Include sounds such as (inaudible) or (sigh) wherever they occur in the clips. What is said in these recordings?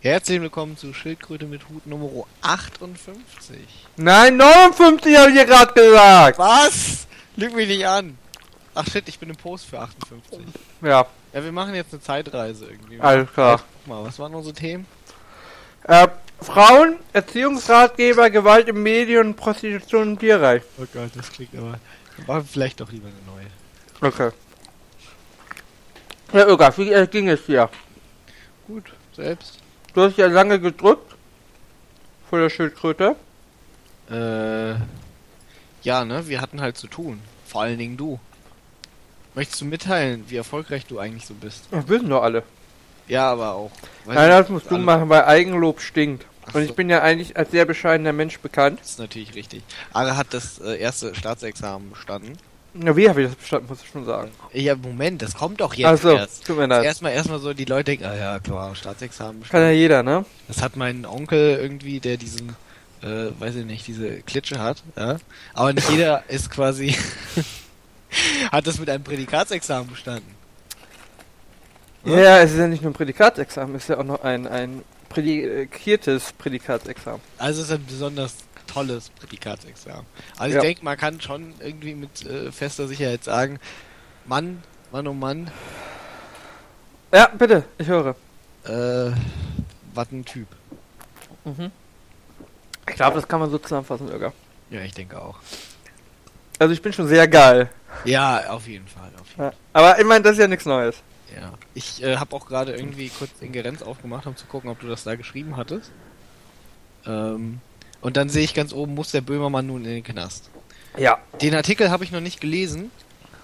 Herzlich willkommen zu Schildkröte mit Hut Nummer 58. Nein, 59 habe ich ja gerade gesagt. Was? Lüg mich nicht an. Ach shit, ich bin im Post für 58. Ja, Ja, wir machen jetzt eine Zeitreise irgendwie. alles klar. Guck mal, was waren unsere Themen? Äh, Frauen, Erziehungsratgeber, Gewalt im Medien, Prostitution im Tierreich. Oh Gott, das klingt aber... War vielleicht doch lieber eine neue. Okay. Ja, Öga, wie äh, ging es dir? Gut, selbst. Du hast ja lange gedrückt. Vor der Schildkröte. Äh... Ja, ne, wir hatten halt zu tun. Vor allen Dingen du. Möchtest du mitteilen, wie erfolgreich du eigentlich so bist? Das wissen doch alle. Ja, aber auch. Nein, das musst du alle- machen, weil Eigenlob stinkt. Ach Und so. ich bin ja eigentlich als sehr bescheidener Mensch bekannt. Das ist natürlich richtig. Ara hat das äh, erste Staatsexamen bestanden. Na, wie habe ich das bestanden, muss ich schon sagen. Ja, Moment, das kommt doch jetzt Also, erst. tut mir leid. Erstmal erstmal so die Leute denken, ah ja, klar, Staatsexamen Kann ja jeder, ne? Das hat mein Onkel irgendwie, der diesen, äh, weiß ich nicht, diese Klitsche hat, ja. Aber nicht jeder (laughs) ist quasi, (laughs) hat das mit einem Prädikatsexamen bestanden. Ja, ja, es ist ja nicht nur ein Prädikatsexamen, es ist ja auch noch ein, ein prädikiertes Prädikatsexamen. Also es ist ein besonders tolles Prädikatsexamen. Also Ja. ich denke, man kann schon irgendwie mit äh, fester Sicherheit sagen, Mann, Mann oh Mann, Ja, bitte, ich höre. äh, was ein Typ. Mhm. Ich glaube, das kann man so zusammenfassen, Öger. Ja, ich denke auch. Also ich bin schon sehr geil. Ja, auf jeden Fall. Auf jeden Ja. Aber ich meine, das ist ja nichts Neues. Ja. Ich äh, habe auch gerade irgendwie kurz Ingerenz aufgemacht, um zu gucken, ob du das da geschrieben hattest. Ähm, und dann sehe ich ganz oben, muss der Böhmermann nun in den Knast. Ja. Den Artikel habe ich noch nicht gelesen.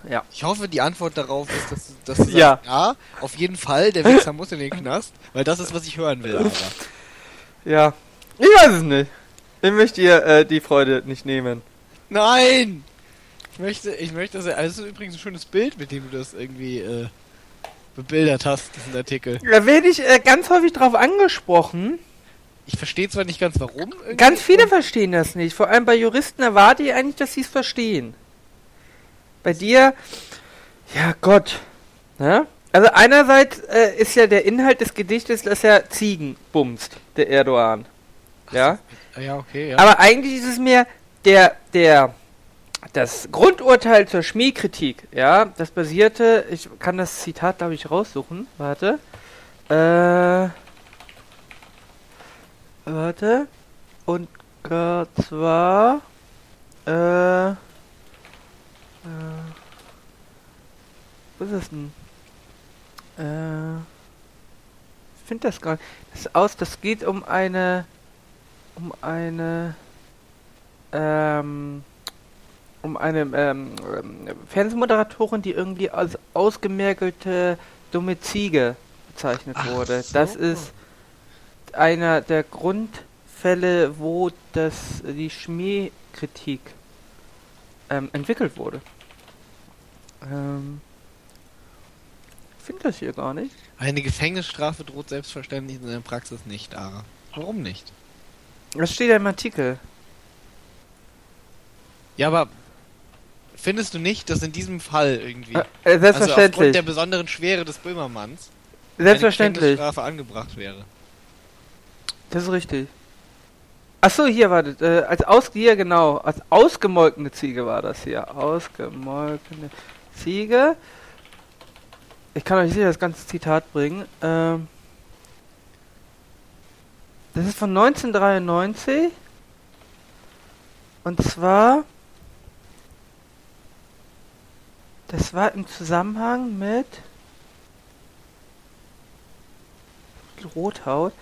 Ja. Ich hoffe, die Antwort darauf ist, dass, dass du (laughs) sagst, Ja. ja, auf jeden Fall, der Wichser muss in den Knast, weil das ist, was ich hören will. Aber. (laughs) Ja. Ich weiß es nicht. Ich möchte dir äh, die Freude nicht nehmen. Nein! Ich möchte, ich möchte, dass er, also das ist übrigens ein schönes Bild, mit dem du das irgendwie äh, bebildert hast, diesen Artikel. Da werde ich äh, ganz häufig drauf angesprochen. Ich verstehe zwar nicht ganz warum. irgendwie. Ganz viele verstehen das nicht. Vor allem bei Juristen erwarte ich eigentlich, dass sie es verstehen. Bei dir, ja Gott. Ne? Also einerseits äh, ist ja der Inhalt des Gedichtes, dass er Ziegen bumst, der Erdogan. Ja? Ja, okay, ja. Aber eigentlich ist es mir der, der, das Grundurteil zur Schmähkritik, ja, das basierte, ich kann das Zitat, glaube ich, raussuchen, warte, äh, warte, und äh, zwar, äh, äh, was ist denn? Äh, ich finde das gar nicht. Das aus, das geht um eine, um eine, ähm, um eine ähm, ähm, Fernsehmoderatorin, die irgendwie als ausgemergelte dumme Ziege bezeichnet Ach wurde. so. Das ist einer der Grundfälle, wo das die Schmähkritik ähm, entwickelt wurde. Ähm, ich finde das hier gar nicht. Eine Gefängnisstrafe droht selbstverständlich in der Praxis nicht, Ara. Warum nicht? Das steht ja im Artikel. Ja, aber findest du nicht, dass in diesem Fall irgendwie, Äh, äh, also aufgrund selbstverständlich. der besonderen Schwere des Böhmermanns, selbstverständlich. eine Gefängnisstrafe angebracht wäre? Das ist richtig. Achso, hier wartet. Äh, als aus hier genau, als ausgemolkene Ziege war das hier. Ausgemolkene Ziege. Ich kann euch sicher das ganze Zitat bringen. Ähm, das ist von 1993. Und zwar. Das war im Zusammenhang mit. Rothaut.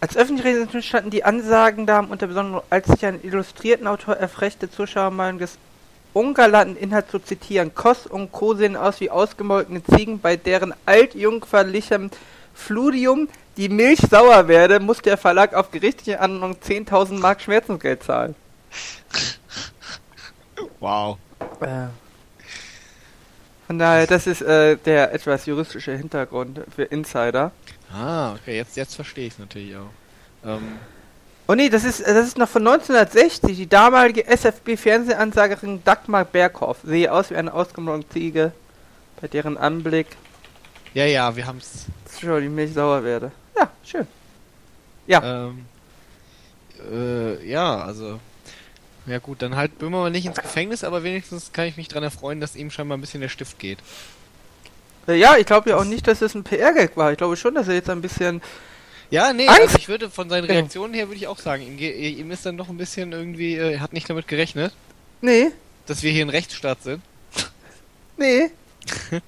Als öffentlich standen die Ansagen da unter besonderen, als sich ein illustrierten Autor erfrechte Zuschauermeinung des ungalanten Inhalts zu zitieren. Koss und Co. sehen aus wie ausgemolkene Ziegen, bei deren altjungferlichem Fludium die Milch sauer werde, muss der Verlag auf gerichtliche Anordnung 10.000 Mark Schmerzensgeld zahlen. Wow. Äh. Von daher, das ist äh, der etwas juristische Hintergrund für Insider. Ah, okay, jetzt, jetzt verstehe ich es natürlich auch. Ähm, Oh nee, das ist, das ist noch von 1960. Die damalige SFB-Fernsehansagerin Dagmar Berghoff sehe aus wie eine ausgemolkene Ziege, bei deren Anblick ja, ja, wir haben's. schon die Milch sauer werde. Ja, schön. Ja. Ähm, äh, ja, also. Ja gut, dann halt Böhmermann nicht ins Gefängnis, aber wenigstens kann ich mich dran erfreuen, dass ihm scheinbar ein bisschen der Stift geht. Äh, Ja, ich glaube ja auch nicht, dass es ein PR-Gag war. Ich glaube schon, dass er jetzt ein bisschen. Ja, nee, also ich würde von seinen Ja. Reaktionen her würde ich auch sagen, ihm, ge- ihm ist dann noch ein bisschen irgendwie, äh, er hat nicht damit gerechnet, Nee, dass wir hier ein Rechtsstaat sind. nee. (laughs)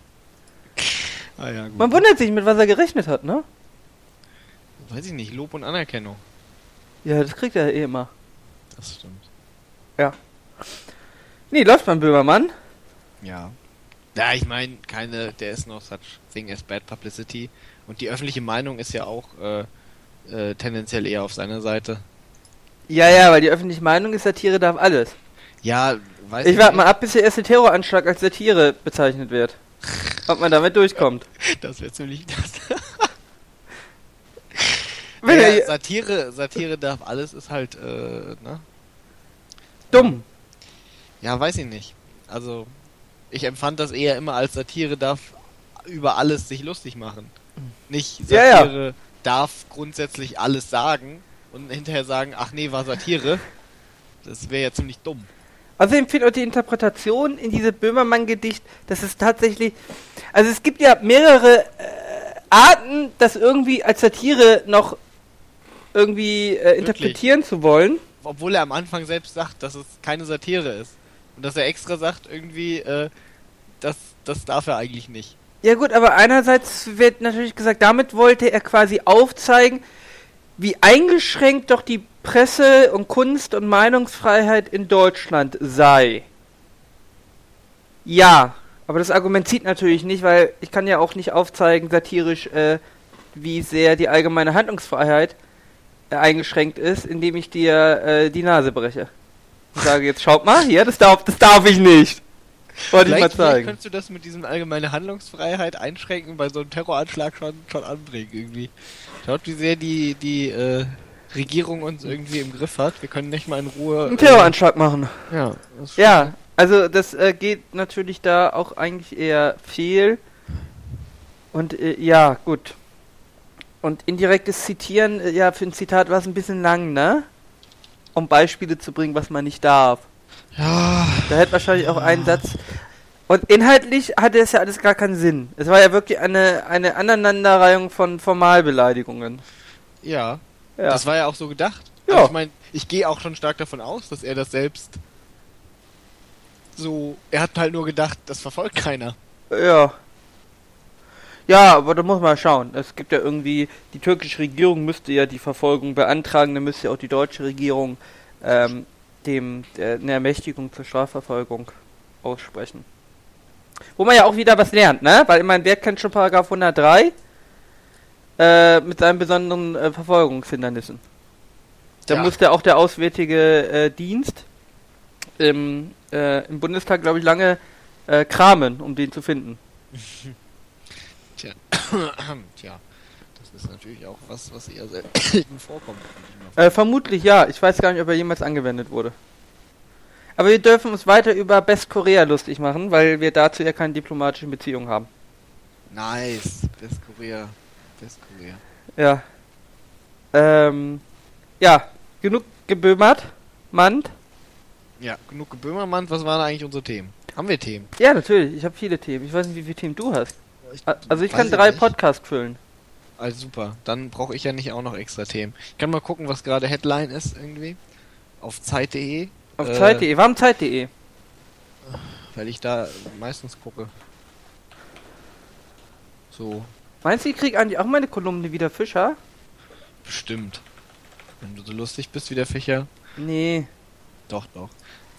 Ah ja, gut. Man wundert sich, mit was er gerechnet hat, ne? Weiß ich nicht, Lob und Anerkennung. Ja, das kriegt er eh immer. Das stimmt. Nee, läuft beim Böhmermann. Ja. Ja, ich meine, keine, der ist noch such thing as bad publicity. Und die öffentliche Meinung ist ja auch äh, äh, tendenziell eher auf seiner Seite. Ja, ja, weil die öffentliche Meinung ist, Satire darf alles. Ja, weiß Ich warte mal ab, bis der erste Terroranschlag als Satire bezeichnet wird. Ob man damit durchkommt. (laughs) Das wäre ziemlich das. (laughs) Wenn ja, Satire, Satire darf alles ist halt, äh, ne? Dumm. Ja, weiß ich nicht. Also, ich empfand das eher immer als Satire darf über alles sich lustig machen. Nicht Ja, ja. Satire darf grundsätzlich alles sagen und hinterher sagen, ach nee, war Satire. Das wäre ja ziemlich dumm. Also empfehle auch die Interpretation in diese Böhmermann-Gedicht, das ist tatsächlich. Also es gibt ja mehrere äh, Arten, das irgendwie als Satire noch irgendwie äh, interpretieren zu wollen. Obwohl er am Anfang selbst sagt, dass es keine Satire ist. Und dass er extra sagt, irgendwie, äh, das, das darf er eigentlich nicht. Ja gut, aber einerseits wird natürlich gesagt, damit wollte er quasi aufzeigen, wie eingeschränkt doch die Presse- und Kunst- und Meinungsfreiheit in Deutschland sei. Ja, aber das Argument zieht natürlich nicht, weil ich kann ja auch nicht aufzeigen, satirisch, äh, wie sehr die allgemeine Handlungsfreiheit äh, eingeschränkt ist, indem ich dir äh, die Nase breche. Und sage jetzt, schaut mal, hier, das darf, das darf ich nicht. Wollte ich mal Vielleicht, vielleicht zeigen. könntest du das mit diesem allgemeine Handlungsfreiheit einschränken bei so einem Terroranschlag schon, schon anbringen irgendwie. Schaut, wie sehr die, die äh, Regierung uns irgendwie im Griff hat. Wir können nicht mal in Ruhe. Einen Terroranschlag machen. Äh, ja, das ist Ja, also das äh, geht natürlich da auch eigentlich eher fehl. Und äh, ja, gut. Und indirektes Zitieren, äh, ja, für ein Zitat war es ein bisschen lang, ne? Um Beispiele zu bringen, was man nicht darf. Ja, Da hätte wahrscheinlich auch einen Satz. Und inhaltlich hatte es ja alles gar keinen Sinn. Es war ja wirklich eine, eine Aneinanderreihung von Formalbeleidigungen. ja. Ja. Das war ja auch so gedacht. Ja. Also ich meine, ich gehe auch schon stark davon aus, dass er das selbst so. Er hat halt nur gedacht, das verfolgt keiner. Ja. Ja, aber da muss man schauen. Es gibt ja irgendwie, die türkische Regierung müsste ja die Verfolgung beantragen, dann müsste ja auch die deutsche Regierung ähm, dem der, eine Ermächtigung zur Strafverfolgung aussprechen. Wo man ja auch wieder was lernt, ne? Weil ich meine, wer kennt schon Paragraph 103? Äh, mit seinen besonderen äh, Verfolgungshindernissen. Da Ja. musste auch der Auswärtige äh, Dienst im, äh, im Bundestag, glaube ich, lange äh, kramen, um den zu finden. (laughs) (coughs) Tja, das ist natürlich auch was, was eher selten vorkommt. Äh, vermutlich ja. Ich weiß gar nicht, ob er jemals angewendet wurde. Aber wir dürfen uns weiter über Best-Korea lustig machen, weil wir dazu ja keine diplomatischen Beziehungen haben. Nice, Westkorea, Westkorea. Ja. Ähm, ja, genug geböhmert. Mand. Ja, genug geböhmermannt. Was waren eigentlich unsere Themen? Haben wir Themen? Ja, natürlich. Ich habe viele Themen. Ich weiß nicht, wie viele Themen du hast. A- Also ich kann drei nicht. Podcasts füllen. Also super. Dann brauche ich ja nicht auch noch extra Themen. Ich kann mal gucken, was gerade Headline ist irgendwie. Auf Zeit.de. Auf Äh, Zeit.de. Warum Zeit.de? Weil ich da meistens gucke. So, Meinst du, ich krieg eigentlich auch meine Kolumne wieder Fischer? bestimmt. Wenn du so lustig bist wie der Fischer. Nee. Doch, doch.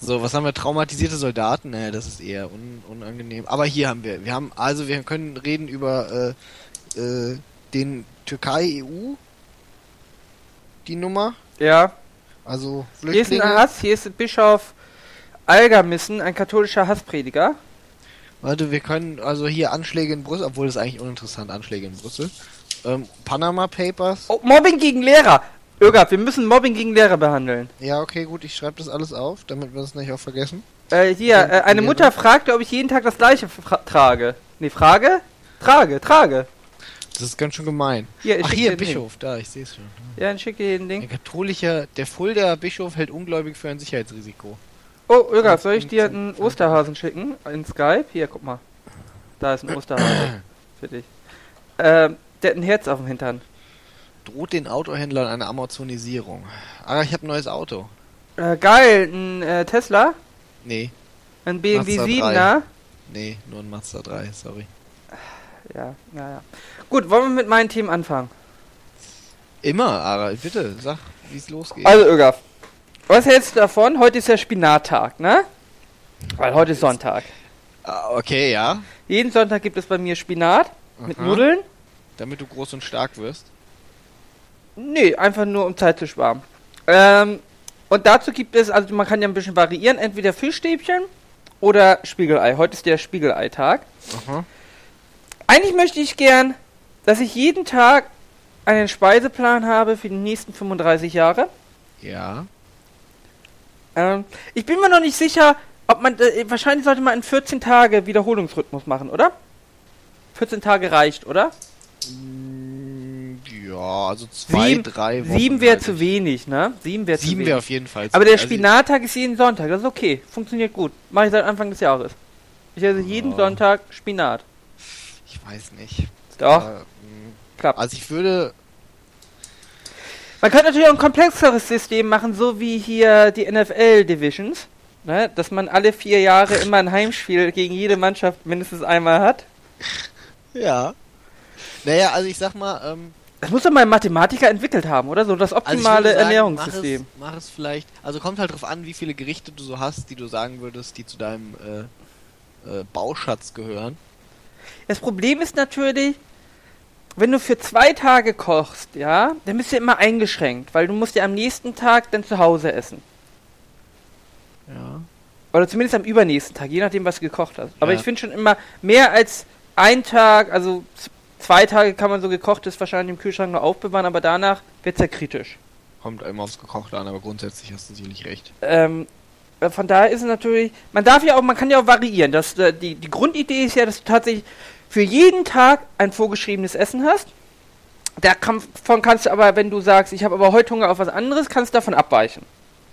So, was haben wir? Traumatisierte Soldaten? Naja, das ist eher un unangenehm. Aber hier haben wir. Wir haben, also wir können reden über äh, äh, den Türkei-EU. Die Nummer. Ja. Also Hier ist ein Flüchtlinge. Hass. Hier ist Bischof Algermissen, ein katholischer Hassprediger. Warte, wir können also hier Anschläge in Brüssel, obwohl das ist eigentlich uninteressant, Anschläge in Brüssel. Ähm, Panama Papers. Oh, Mobbing gegen Lehrer. Irga, wir müssen Mobbing gegen Lehrer behandeln. Ja, okay, gut, ich schreibe das alles auf, damit wir das nicht auch vergessen. Äh, hier, äh, eine Mutter fragte, ob ich jeden Tag das gleiche trage. Nee, Frage? Trage, trage. Das ist ganz schön gemein. Hier, ich Ach schick hier, Bischof, da, ich sehe es schon. Ja, dann schicke dir den Ein Link. katholischer, der Fulda Bischof hält ungläubig für ein Sicherheitsrisiko. Oh, Ögaf, soll ich dir einen Osterhasen schicken in Skype? Hier, guck mal. Da ist ein Osterhase (clears throat) für dich. Ähm, der hat ein Herz auf dem Hintern. Droht den Autohändlern eine Amazonisierung. Ah, ich habe ein neues Auto. Äh, geil, ein äh, Tesla, Nee, ein BMW Mazda 7er. nee, nur ein Mazda 3, sorry. Ja, ja, ja. Gut, wollen wir mit meinen Themen anfangen? Immer, Ara, bitte, sag, wie es losgeht. Also, Ögaf, was hältst du davon? Heute ist ja Spinattag, ne? Weil heute ist Sonntag. Ah, okay, ja. Jeden Sonntag gibt es bei mir Spinat mit Aha. Nudeln. Damit du groß und stark wirst. Nee, einfach nur um Zeit zu sparen. Ähm, und dazu gibt es, also man kann ja ein bisschen variieren, entweder Fischstäbchen oder Spiegelei. Heute ist der Spiegelei-Tag. Aha. Eigentlich möchte ich gern, dass ich jeden Tag einen Speiseplan habe für die nächsten 35 Jahre. Ja. Ähm, ich bin mir noch nicht sicher, ob man, äh, wahrscheinlich sollte man einen 14 Tage Wiederholungsrhythmus machen, oder? 14 Tage reicht, oder? Mm, Ja, also zwei, Sieben- drei Wochen. Sieben wäre halt. zu wenig, ne? Sieben wäre zu Sieben wenig. wäre auf jeden Fall zu Aber der also Spinattag ist jeden Sonntag, das ist okay. Funktioniert gut. Mache ich seit Anfang des Jahres. Ich esse jeden Oh. Sonntag Spinat. Ich weiß nicht. Doch, Äh, mm, klappt. Also ich würde. Man könnte natürlich auch ein komplexeres System machen, so wie hier die NFL-Divisions. Ne? Dass man alle vier Jahre immer ein Heimspiel gegen jede Mannschaft mindestens einmal hat. (laughs) Ja. Naja, also ich sag mal, ähm, Das muss doch mal ein Mathematiker entwickelt haben, oder? So das also optimale würde sagen, Ernährungssystem. Mach es, mach es vielleicht. Also kommt halt drauf an, wie viele Gerichte du so hast, die du sagen würdest, die zu deinem äh, äh, Bauschatz gehören. Das Problem ist natürlich, wenn du für zwei Tage kochst, ja, dann bist du immer eingeschränkt, weil du musst ja am nächsten Tag dann zu Hause essen. Ja. Oder zumindest am übernächsten Tag, je nachdem, was du gekocht hast. Aber Ja. ich finde schon immer mehr als ein Tag, also zwei Tage kann man so gekochtes wahrscheinlich im Kühlschrank noch aufbewahren, aber danach wird es ja kritisch. Kommt immer aufs Gekochte an, aber grundsätzlich hast du sicherlich recht. Ähm, äh, von daher ist es natürlich, man darf ja auch, man kann ja auch variieren. Das, äh, die, die Grundidee ist ja, dass du tatsächlich für jeden Tag ein vorgeschriebenes Essen hast. Davon kannst du aber, wenn du sagst, ich habe aber heute Hunger auf was anderes, kannst du davon abweichen.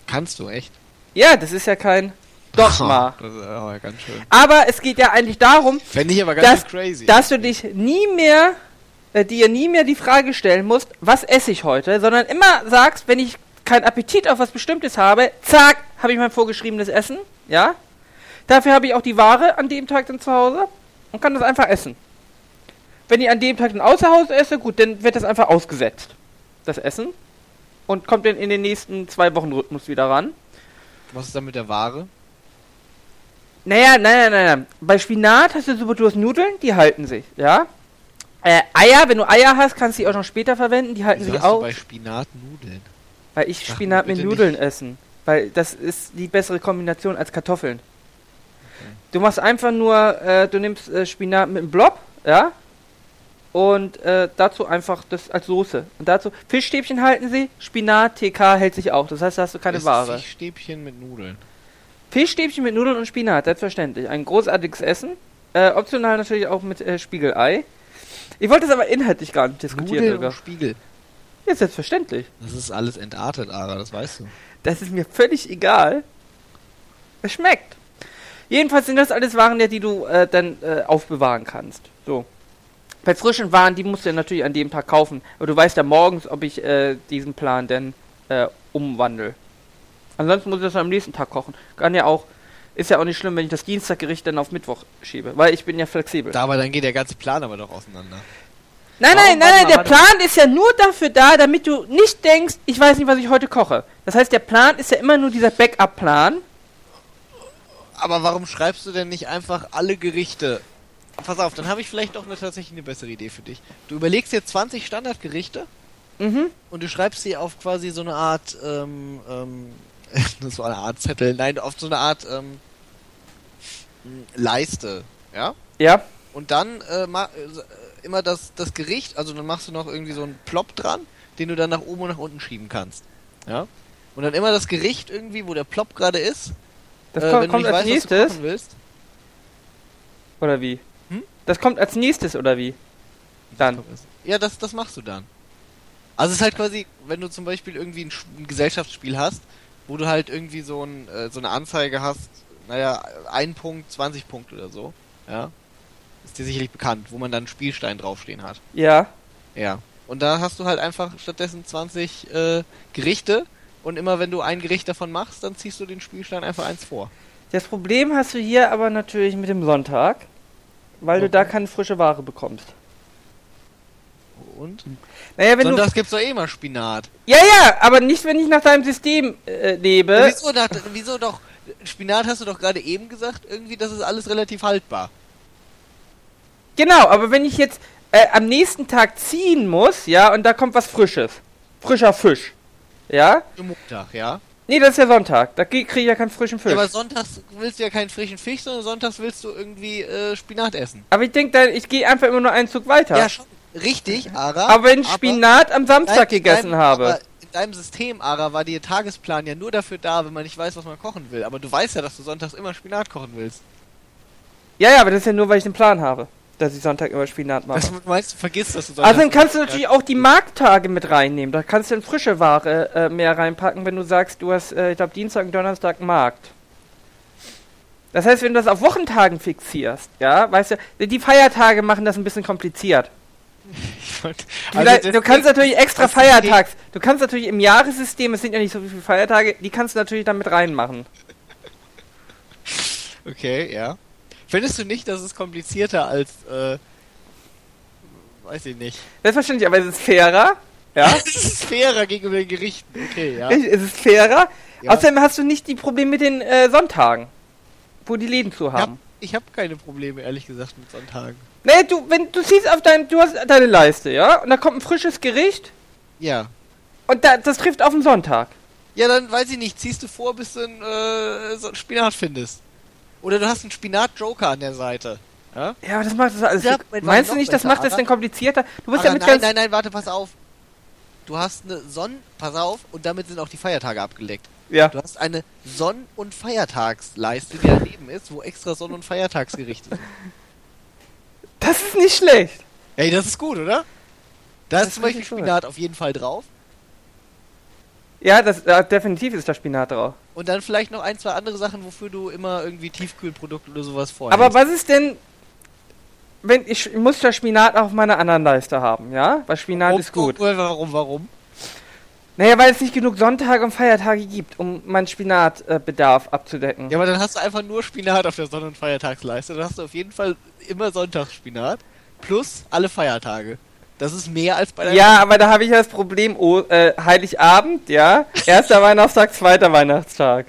Kannst du, echt? Ja, das ist ja kein Dogma. das ist aber ganz schön. aber es geht ja eigentlich darum, Fände ich aber ganz Das- schön crazy. dass du dich nie mehr, äh, dir nie mehr die Frage stellen musst, was esse ich heute, sondern immer sagst, wenn ich keinen Appetit auf was Bestimmtes habe, zack, habe ich mein vorgeschriebenes Essen, ja. Dafür habe ich auch die Ware an dem Tag dann zu Hause und kann das einfach essen. Wenn ich an dem Tag dann außer Haus esse, gut, dann wird das einfach ausgesetzt, das Essen, und kommt dann in den nächsten zwei Wochen Rhythmus wieder ran. Was ist dann mit der Ware? Naja, nein, nein, nein. Bei Spinat hast du super, du hast Nudeln, die halten sich, ja. Äh, Eier, wenn du Eier hast, kannst du die auch noch später verwenden, die halten Wieso sich hast du auch. bei Spinat Nudeln? Weil ich Sag Spinat mit Nudeln essen. Weil das ist die bessere Kombination als Kartoffeln. Du machst einfach nur, äh, du nimmst äh, Spinat mit einem Blob, ja. Und äh, dazu einfach das als Soße. Und dazu Fischstäbchen halten sie, Spinat, TK hält sich auch. Das heißt, da hast du keine Ist Ware. Fischstäbchen mit Nudeln. Fischstäbchen mit Nudeln und Spinat, selbstverständlich. Ein großartiges Essen. Äh, optional natürlich auch mit äh, Spiegelei. Ich wollte es aber inhaltlich gar nicht diskutieren, Nudeln und Spiegel. Ja, selbstverständlich. Das ist alles entartet, Ara, das weißt du. Das ist mir völlig egal. Es schmeckt. Jedenfalls sind das alles Waren, die du äh, dann äh, aufbewahren kannst. So. Bei frischen Waren, die musst du ja natürlich an dem Tag kaufen. Aber du weißt ja morgens, ob ich äh, diesen Plan denn äh, umwandle. Ansonsten muss ich das am nächsten Tag kochen. Kann ja auch, ist ja auch nicht schlimm, wenn ich das Dienstaggericht dann auf Mittwoch schiebe, weil ich bin ja flexibel. Da, aber dann geht der ganze Plan aber doch auseinander. Nein, Warum? nein, nein, nein, der warte Plan ist ja nur dafür da, damit du nicht denkst, ich weiß nicht, was ich heute koche. Das heißt, der Plan ist ja immer nur dieser Backup-Plan. Aber warum schreibst du denn nicht einfach alle Gerichte? Pass auf, dann habe ich vielleicht doch eine, tatsächlich eine bessere Idee für dich. Du überlegst dir 20 Standardgerichte Mhm. und du schreibst sie auf quasi so eine Art, ähm, ähm, (laughs) so eine Art Zettel, nein, auf so eine Art, ähm, Leiste, ja? Ja. Und dann äh, ma äh, immer das, das Gericht, also dann machst du noch irgendwie so einen Plop dran, den du dann nach oben und nach unten schieben kannst. Ja? Und dann immer das Gericht irgendwie, wo der Plop gerade ist. Das äh, kommt, kommt als weißt, nächstes. Oder wie? Hm? Das kommt als nächstes, oder wie? Dann. Ja, das, das machst du dann. Also es ist halt quasi, wenn du zum Beispiel irgendwie ein, ein Gesellschaftsspiel hast, wo du halt irgendwie so, ein, äh, so eine Anzeige hast, naja, ein Punkt, 20 Punkte oder so, ja. Ist dir sicherlich bekannt, wo man dann einen Spielstein draufstehen hat. Ja. Ja. Und da hast du halt einfach stattdessen 20 äh, Gerichte und immer wenn du ein Gericht davon machst, dann ziehst du den Spielstein einfach eins vor. Das Problem hast du hier aber natürlich mit dem Sonntag, weil du Okay. da keine frische Ware bekommst. Und? Naja, wenn Sonntags gibt's doch eh immer Spinat. du. Ja, ja, aber nicht, wenn ich nach deinem System äh, lebe. Ja, wieso, da, wieso doch? Spinat hast du doch gerade eben gesagt, irgendwie, das ist alles relativ haltbar. Genau, aber wenn ich jetzt äh, am nächsten Tag ziehen muss, ja, und da kommt was Frisches. Frischer Fisch. Ja? Montag, ja? Nee, das ist ja Sonntag. Da kriege ich ja keinen frischen Fisch. Ja, aber aber, sonntags willst du ja keinen frischen Fisch, sondern sonntags willst du irgendwie äh, Spinat essen. ich denke dann, ich gehe einfach immer nur einen Zug weiter. Ja, schon. Richtig, Ara. aber wenn ich Spinat am Samstag gegessen deinem- habe. Aber in deinem System, Ara, war der Tagesplan ja nur dafür da, wenn man nicht weiß, was man kochen will. Aber du weißt ja, dass du sonntags immer Spinat kochen willst. Ja, ja, aber das ist ja nur, weil ich den Plan habe, dass ich Sonntag immer Spinat mache. Das (laughs) meinst du, vergisst, dass du sonntags... Also dann kannst du natürlich auch die Markttage mit reinnehmen. Da kannst du dann frische Ware äh, mehr reinpacken, wenn du sagst, du hast, äh, ich glaube, Dienstag und Donnerstag Markt. Das heißt, wenn du das auf Wochentagen fixierst, ja, weißt du, die Feiertage machen das ein bisschen kompliziert. Wollt- Du, Also das- du kannst natürlich extra Feiertags, du kannst natürlich im Jahressystem, es sind ja nicht so viele Feiertage, die kannst du natürlich dann mit reinmachen. Okay, ja. Findest du nicht, dass es komplizierter als, äh, weiß ich nicht. Selbstverständlich, aber es ist fairer, ja. (laughs) Es ist fairer gegenüber den Gerichten. Okay, ja. Es ist fairer. Ja. Außerdem hast du nicht die Probleme mit den äh, Sonntagen, wo die Läden zu haben. Ich hab keine Probleme, ehrlich gesagt, mit Sonntagen. Nee, du, wenn du siehst auf dein, du hast deine Leiste, ja, und da kommt ein frisches Gericht Ja. und da, das trifft auf den Sonntag. Ja, dann weiß ich nicht, ziehst du vor, bis du einen, äh, so einen Spinat findest. Oder du hast einen Spinat-Joker an der Seite. Ja? Ja, aber das macht das alles. Ja, meinst du nicht, das besser, macht das denn komplizierter? Du bist ja mit nein, ganz. nein, nein, warte, pass auf. Du hast eine Sonn... Pass auf, und damit sind auch die Feiertage abgedeckt. Ja. Du hast eine Sonn- und Feiertagsleiste, die daneben ist, wo extra Sonn- und Feiertagsgerichte sind. Das ist nicht schlecht. Ey, das ist gut, oder? Da Das ist zum Beispiel. Spinat auf jeden Fall drauf. Ja, das ja, definitiv ist da Spinat drauf. Und dann vielleicht noch ein, zwei andere Sachen, wofür du immer irgendwie Tiefkühlprodukte oder sowas vorhast. Aber was ist denn, wenn ich, ich muss ja Spinat auf meiner anderen Leiste haben, ja? Weil Spinat warum, ist gut. Warum, warum, warum? Naja, weil es nicht genug Sonntage und Feiertage gibt, um meinen Spinatbedarf abzudecken. Ja, aber dann hast du einfach nur Spinat auf der Sonn- und Feiertagsleiste. Dann hast du auf jeden Fall immer Sonntagsspinat. Plus alle Feiertage. Das ist mehr als bei der Ja, aber da habe ich ja das Problem, oh, äh, Heiligabend, ja, erster (laughs) Weihnachtstag, zweiter Weihnachtstag.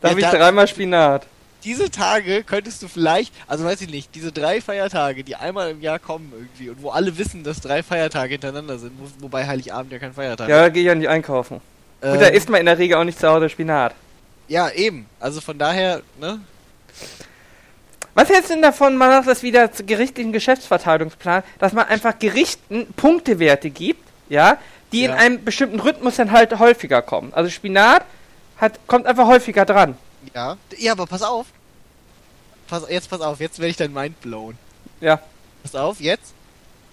Da Ja, habe ich dreimal Spinat. Diese Tage könntest du vielleicht, also weiß ich nicht, diese drei Feiertage, die einmal im Jahr kommen irgendwie und wo alle wissen, dass drei Feiertage hintereinander sind, wo, wobei Heiligabend ja kein Feiertag Ja, da gehe ich ja nicht einkaufen. ist. Und da Ähm, isst man in der Regel auch nicht zu Hause Spinat. Ja, eben. Also von daher, ne? Was hältst du denn davon, man macht das wieder zu gerichtlichen Geschäftsverteilungsplan, dass man einfach Gerichten Punktewerte gibt, ja, die in Ja. einem bestimmten Rhythmus dann halt häufiger kommen. Also Spinat hat, kommt einfach häufiger dran. Ja. Ja, aber pass auf. Pass, jetzt pass auf, jetzt werde ich dein Mind blown. Ja. Pass auf, jetzt.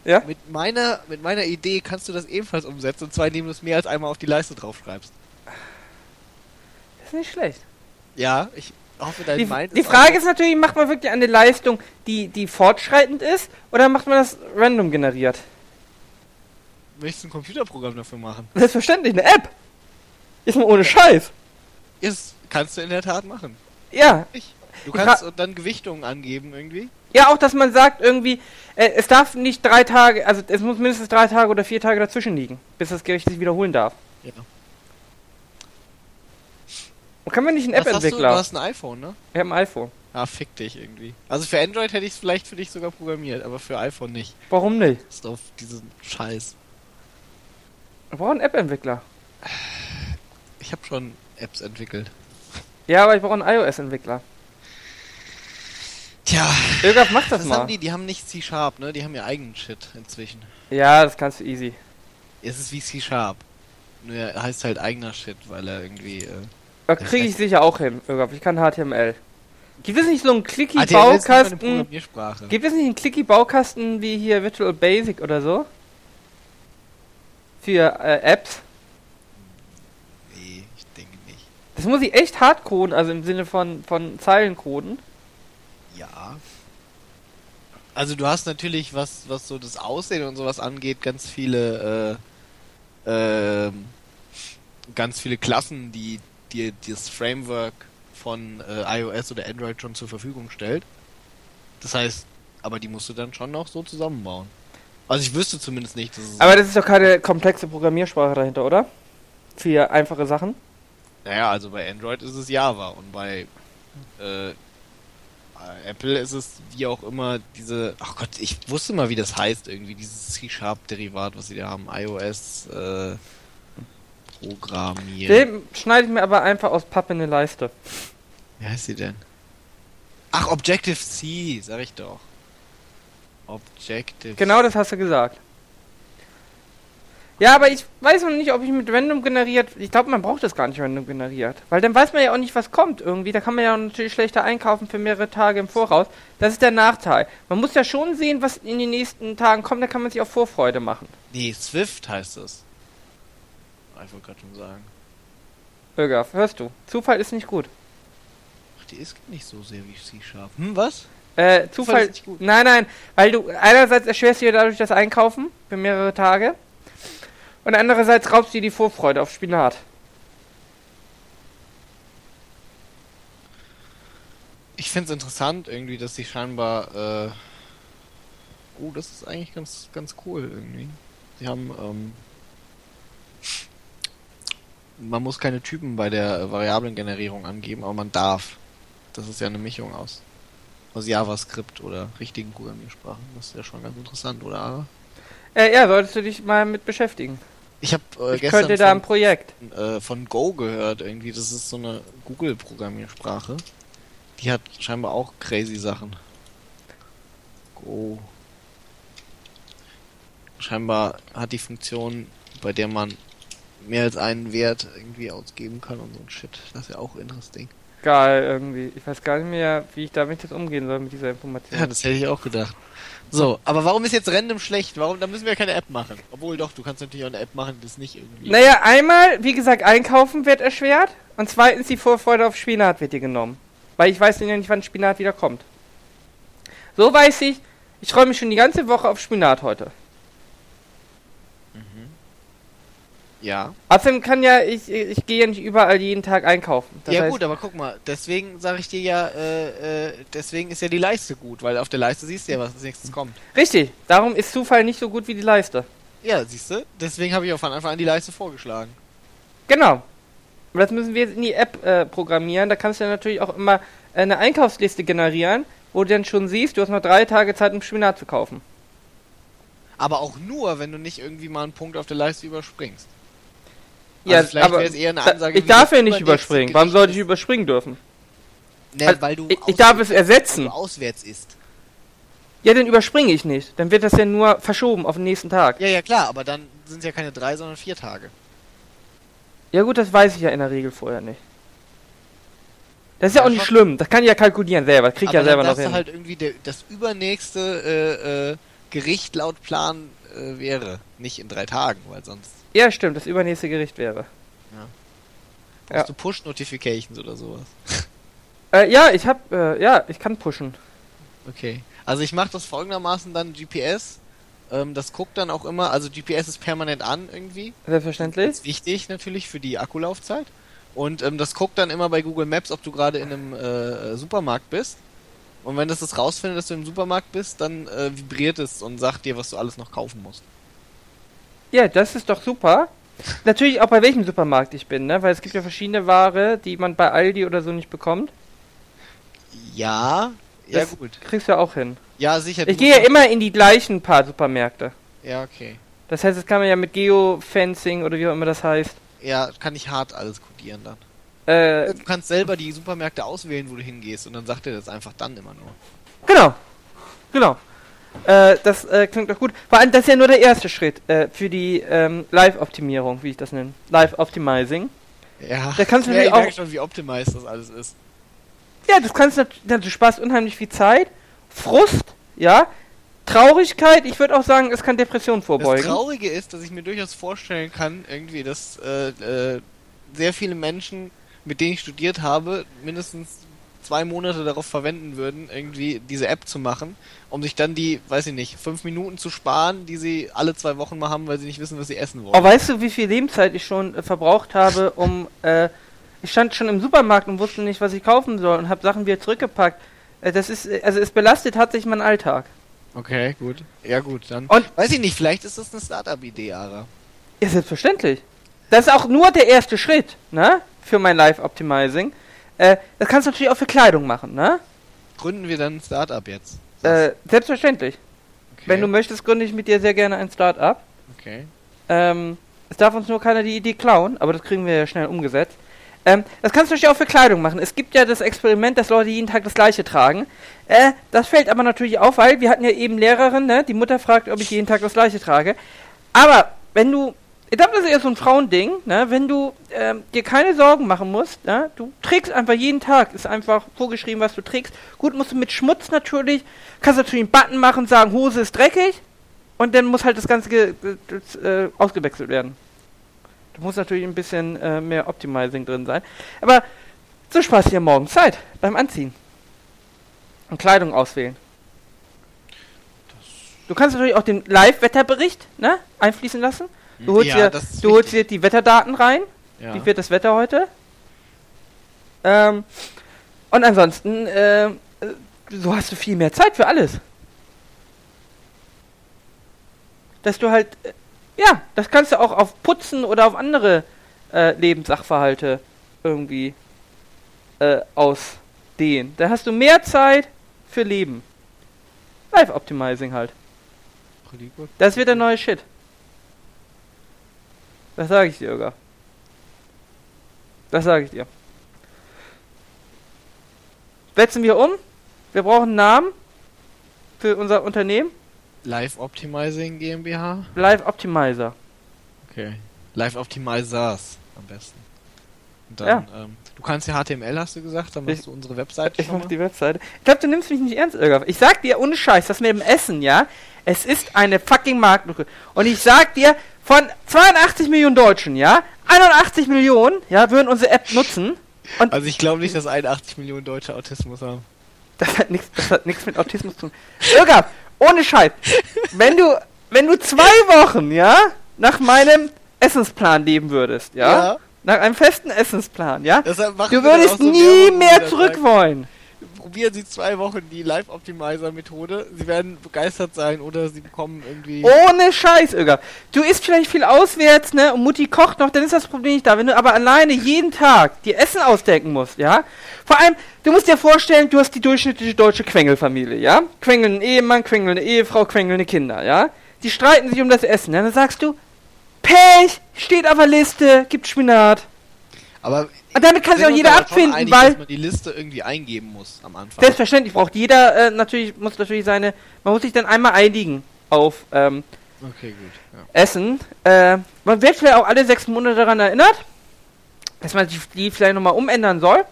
Ja? Mit meiner, mit meiner Idee kannst du das ebenfalls umsetzen, und zwar indem du es mehr als einmal auf die Leiste draufschreibst. Das ist nicht schlecht. Ja, ich hoffe, dein Die, Mind die Frage ist natürlich, macht man wirklich eine Leistung, die, die fortschreitend ist, oder macht man das random generiert? Möchtest du ein Computerprogramm dafür machen? Selbstverständlich, eine App. Ist mal ohne Scheiß. Ist, kannst du in der Tat machen. Ja. Ich. Du kannst Fra- dann Gewichtungen angeben irgendwie. Ja, auch, dass man sagt irgendwie, äh, es darf nicht drei Tage, also es muss mindestens drei Tage oder vier Tage dazwischen liegen, bis das Gericht sich wiederholen darf. Ja. Und kann man nicht einen Was hast du? Du App-Entwickler? hast ein iPhone, ne? Ich habe ein iPhone. Ah, fick dich irgendwie. Also für Android hätte ich es vielleicht für dich sogar programmiert, aber für iPhone nicht. Warum nicht? Ist auf diesen Scheiß. Wir brauchen einen App-Entwickler. Ich habe schon Apps entwickelt. Ja, aber ich brauche einen iOS-Entwickler. Tja, Irgendwas macht das was mal. haben die? Die haben nicht C-Sharp, ne? Die haben ja eigenen Shit inzwischen. Ja, das kannst du easy. Es ist wie C-Sharp. Nur er heißt halt eigener Shit, weil er irgendwie, äh, Da Das kriege ich sicher auch hin. Irgendwas. Ich kann HTML. Gibt es nicht so einen Clicky-Baukasten? Gibt es nicht einen Clicky-Baukasten wie hier Visual Basic oder so? Für äh, Apps? Nee, ich denke nicht. Das muss ich echt hart coden, also im Sinne von, von Zeilencoden. Ja. Also du hast natürlich, was, was so das Aussehen und sowas angeht, ganz viele, äh, ähm, ganz viele Klassen, die dir das Framework von äh, iOS oder Android schon zur Verfügung stellt. Das heißt, aber die musst du dann schon noch so zusammenbauen. Also ich wüsste zumindest nicht, dass es Aber das ist doch keine komplexe Programmiersprache dahinter, oder? Für einfache Sachen. Naja, also bei Android ist es Java und bei äh, Apple ist es wie auch immer diese. Ach Gott, ich wusste mal, wie das heißt irgendwie, dieses C-Sharp-Derivat, was sie da haben, iOS äh, Programmieren. Den schneide ich mir aber einfach aus Pappe in eine Leiste. Wie heißt sie denn? Ach, Objective-C, sag ich doch. Objective. Genau das hast du gesagt. Ja, aber ich weiß noch nicht, ob ich mit random generiert. Ich glaube, man braucht das gar nicht random generiert. Weil dann weiß man ja auch nicht, was kommt irgendwie. Da kann man ja natürlich schlechter einkaufen für mehrere Tage im Voraus. Das ist der Nachteil. Man muss ja schon sehen, was in den nächsten Tagen kommt. Da kann man sich auch Vorfreude machen. Nee, Swift heißt es. Ich wollte gerade schon sagen. Irgaf, hörst du? Zufall ist nicht gut. Ach, die ist nicht so sehr wie C-Sharp. Hm, was? Äh, Zufall Zufall. ist nicht gut. Nein, nein, weil du einerseits erschwerst dir dadurch das Einkaufen für mehrere Tage und andererseits raubst dir die Vorfreude auf Spinat. Ich finde es interessant irgendwie, dass sie scheinbar. Äh oh, das ist eigentlich ganz, ganz cool irgendwie. Sie haben. Ähm man muss keine Typen bei der Variablengenerierung angeben, aber man darf. Das ist ja eine Mischung aus, aus JavaScript oder richtigen Programmiersprachen. Das ist ja schon ganz interessant, oder? Äh, ja, solltest du dich mal mit beschäftigen. Ich habe äh, Ich gestern könnte da ein von, Projekt. äh, von Go gehört irgendwie. Das ist so eine Google-Programmiersprache. Die hat scheinbar auch crazy Sachen. Go. Scheinbar hat die Funktion, bei der man mehr als einen Wert irgendwie ausgeben kann und so ein Shit. Das ist ja auch interesting. Geil, irgendwie. Ich weiß gar nicht mehr, wie ich damit jetzt umgehen soll mit dieser Information. Ja, das hätte ich auch gedacht. So, aber warum ist jetzt Random schlecht? Warum? Da müssen wir keine App machen. Obwohl doch, du kannst natürlich auch eine App machen, das nicht irgendwie. Naja, einmal, wie gesagt, einkaufen wird erschwert und zweitens die Vorfreude auf Spinat wird dir genommen. Weil ich weiß ja nicht, wann Spinat wieder kommt. So weiß ich, ich freue mich schon die ganze Woche auf Spinat heute. Ja. Außerdem kann ja, ich, ich gehe ja nicht überall jeden Tag einkaufen. Das ja heißt, gut, aber guck mal, deswegen sage ich dir ja, äh, äh, deswegen ist ja die Leiste gut, weil auf der Leiste siehst du ja, was als nächstes kommt. Richtig, darum ist Zufall nicht so gut wie die Leiste. Ja, siehst du? Deswegen habe ich auch von Anfang an die Leiste vorgeschlagen. Genau. Und das müssen wir jetzt in die App äh, programmieren. Da kannst du ja natürlich auch immer eine Einkaufsliste generieren, wo du dann schon siehst, du hast noch drei Tage Zeit, um Spinat zu kaufen. Aber auch nur, wenn du nicht irgendwie mal einen Punkt auf der Leiste überspringst. Ja, Also vielleicht wäre es eher eine Ansage, ich darf das ja nicht überspringen. Warum sollte ich ist. überspringen dürfen? Ne, Also, weil du ich, ich darf es ersetzen. du auswärts isst. Ja, dann überspringe ich nicht. Dann wird das ja nur verschoben auf den nächsten Tag. Ja, ja, klar, aber dann sind es ja keine drei, sondern vier Tage. Ja gut, das weiß ich ja in der Regel vorher nicht. Das ist ja, Ja, auch nicht schlimm. Das kann ich ja kalkulieren selber. Das krieg ich aber ja selber noch hin. du halt irgendwie, der, das übernächste äh, äh, Gericht laut Plan äh, wäre. Nicht in drei Tagen, weil sonst Ja, stimmt. Das übernächste Gericht wäre. brauchst Ja. du Push-Notifications oder sowas. (laughs) Äh, ja, ich hab, äh, ja, ich kann pushen. Okay. Also ich mache das folgendermaßen dann GPS. Ähm, das guckt dann auch immer, also GPS ist permanent an irgendwie. Selbstverständlich. ist wichtig natürlich für die Akkulaufzeit. Und ähm, das guckt dann immer bei Google Maps, ob du gerade in einem äh, Supermarkt bist. Und wenn das das rausfindet, dass du im Supermarkt bist, dann äh, vibriert es und sagt dir, was du alles noch kaufen musst. Ja, das ist doch super. (laughs) Natürlich auch bei welchem Supermarkt ich bin, ne? Weil es gibt ja verschiedene Ware, die man bei Aldi oder so nicht bekommt. Ja, ja Das gut. Kriegst du ja auch hin. Ja, sicher. Ich gehe ja immer in die gleichen paar Supermärkte. Ja, okay. Das heißt, das kann man ja mit Geofencing oder wie auch immer das heißt. Ja, kann ich hart alles kodieren dann. Äh, Du kannst selber die Supermärkte auswählen, wo du hingehst und dann sagt er das einfach dann immer nur. genau. Genau. Äh, das äh, klingt doch gut. Vor allem, das ist ja nur der erste Schritt äh, für die ähm, Live-Optimierung, wie ich das nenne. Live-Optimizing. Ja, Da kannst du ja, ich auch- schon, wie optimized das alles ist. Ja, das kannst du natürlich, du sparst unheimlich viel Zeit, Frust, ja, Traurigkeit, ich würde auch sagen, es kann Depression vorbeugen. Das Traurige ist, dass ich mir durchaus vorstellen kann, irgendwie, dass äh, äh, sehr viele Menschen, mit denen ich studiert habe, mindestens zwei Monate darauf verwenden würden, irgendwie diese App zu machen, um sich dann die, weiß ich nicht, fünf Minuten zu sparen, die sie alle zwei Wochen mal haben, weil sie nicht wissen, was sie essen wollen. Aber weißt du, wie viel Lebenszeit ich schon äh, verbraucht habe, um, äh, ich stand schon im Supermarkt und wusste nicht, was ich kaufen soll und habe Sachen wieder zurückgepackt. Äh, das ist, also es belastet tatsächlich meinen Alltag. Okay, gut. Ja gut, dann. Und- weiß ich nicht, vielleicht ist das eine Startup-Idee, Ara. Ja, selbstverständlich. Das ist auch nur der erste Schritt, ne? Für mein Live-Optimizing. Äh, das kannst du natürlich auch für Kleidung machen, ne? Gründen wir dann ein Startup jetzt? Äh, selbstverständlich. okay. Wenn du möchtest, gründe ich mit dir sehr gerne ein Start-up. Okay. Ähm, es darf uns nur keiner die Idee klauen, aber das kriegen wir ja schnell umgesetzt. Ähm, das kannst du natürlich auch für Kleidung machen. Es gibt ja das Experiment, dass Leute jeden Tag das gleiche tragen. Äh, das fällt aber natürlich auf, weil wir hatten ja eben Lehrerin, ne? Die Mutter fragt, ob ich jeden Tag das gleiche trage. Aber wenn du, ich glaube, das ist eher so ein Frauending, ne? Wenn du ähm, dir keine Sorgen machen musst, ne? Du trägst einfach jeden Tag, ist einfach vorgeschrieben, was du trägst. Gut, musst du mit Schmutz natürlich, kannst natürlich einen Button machen, sagen, Hose ist dreckig. Und dann muss halt das Ganze das, äh, ausgewechselt werden. Da muss natürlich ein bisschen äh, mehr Optimizing drin sein. Aber so Spaß hier morgen Zeit beim Anziehen. Und Kleidung auswählen. Du kannst natürlich auch den Live-Wetterbericht ne, einfließen lassen. Du holst, ja, dir, du holst dir die Wetterdaten rein. ja. Wie wird das Wetter heute? Ähm, und ansonsten, äh, so hast du viel mehr Zeit für alles. Dass du halt, äh, ja, das kannst du auch auf Putzen oder auf andere äh, Lebenssachverhalte irgendwie äh, ausdehnen. Da hast du mehr Zeit für Leben. Live-Optimizing halt. Pretty good. Das wird der neue Shit. Das sage ich dir, Irga. Das sage ich dir. Setzen wir um. Wir brauchen einen Namen für unser Unternehmen. Live Optimizing GmbH? Live Optimizer. Okay. Live Optimizers am besten. Und dann, Ja. ähm, du kannst ja HTML, hast du gesagt, dann machst Ich- du unsere Webseite Ich mach die Webseite. Ich glaube, du nimmst mich nicht ernst, Irga. Ich sag dir ohne Scheiß, das mit dem Essen, ja, es ist eine fucking Marktlücke. Und ich sag dir, von 82 Millionen Deutschen, ja, 81 Millionen, ja, würden unsere App nutzen. Also ich glaube nicht, dass 81 Millionen Deutsche Autismus haben. Das hat nichts, das hat nichts mit Autismus zu tun. Irga, ohne Scheiß. Wenn du, wenn du zwei Wochen, ja, nach meinem Essensplan leben würdest, ja, Ja. Nach einem festen Essensplan, ja, du würdest so nie mehr wir zurück sagen, wollen. Probieren Sie zwei Wochen die Live Optimizer Methode. Sie werden begeistert sein oder Sie bekommen irgendwie. Ohne Scheiß, Irga. Du isst vielleicht viel auswärts, ne, und Mutti kocht noch, dann ist das Problem nicht da. Wenn du aber alleine jeden Tag dir Essen ausdenken musst, ja, vor allem, du musst dir vorstellen, du hast die durchschnittliche deutsche Quengelfamilie, ja, quengelnden Ehemann, quengelnde Ehefrau, quengelnde Kinder, ja, die streiten sich um das Essen, ja, dann sagst du, Pech, steht auf der Liste, gibt Spinat. Aber Und damit kann sich auch jeder abfinden, einig, weil dass man die Liste irgendwie eingeben muss am Anfang. selbstverständlich braucht jeder äh, natürlich, muss natürlich seine, man muss sich dann einmal einigen auf, ähm, Okay, gut. Ja. Essen. Äh, man wird vielleicht auch alle sechs Monate daran erinnert, dass man die, die vielleicht nochmal umändern soll.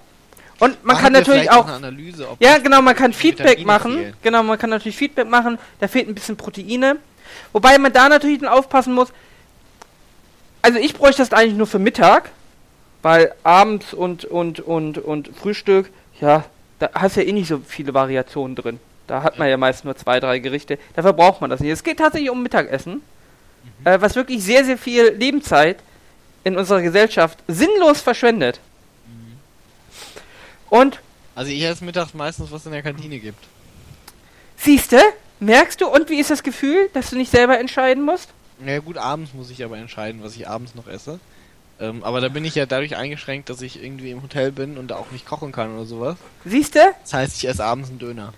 Und man Machen kann natürlich auch. Analyse, Ja, genau, man kann Feedback Vitamine machen. fehlen. Genau, man kann natürlich Feedback machen. Da fehlt ein bisschen Proteine. Wobei man da natürlich dann aufpassen muss. Also ich bräuchte das eigentlich nur für Mittag, weil abends und und und und Frühstück, ja, da hast ja eh nicht so viele Variationen drin. Da hat man ja meist nur zwei, drei Gerichte. Dafür braucht man das nicht. Es geht tatsächlich um Mittagessen, äh, was wirklich sehr, sehr viel Lebenszeit in unserer Gesellschaft sinnlos verschwendet. Und Also ich esse mittags meistens, was in der Kantine gibt. Siehste, merkst du, und wie ist das Gefühl, dass du nicht selber entscheiden musst? Na ja, gut, abends muss ich aber entscheiden, was ich abends noch esse. Ähm, aber da bin ich ja dadurch eingeschränkt, dass ich irgendwie im Hotel bin und da auch nicht kochen kann oder sowas. Siehste, Das heißt, ich esse abends einen Döner.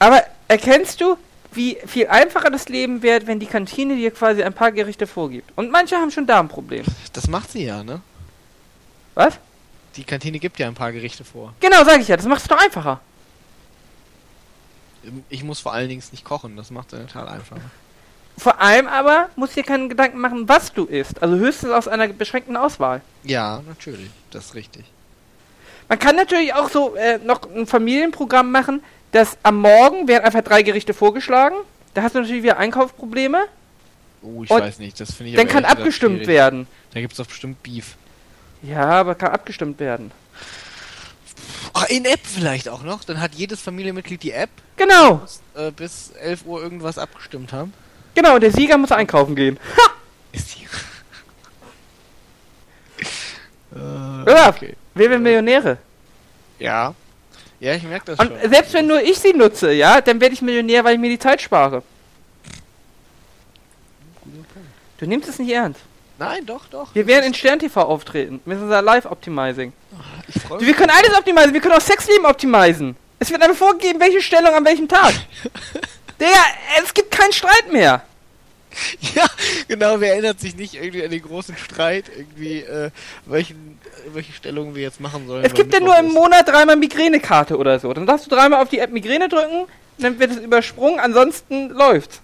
aber erkennst du, wie viel einfacher das Leben wird, wenn die Kantine dir quasi ein paar Gerichte vorgibt? Und manche haben schon Darmprobleme. Das macht sie ja, ne? Was? Die Kantine gibt ja ein paar Gerichte vor. Genau, sag ich ja, das macht es doch einfacher. Ich muss vor allen Dingen nicht kochen, das macht es total einfach. Vor allem aber musst du dir keinen Gedanken machen, was du isst. Also höchstens aus einer beschränkten Auswahl. Ja, natürlich, das ist richtig. Man kann natürlich auch so äh, noch ein Familienprogramm machen, das am Morgen werden einfach drei Gerichte vorgeschlagen. Da hast du natürlich wieder Einkaufsprobleme. Oh, ich Und weiß nicht, das finde ich Dann kann abgestimmt schwierig. werden. Da gibt's doch bestimmt Beef. Ja, aber kann abgestimmt werden. Ah, in App vielleicht auch noch. Dann hat jedes Familienmitglied die App, Genau, muss äh, bis 11 Uhr irgendwas abgestimmt haben. Genau. Der Sieger muss einkaufen gehen. Ist die. äh, Ja, okay. wer will Millionäre? Ja. Ja, ich merke das Und schon. selbst wenn nur ich sie nutze, ja, dann werde ich Millionär, weil ich mir die Zeit spare. Du nimmst es nicht ernst. Nein, doch, doch. Wir werden in Stern TV auftreten. Mit unser Live-Optimizing. Ich freue Wir mich. können alles optimizen. Wir können auch Sexleben optimisen. Es wird einfach vorgegeben, welche Stellung an welchem Tag. (laughs) Digga, es gibt keinen Streit mehr. (laughs) Ja, genau, wer erinnert sich nicht irgendwie an den großen Streit, irgendwie, äh, welchen, äh, welche Stellungen wir jetzt machen sollen? Es gibt ja nur im. Monat dreimal Migränekarte oder so. Dann darfst du dreimal auf die App Migräne drücken, dann wird es übersprungen, ansonsten läuft's.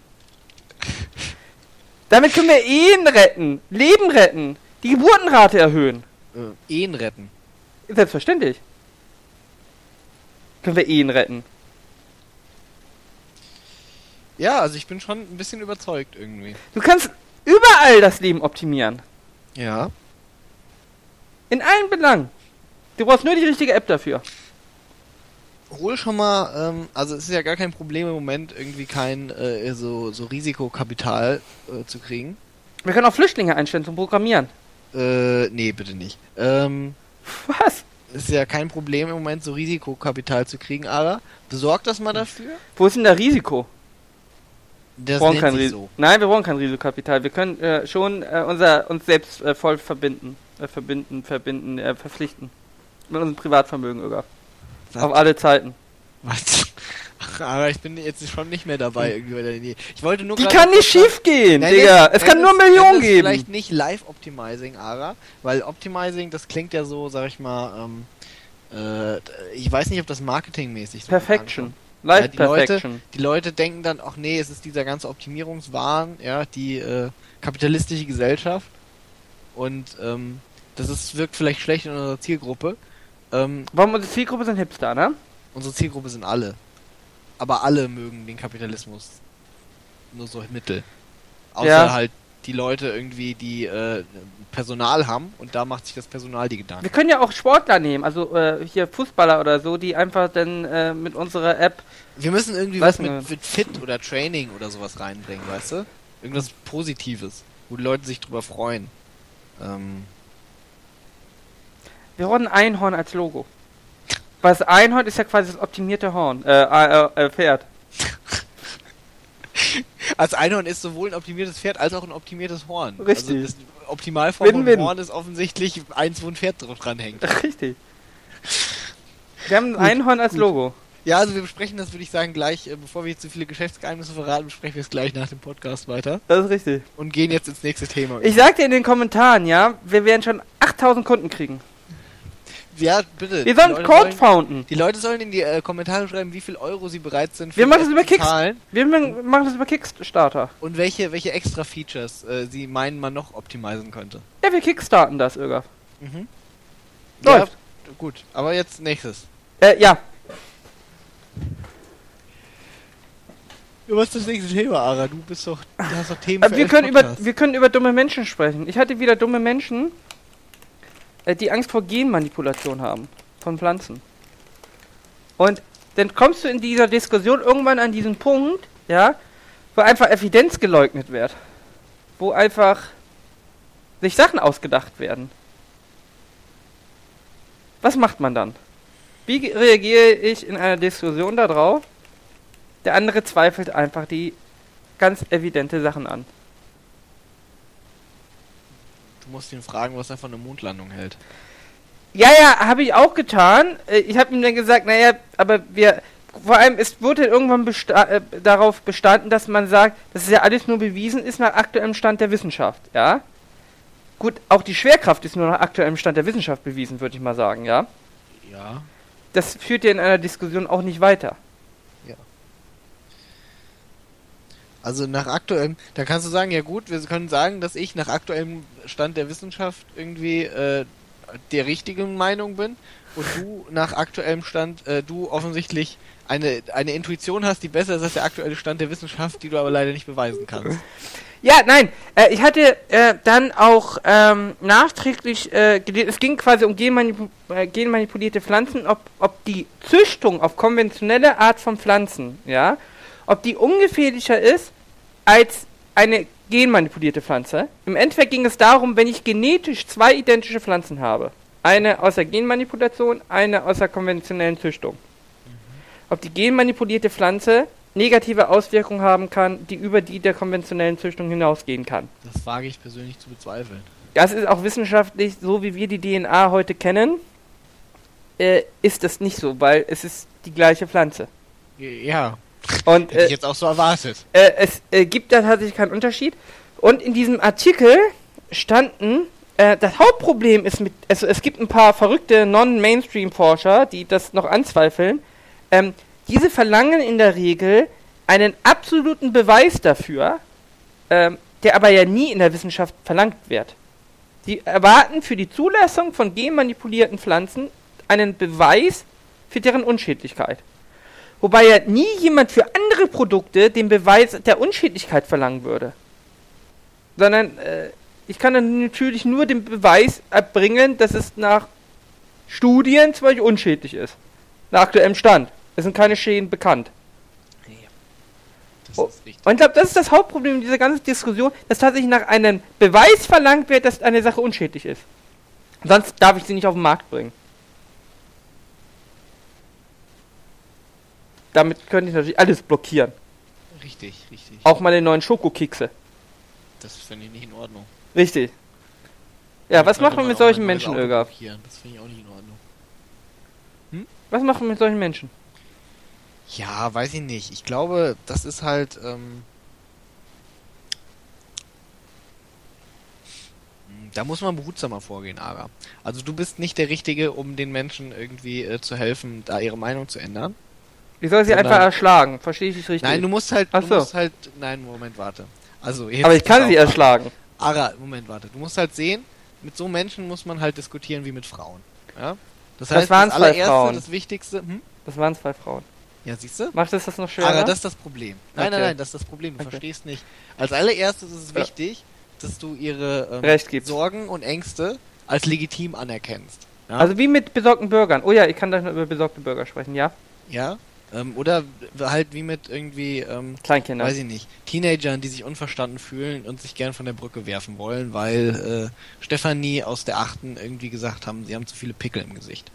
(laughs) Damit können wir Ehen retten, Leben retten, die Geburtenrate erhöhen. Äh, Ehen retten. Selbstverständlich. Können wir Ehen retten. Ja, also ich bin schon ein bisschen überzeugt irgendwie. Du kannst überall das Leben optimieren. Ja. In allen Belangen. Du brauchst nur die richtige App dafür. Hol schon mal, ähm, also es ist ja gar kein Problem im Moment, irgendwie kein äh, so, so Risikokapital äh, zu kriegen. Wir können auch Flüchtlinge einstellen zum Programmieren. Äh, nee, bitte nicht. Ähm, Was? ist ja kein Problem im Moment, so Risikokapital zu kriegen, aber besorg das mal dafür. Wo ist denn da Risiko? Das Wir brauchen kein sich Ris so. Nein, wir brauchen kein Risikokapital. Wir können äh, schon äh, unser, uns selbst äh, voll verbinden. Äh, verbinden, verbinden, äh, verpflichten. Mit unserem Privatvermögen, Öger. Was? Auf alle Zeiten. Was? Ach, aber ich bin jetzt schon nicht mehr dabei irgendwie bei der Idee. Ich wollte nur Die kann nicht schief gehen, Nein, Digga. Es kann nur Millionen geben. Vielleicht nicht Live-Optimizing, Ara, weil Optimizing, das klingt ja so, sag ich mal, ähm, äh, ich weiß nicht, ob das marketingmäßig so Perfection. ankommt. Live Ja, die Leute- Perfection. Die Leute denken dann, ach nee, es ist dieser ganze Optimierungswahn, ja, die äh, kapitalistische Gesellschaft und ähm, das ist, wirkt vielleicht schlecht in unserer Zielgruppe. Ähm, Warum unsere Zielgruppe sind Hipster, ne? unsere Zielgruppe sind alle. Aber alle mögen den Kapitalismus. Nur so Mittel. Außer Ja. halt die Leute irgendwie, die äh, Personal haben und da macht sich das Personal die Gedanken. Wir können ja auch Sportler nehmen, also äh, hier Fußballer oder so, die einfach dann äh, mit unserer App. Wir müssen irgendwie was mit, mit Fit oder Training oder sowas reinbringen, weißt du? Irgendwas Positives, wo die Leute sich drüber freuen. Ähm, Wir ein Einhorn als Logo. Weil das Einhorn ist ja quasi das optimierte Horn, äh, äh, äh Pferd. (laughs) (laughs) als Einhorn ist sowohl ein optimiertes Pferd als auch ein optimiertes Horn. Richtig. Also das Optimalform von Win-win. Horn ist offensichtlich eins, wo ein Pferd drauf dranhängt. Richtig. Wir haben ein Gut, Einhorn als gut. Logo. Ja, also wir besprechen das, würde ich sagen, gleich, äh, bevor wir jetzt zu viele Geschäftsgeheimnisse verraten, besprechen wir es gleich nach dem Podcast weiter Das ist richtig. und gehen jetzt ins nächste Thema. Ich sag dir in den Kommentaren, ja, wir werden schon 8000 Kunden kriegen. Ja, bitte. Wir sollen Code founden. Die Leute sollen in die äh, Kommentare schreiben, wie viel Euro sie bereit sind Wir machen das über App zu Kicks- zahlen Wir machen das über Kickstarter. und welche, welche extra Features äh, sie meinen, man noch optimisieren könnte. Ja, wir kickstarten das, Öger. Mhm. Läuft. Ja, gut, aber jetzt nächstes. Äh, ja. Was ist das nächste Thema, Ara? Du bist doch, du hast doch Themen Äh, für wir, können über, wir können über dumme Menschen sprechen. Ich hatte wieder dumme Menschen, äh, die Angst vor Genmanipulation haben. Von Pflanzen. Und dann kommst du in dieser Diskussion irgendwann an diesen Punkt, ja, wo einfach Evidenz geleugnet wird. Wo einfach sich Sachen ausgedacht werden. Was macht man dann? Wie reagiere ich in einer Diskussion darauf? Der andere zweifelt einfach die ganz evidente Sachen an. Du musst ihn fragen, was er von der Mondlandung hält. Ja, ja, habe ich auch getan. Äh, Ich habe ihm dann gesagt, naja, aber wir, vor allem, es wurde irgendwann besta äh, darauf bestanden, dass man sagt, dass es ja alles nur bewiesen ist nach aktuellem Stand der Wissenschaft, ja. Gut, auch die Schwerkraft ist nur nach aktuellem Stand der Wissenschaft bewiesen, würde ich mal sagen, ja. Ja. Das führt ja in einer Diskussion auch nicht weiter. Also nach aktuellem, da kannst du sagen, ja gut, wir können sagen, dass ich nach aktuellem Stand der Wissenschaft irgendwie äh, der richtigen Meinung bin und du nach aktuellem Stand, äh, du offensichtlich eine, eine Intuition hast, die besser ist als der aktuelle Stand der Wissenschaft, die du aber leider nicht beweisen kannst. Ja, nein, äh, ich hatte äh, dann auch ähm, nachträglich äh, es ging quasi um genmanipu äh, genmanipulierte Pflanzen, ob, ob die Züchtung auf konventionelle Art von Pflanzen, ja, ob die ungefährlicher ist als eine genmanipulierte Pflanze. Im Endeffekt ging es darum, wenn ich genetisch zwei identische Pflanzen habe, eine aus der Genmanipulation, eine aus der konventionellen Züchtung, ob die genmanipulierte Pflanze negative Auswirkungen haben kann, die über die der konventionellen Züchtung hinausgehen kann. Das wage ich persönlich zu bezweifeln. Das ist auch wissenschaftlich, so wie wir die DNA heute kennen, äh, ist das nicht so, weil es ist die gleiche Pflanze. Ja, Und hätte ich äh, jetzt auch so erwartet. äh, es äh, gibt da tatsächlich keinen Unterschied. Und in diesem Artikel standen, äh, das Hauptproblem ist mit, also es gibt ein paar verrückte Non-Mainstream-Forscher, die das noch anzweifeln. Ähm, diese verlangen in der Regel einen absoluten Beweis dafür, ähm, der aber ja nie in der Wissenschaft verlangt wird. Sie erwarten für die Zulassung von genmanipulierten Pflanzen einen Beweis für deren Unschädlichkeit. Wobei ja nie jemand für andere Produkte den Beweis der Unschädlichkeit verlangen würde. Sondern äh, ich kann dann natürlich nur den Beweis erbringen, dass es nach Studien zum Beispiel unschädlich ist. Nach aktuellem Stand. Es sind keine Schäden bekannt. Das Oh, ist richtig. Und ich glaube, das ist das Hauptproblem dieser ganzen Diskussion, dass tatsächlich nach einem Beweis verlangt wird, dass eine Sache unschädlich ist. Sonst darf ich sie nicht auf den Markt bringen. Damit könnte ich natürlich alles blockieren. Richtig, richtig. Auch meine neuen Schokokekse. Das finde ich nicht in Ordnung. Richtig. Ja, was wir könnte mit solchen Menschen, blockieren. Das finde ich auch nicht in Ordnung. Was machen wir mit solchen Menschen? Ja, weiß ich nicht. Ich glaube, das ist halt. Ähm, da muss man behutsamer vorgehen, Ara. Also du bist nicht der Richtige, um den Menschen irgendwie äh, zu helfen, da ihre Meinung zu ändern. Ich soll sie Sondern- einfach erschlagen. Verstehe ich nicht richtig? Nein, du musst halt, Ach du so. musst halt, nein, Moment, warte. Also, Aber ich kann sie erschlagen. Ara, Moment, warte. Du musst halt sehen, mit so Menschen muss man halt diskutieren wie mit Frauen. Ja? Das Das heißt, waren das zwei Frauen. das Wichtigste, hm? Das waren zwei Frauen. Ja, siehst du? Macht es das noch schwerer? Aber das ist das Problem. Nein, nein, Okay. nein, das ist das Problem. Du Okay. verstehst nicht. Als allererstes ist es Ja. wichtig, dass du ihre ähm. Sorgen und Ängste als legitim anerkennst. Ja? Also wie mit besorgten Bürgern. Oh ja, ich kann gleich noch über besorgte Bürger sprechen, ja? ja? Ähm, oder halt wie mit irgendwie, ähm, Kleinkinder. weiß ich nicht, Teenagern, die sich unverstanden fühlen und sich gern von der Brücke werfen wollen, weil äh, Stefanie aus der Achten irgendwie gesagt haben, sie haben zu viele Pickel im Gesicht.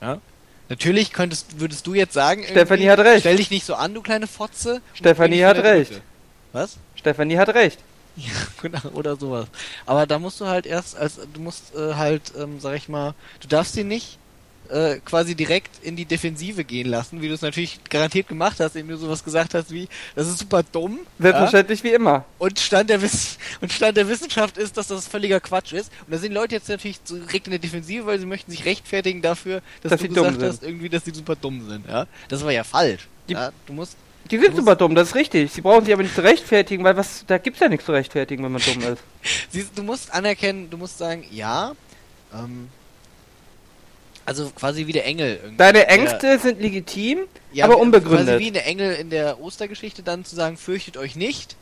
Ja? Natürlich könntest, würdest du jetzt sagen, Stefanie hat recht. Stell dich nicht so an, du kleine Fotze. Stefanie hat recht. Brücke. Was? Stefanie hat recht. Ja, (laughs) genau, oder sowas. Aber da musst du halt erst, als du musst äh, halt, ähm, sag ich mal, du darfst sie nicht äh, quasi direkt in die Defensive gehen lassen, wie du es natürlich garantiert gemacht hast, indem du sowas gesagt hast wie, das ist super dumm. Ja? Selbstverständlich wie immer. Und Stand der Wiss (laughs) und Stand der Wissenschaft ist, dass das völliger Quatsch ist. Und da sind Leute jetzt natürlich direkt in der Defensive, weil sie möchten sich rechtfertigen dafür, dass, Dass du gesagt hast, irgendwie, dass sie super dumm sind. Ja, das war ja falsch. Die- ja, du musst Die sind super dumm, das ist richtig. Sie brauchen sich aber nicht zu rechtfertigen, weil was, da gibt's ja nichts zu rechtfertigen, wenn man dumm (laughs) ist. Du musst anerkennen, du musst sagen, ja, ähm, also quasi wie der Engel. irgendwie. Deine Der- Ängste sind legitim, ja, aber Quasi unbegründet. wie der Engel in der Ostergeschichte dann zu sagen, fürchtet euch nicht.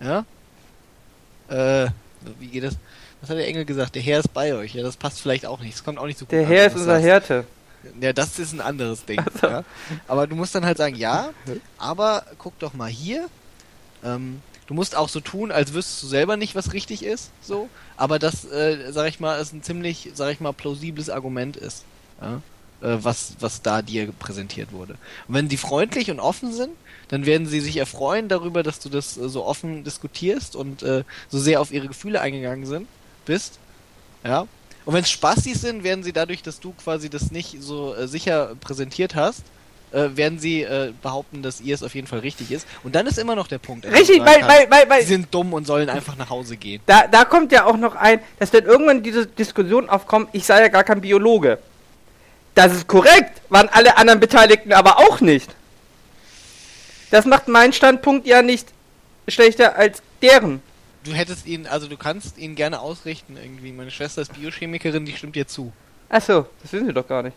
Ja? Äh, wie geht das? Was hat der Engel gesagt? Der Herr ist bei euch. Ja, das passt vielleicht auch nicht. Das kommt auch nicht so gut Der an, Herr ist unser. Härte. Ja, das ist ein anderes Ding. Ach so. Ja? Aber du musst dann halt sagen, ja, (laughs) aber guck doch mal hier. Ähm, du musst auch so tun, als wüsstest du selber nicht, was richtig ist, so. Aber das, äh, sag ich mal, ist ein ziemlich, sag ich mal, plausibles Argument ist, ja? äh, was, was da dir präsentiert wurde. Und wenn die freundlich und offen sind, dann werden sie sich erfreuen darüber, dass du das äh, so offen diskutierst und äh, so sehr auf ihre Gefühle eingegangen sind, bist. Ja. Und wenn es Spastis sind, werden sie dadurch, dass du quasi das nicht so äh, sicher präsentiert hast, äh, werden sie äh, behaupten, dass ihr es auf jeden Fall richtig ist. Und dann ist immer noch der Punkt. dem Richtig, weil, weil, weil, weil, sie sind dumm und sollen einfach nach Hause gehen. da, da kommt ja auch noch ein, dass dann irgendwann diese Diskussion aufkommt, ich sei ja gar kein Biologe. Das ist korrekt, waren alle anderen Beteiligten aber auch nicht. Das macht meinen Standpunkt ja nicht schlechter als deren. du hättest ihn, also du kannst ihn gerne ausrichten irgendwie. Meine Schwester ist Biochemikerin, die stimmt dir zu. Achso, das wissen wir doch gar nicht.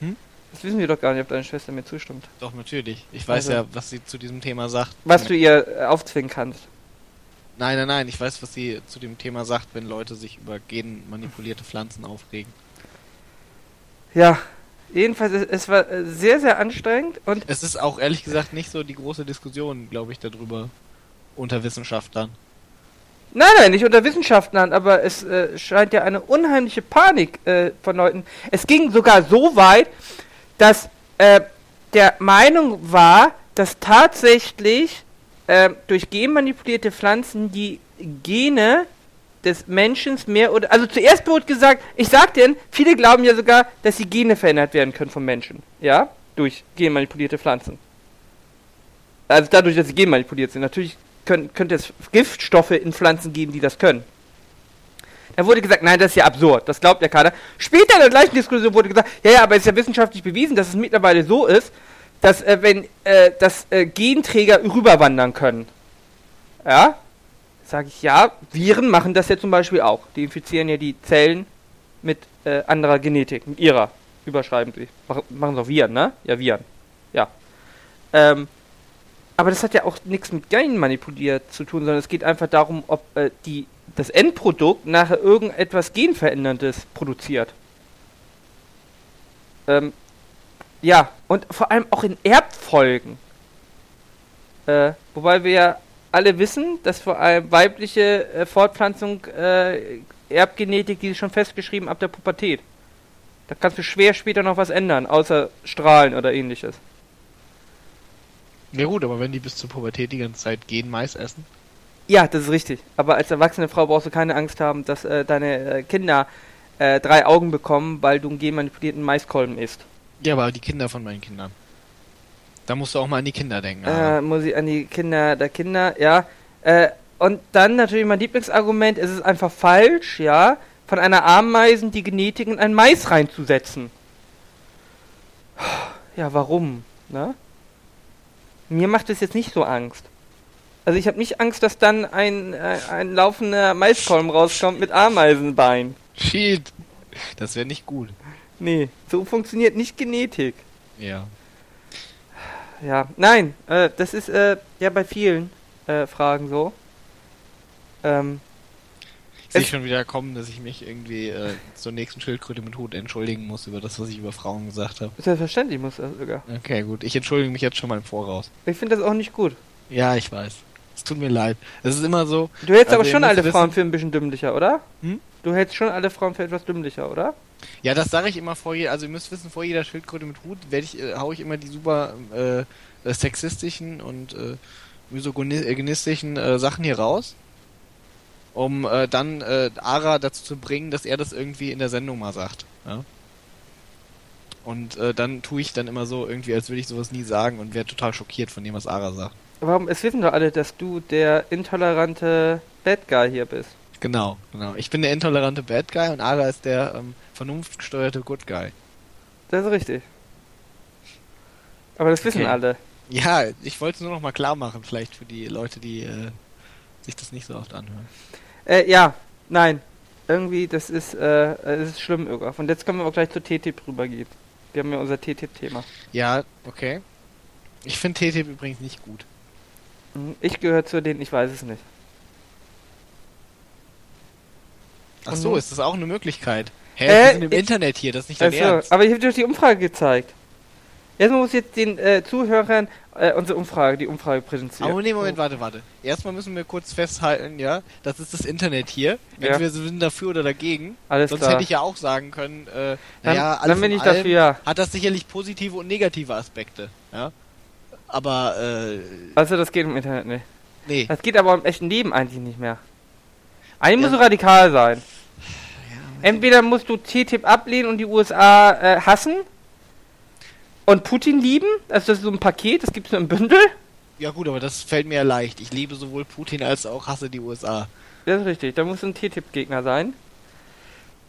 Hm? Das wissen wir doch gar nicht, ob deine Schwester mir zustimmt. Doch, natürlich. Ich weiß Also- ja, was sie zu diesem Thema sagt. Was du ihr äh, aufzwingen kannst. Nein, nein, nein, ich weiß, was sie zu dem Thema sagt, wenn Leute sich über genmanipulierte Pflanzen aufregen. Ja, jedenfalls, es, es war äh, sehr, sehr anstrengend und Es ist auch ehrlich gesagt nicht so die große Diskussion, glaube ich, darüber unter Wissenschaftlern. Nein, nein, nicht unter Wissenschaftlern, aber es äh, scheint ja eine unheimliche Panik äh, von Leuten. Es ging sogar so weit, dass äh, der Meinung war, dass tatsächlich äh, durch genmanipulierte Pflanzen die Gene des Menschen mehr oder. Also zuerst wurde gesagt, ich sag denn, viele glauben ja sogar, dass die Gene verändert werden können vom Menschen. Ja? Durch genmanipulierte Pflanzen. Also dadurch, dass sie genmanipuliert sind. Natürlich können, könnte es Giftstoffe in Pflanzen geben, die das können. Da wurde gesagt, nein, das ist ja absurd, das glaubt ja keiner. Später in der gleichen Diskussion wurde gesagt, ja, ja, aber es ist ja wissenschaftlich bewiesen, dass es mittlerweile so ist, dass äh, wenn äh, dass äh, Genträger rüberwandern können. Ja? Sage ich ja, Viren machen das ja zum Beispiel auch. Die infizieren ja die Zellen mit äh, anderer Genetik, mit ihrer. Überschreiben sie. Mach, machen sie auch Viren, ne? Ja, Viren. Ja. Ähm, aber das hat ja auch nichts mit Gen manipuliert zu tun, sondern es geht einfach darum, ob äh, die, das Endprodukt nachher irgendetwas Genveränderndes produziert. Ähm, ja, und vor allem auch in Erbfolgen. Äh, wobei wir ja alle wissen, dass vor allem weibliche äh, Fortpflanzung, äh, Erbgenetik, die ist schon festgeschrieben ab der Pubertät. Da kannst du schwer später noch was ändern, außer Strahlen oder ähnliches. Ja gut, aber wenn die bis zur Pubertät die ganze Zeit gehen Mais essen. Ja, das ist richtig. Aber als erwachsene Frau brauchst du keine Angst haben, dass äh, deine äh, Kinder äh, drei Augen bekommen, weil du einen genmanipulierten Maiskolben isst. Ja, aber die Kinder von meinen Kindern. Da musst du auch mal an die Kinder denken. Äh, muss ich an die Kinder der Kinder, ja. Äh, und dann natürlich mein Lieblingsargument, es ist einfach falsch, ja, von einer Ameisen die Genetik in ein Mais reinzusetzen. Ja, warum? Ne? Mir macht es jetzt nicht so Angst. Also ich habe nicht Angst, dass dann ein, äh, ein laufender Maiskolben rauskommt mit Ameisenbein. Shit. Das wäre nicht gut. Nee, so funktioniert nicht Genetik. Ja. Ja, nein, äh, das ist äh, ja bei vielen äh, Fragen so. Ähm, Ich sehe schon wieder kommen, dass ich mich irgendwie äh, zur nächsten Schildkröte mit Hut entschuldigen muss über das, was ich über Frauen gesagt habe. selbstverständlich muss das sogar. Okay, gut. Ich entschuldige mich jetzt schon mal im Voraus. Ich finde das auch nicht gut. Ja, ich weiß. Tut mir leid. Es ist immer so. Du hältst Also aber schon alle wissen- Frauen für ein bisschen dümmlicher, oder? Hm? Du hältst schon alle Frauen für etwas dümmlicher, oder? Ja, das sage ich immer vor jeder. Also ihr müsst wissen, vor jeder Schildkröte mit Hut werde ich, äh, hau ich immer die super äh, äh, sexistischen und äh, misogynistischen äh, Sachen hier raus, um äh, dann äh, Ara dazu zu bringen, dass er das irgendwie in der Sendung mal sagt. Ja? Und äh, dann tue ich dann immer so irgendwie, als würde ich sowas nie sagen und wäre total schockiert von dem, was Ara sagt. Warum? Es wissen doch alle, dass du der intolerante Bad Guy hier bist. Genau, genau. Ich bin der intolerante Bad Guy und Ara ist der ähm, vernunftgesteuerte Good Guy. Das ist richtig. Aber das wissen Okay. alle. Ja, ich wollte es nur noch mal klar machen, vielleicht für die Leute, die äh, sich das nicht so oft anhören. Äh, ja, nein. Irgendwie, das ist, äh, es ist schlimm, Irgaf. Und jetzt können wir auch gleich zu TTIP rübergehen. Wir haben ja unser TTIP-Thema. Ja, okay. Ich finde TTIP übrigens nicht gut. Ich gehöre zu denen, ich weiß es nicht. Ach Und so, ist das auch eine Möglichkeit? Hä, Äh, wir sind im ich- Internet hier, das ist nicht dein Also, Ernst. aber ich habe dir doch die Umfrage gezeigt. Erstmal muss ich jetzt den äh, Zuhörern äh, unsere Umfrage, die Umfrage präsentieren. Aber nee, Moment, warte, warte. Erstmal müssen wir kurz festhalten, ja, das ist das Internet hier. Ja. Entweder wir sind dafür oder dagegen. Alles Sonst klar. hätte ich ja auch sagen können, äh, dann, naja, dann alles bin in ich dafür. hat das sicherlich positive und negative Aspekte, ja. Aber, äh, Also das geht im Internet nicht. nee. Das geht aber im echten Leben eigentlich nicht mehr. Eigentlich Ja. musst du radikal sein. Entweder musst du TTIP ablehnen und die USA äh, hassen und Putin lieben. Also das ist so ein Paket, das gibt es nur im Bündel. Ja gut, aber das fällt mir ja leicht. Ich liebe sowohl Putin als auch hasse die USA. Das ist richtig, da musst du ein TTIP-Gegner sein.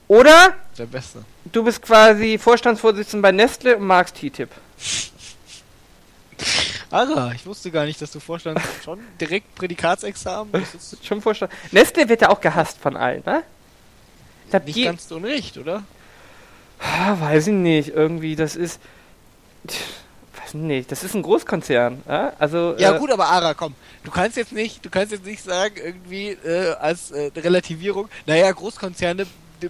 Oder Der Beste. du bist quasi Vorstandsvorsitzender bei Nestle und magst TTIP. (laughs) Ara, ich wusste gar nicht, dass du Vorstand schon direkt Prädikatsexamen. Das ist (laughs) Schon Vorstand. Nestle wird ja auch gehasst von allen, ne? Glaub, nicht ganz unrecht, oder? Ah, weiß ich nicht. Irgendwie, das ist. Weiß nicht. Das ist ein Großkonzern. Ja, also, Ja äh, gut, aber Ara, komm, du kannst jetzt nicht, du kannst jetzt nicht sagen irgendwie äh, als äh, Relativierung, naja, Großkonzerne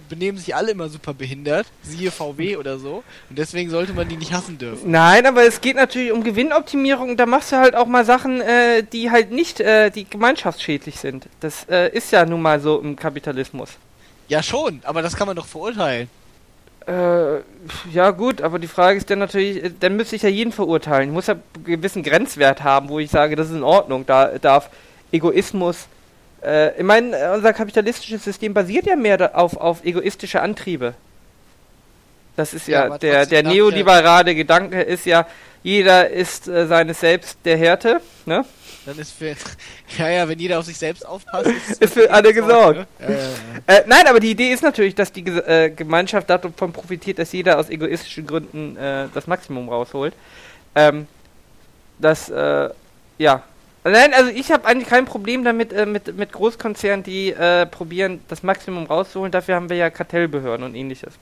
benehmen sich alle immer super behindert, siehe VW oder so, und deswegen sollte man die nicht hassen dürfen. Nein, aber es geht natürlich um Gewinnoptimierung. Da machst du halt auch mal Sachen, äh, die halt nicht äh, die gemeinschaftsschädlich sind. Das äh, ist ja nun mal so im Kapitalismus. Ja schon, aber das kann man doch verurteilen. Äh, ja gut, aber die Frage ist dann natürlich, äh, dann müsste ich ja jeden verurteilen. Ich muss ja einen gewissen Grenzwert haben, wo ich sage, das ist in Ordnung. Da darf Egoismus. Äh, ich meine, unser kapitalistisches System basiert ja mehr auf, auf egoistische Antriebe. Das ist Ja, ja, der, der neoliberale Gedanke ist ja, jeder ist äh, seines Selbst der Härte, ne? Dann ist für, (laughs) ja ja, wenn jeder auf sich selbst aufpasst, Ist (laughs) für alle gesorgt. Ne? Ja, ja. Äh, nein, aber die Idee ist natürlich, dass die äh, Gemeinschaft davon profitiert, dass jeder aus egoistischen Gründen äh, das Maximum rausholt. Ähm, das, äh, ja. Nein, also ich habe eigentlich kein Problem damit, äh, mit, mit Großkonzernen, die äh, probieren, das Maximum rauszuholen. Dafür haben wir ja Kartellbehörden und ähnliches.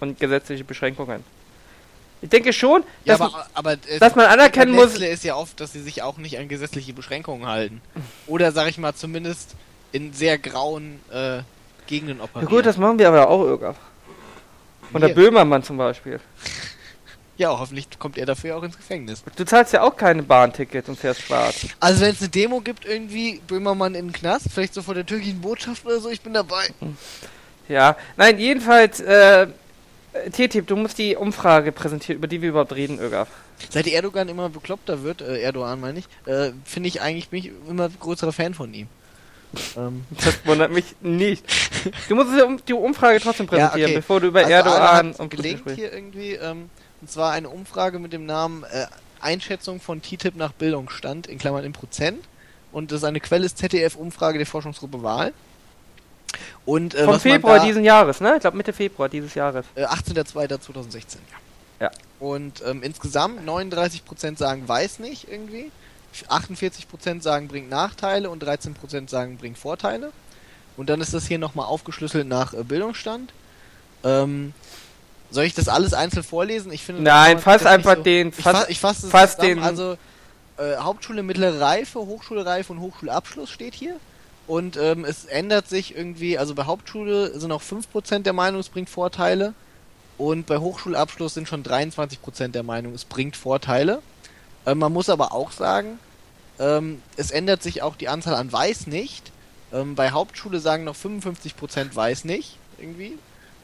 Und gesetzliche Beschränkungen. Ich denke schon, Ja, dass, aber, aber dass man anerkennen muss, ist ja oft, dass sie sich auch nicht an gesetzliche Beschränkungen halten. (laughs) Oder sag ich mal, zumindest in sehr grauen äh, Gegenden ja operieren. gut, das machen wir aber auch irgendwann. Und der Böhmermann zum Beispiel. (laughs) Ja, hoffentlich kommt er dafür auch ins Gefängnis. Du zahlst ja auch keine Bahntickets und fährst schwarz. Also wenn es eine Demo gibt, irgendwie Böhmermann in den Knast, vielleicht so vor der türkischen Botschaft oder so, ich bin dabei. Ja, nein, jedenfalls, äh, TTIP, du musst die Umfrage präsentieren, über die wir überhaupt reden, Ögaf. Seit Erdogan immer bekloppter wird, äh, Erdogan meine ich, äh, finde ich eigentlich, bin ich immer größerer Fan von ihm. Ähm, (laughs) Das wundert mich nicht. Du musst die Um- Umfrage trotzdem präsentieren, okay. bevor du über also Erdogan und gelingt hier irgendwie, ähm, und zwar eine Umfrage mit dem Namen äh, Einschätzung von TTIP nach Bildungsstand, in Klammern in Prozent. Und das ist eine Quelle ist ZDF-Umfrage der Forschungsgruppe Wahl. Und äh, Vom was man Februar da, diesen Jahres, ne? Ich glaube Mitte Februar dieses Jahres. Äh, 18.02.2016, ja. Ja. Und ähm, insgesamt 39% sagen weiß nicht irgendwie, 48% sagen bringt Nachteile und 13% sagen bringt Vorteile. Und dann ist das hier nochmal aufgeschlüsselt nach äh, Bildungsstand. Ähm, soll ich das alles einzeln vorlesen? Ich finde, Nein, fass einfach so- den, fass, fa ich fasse fass zusammen. den- Also äh, Hauptschule mittlere Reife, Hochschulreife und Hochschulabschluss steht hier. Und ähm, es ändert sich irgendwie, also bei Hauptschule sind auch 5% der Meinung, es bringt Vorteile. Und bei Hochschulabschluss sind schon 23% der Meinung, es bringt Vorteile. Ähm, man muss aber auch sagen, ähm, es ändert sich auch die Anzahl an Weiß nicht. Ähm, bei Hauptschule sagen noch 55% Weiß nicht, irgendwie.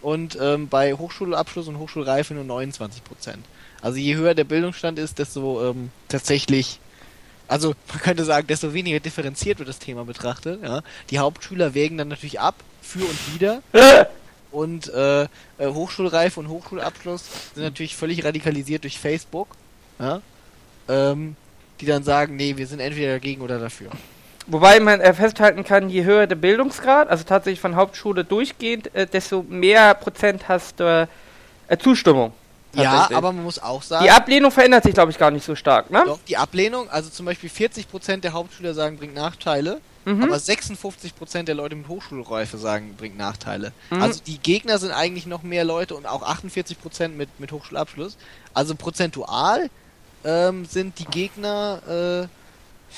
Und ähm, bei Hochschulabschluss und Hochschulreife nur 29%. Also je höher der Bildungsstand ist, desto ähm, tatsächlich, also man könnte sagen, desto weniger differenziert wird das Thema betrachtet. Ja? Die Hauptschüler wägen dann natürlich ab, für und wider. (laughs) Und äh, äh, Hochschulreife und Hochschulabschluss sind natürlich völlig radikalisiert durch Facebook. Ja? Ähm, die dann sagen, nee, wir sind entweder dagegen oder dafür. Wobei man äh, festhalten kann, je höher der Bildungsgrad, also tatsächlich von Hauptschule durchgehend, äh, desto mehr Prozent hast du äh, Zustimmung. Ja, aber man muss auch sagen, Die Ablehnung verändert sich, glaube ich, gar nicht so stark, ne? doch, die Ablehnung, also zum Beispiel 40% der Hauptschüler sagen, bringt Nachteile, Mhm. aber 56% der Leute mit Hochschulreife sagen, bringt Nachteile. Mhm. Also die Gegner sind eigentlich noch mehr Leute und auch 48% mit, mit Hochschulabschluss. Also prozentual ähm, sind die Gegner, äh,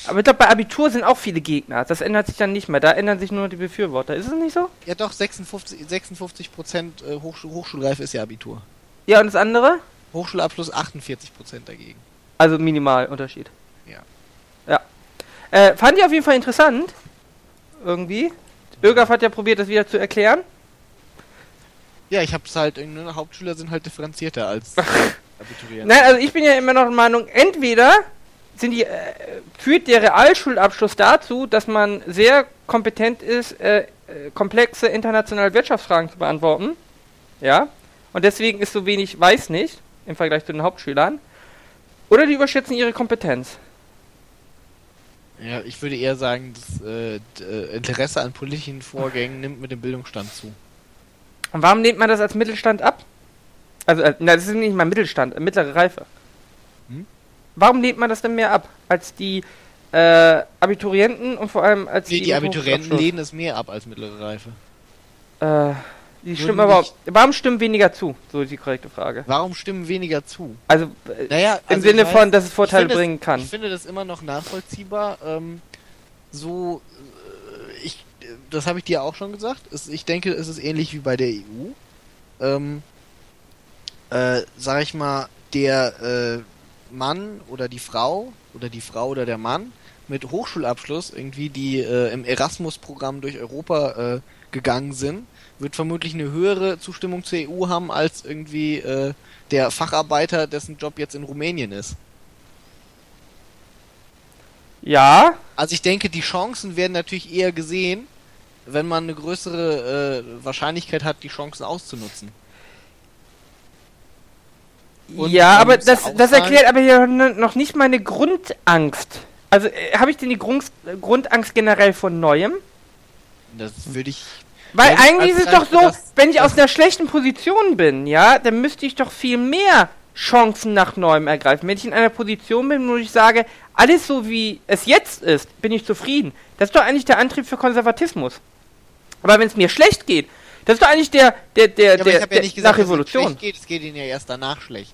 Aber ich glaube, bei Abitur sind auch viele Gegner. Das ändert sich dann nicht mehr. Da ändern sich nur die Befürworter. Ist es nicht so? ja doch, 56, 56% äh, Hochschul Hochschulreife ist ja Abitur. Ja, und das andere? Hochschulabschluss 48% dagegen. Also Minimalunterschied. Ja. Ja. Äh, fand ich auf jeden Fall interessant. Irgendwie. Ögaf hat ja probiert, das wieder zu erklären. Ja, ich hab's halt, ne, Hauptschüler sind halt differenzierter als (laughs) Abiturienten. Nein, also ich bin ja immer noch der Meinung, entweder die, äh, führt der Realschulabschluss dazu, dass man sehr kompetent ist, äh, äh, komplexe internationale Wirtschaftsfragen zu beantworten. Ja. Und deswegen ist so wenig weiß nicht im Vergleich zu den Hauptschülern. Oder die überschätzen ihre Kompetenz. Ja, ich würde eher sagen, das äh, äh, Interesse an politischen Vorgängen nimmt mit dem Bildungsstand zu. Und warum lehnt man das als Mittelstand ab? Also, äh, na, das ist nicht mal Mittelstand, äh, mittlere Reife. Warum lehnt man das denn mehr ab als die äh, Abiturienten und vor allem als Nee, die mit Abiturienten lehnen es mehr ab als mittlere Reife. Äh, die Würden stimmen aber. Warum stimmen weniger zu? So ist die korrekte Frage. Warum stimmen weniger zu? Also äh, Naja, im also Sinne ich von, weiß- dass es Vorteile bringen kann. Ich finde das immer noch nachvollziehbar. Ähm, so, äh, ich, das habe ich dir auch schon gesagt. Es, ich denke, es ist ähnlich wie bei der EU. Ähm, äh, sag ich mal, der äh, Mann oder die Frau oder die Frau oder der Mann mit Hochschulabschluss irgendwie, die äh, im Erasmus-Programm durch Europa äh, gegangen sind, wird vermutlich eine höhere Zustimmung zur EU haben als irgendwie äh, der Facharbeiter, dessen Job jetzt in Rumänien ist. Ja, Also ich denke, die Chancen werden natürlich eher gesehen, wenn man eine größere äh, Wahrscheinlichkeit hat, die Chancen auszunutzen. Und ja, aber das, das erklärt aber ja noch nicht meine Grundangst. Also äh, habe ich denn die Grund, Grundangst generell von Neuem? Das würde ich. Weil Ja, eigentlich ist es doch so, das- wenn ich aus einer schlechten Position bin, ja, dann müsste ich doch viel mehr Chancen nach Neuem ergreifen. Wenn ich in einer Position bin, wo ich sage, alles so wie es jetzt ist, bin ich zufrieden. Das ist doch eigentlich der Antrieb für Konservatismus. Aber wenn es mir schlecht geht, das ist doch eigentlich der, der, der, Ja, der, ja der nicht gesagt, nach Revolution. geht. Es geht ihnen ja erst danach schlecht.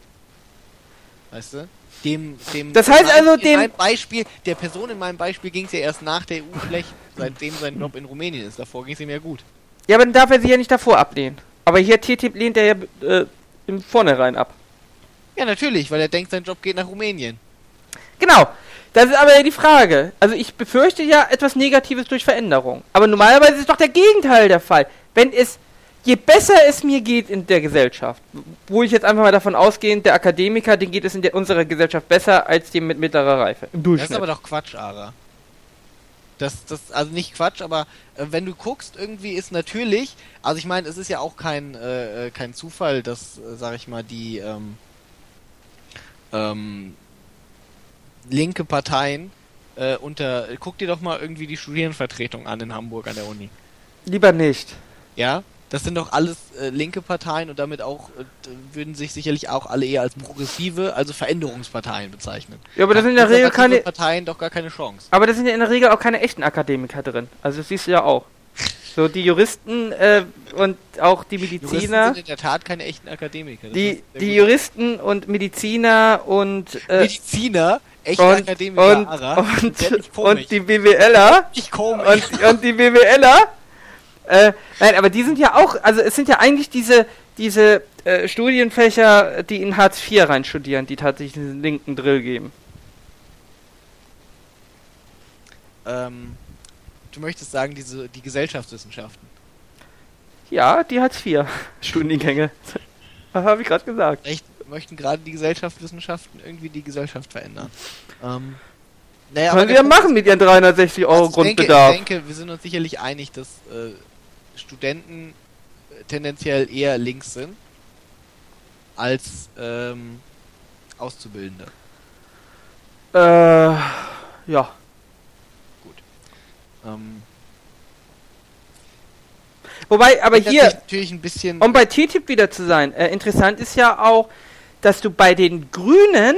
Weißt du? Dem, dem. Das heißt also, dem- Beispiel, der Person in meinem Beispiel ging es ja erst nach der EU schlecht, seitdem sein Job in Rumänien ist. Davor ging es ihm ja gut. Ja, aber dann darf er sich ja nicht davor ablehnen. Aber hier TTIP lehnt er ja äh, im Vornherein ab. Ja, natürlich, weil er denkt, sein Job geht nach Rumänien. Genau. Das ist aber ja die Frage. Also ich befürchte ja etwas Negatives durch Veränderung. Aber normalerweise ist doch der Gegenteil der Fall. Wenn es, je besser es mir geht in der Gesellschaft, wo ich jetzt einfach mal davon ausgehend, der Akademiker, den geht es in der, unserer Gesellschaft besser als dem mit mittlerer Reife. Im Das Durchschnitt. ist aber doch Quatsch, Ara. Das, das, also nicht Quatsch, aber äh, wenn du guckst, irgendwie ist natürlich, also ich meine, es ist ja auch kein, äh, äh, kein Zufall, dass, äh, sag ich mal, die ähm, ähm, linke Parteien äh, unter, guck dir doch mal irgendwie die Studierendenvertretung an in Hamburg an der Uni. Lieber nicht. Ja? Das sind doch alles äh, linke Parteien und damit auch, äh, würden sich sicherlich auch alle eher als progressive, also Veränderungsparteien bezeichnen. Ja, aber das sind in der Regel keine, Parteien doch gar keine Chance. aber das sind ja in der Regel auch keine echten Akademiker drin. Also das siehst du ja auch. So die Juristen äh, und auch die Juristen Mediziner. sind in der Tat keine echten Akademiker. Das Die, die gut. Juristen und Mediziner und äh, Mediziner, echte und, Akademiker, und, Ara, und, und die BWLer nicht komisch. und, und die BWLer äh, nein, aber die sind ja auch, also es sind ja eigentlich diese diese äh, Studienfächer, die in Hartz IV reinstudieren, die tatsächlich diesen linken Drill geben. ähm, du möchtest sagen, diese, die Gesellschaftswissenschaften. Ja, die Hartz IV (laughs) Studiengänge. (laughs) Was habe ich gerade gesagt? Echt, möchten gerade die Gesellschaftswissenschaften irgendwie die Gesellschaft verändern. Ähm, naja, Können sie der ja machen mit ihren 360 Euro Also ich denke, Grundbedarf. Ich denke, wir sind uns sicherlich einig, dass äh, Studenten äh, tendenziell eher links sind als ähm, Auszubildende. Äh, ja. Ähm, Wobei, aber hier, natürlich ein bisschen. um bei TTIP wieder zu sein, äh, interessant ist ja auch, dass du bei den Grünen,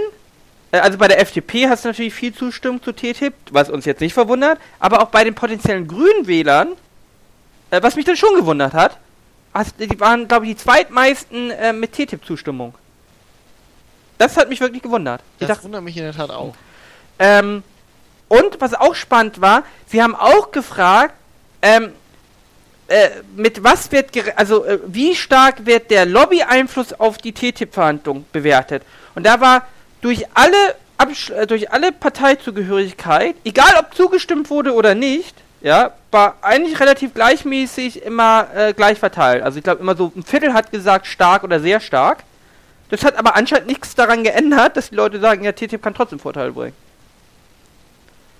äh, also bei der FDP hast du natürlich viel Zustimmung zu TTIP, was uns jetzt nicht verwundert, aber auch bei den potenziellen Grünwählern, äh, was mich dann schon gewundert hat, hast, die waren, glaube ich, die zweitmeisten äh, mit TTIP-Zustimmung. Das hat mich wirklich gewundert. Ich das dachte, wundert mich in der Tat auch. ähm, und was auch spannend war, sie haben auch gefragt, ähm, äh, mit was wird, also äh, wie stark wird der Lobby-Einfluss auf die TTIP-Verhandlung bewertet? Und da war durch alle, Absch äh, durch alle Parteizugehörigkeit, egal ob zugestimmt wurde oder nicht, ja, war eigentlich relativ gleichmäßig immer äh, gleich verteilt. Also ich glaube immer so ein Viertel hat gesagt stark oder sehr stark. Das hat aber anscheinend nichts daran geändert, dass die Leute sagen, ja, TTIP kann trotzdem Vorteile bringen.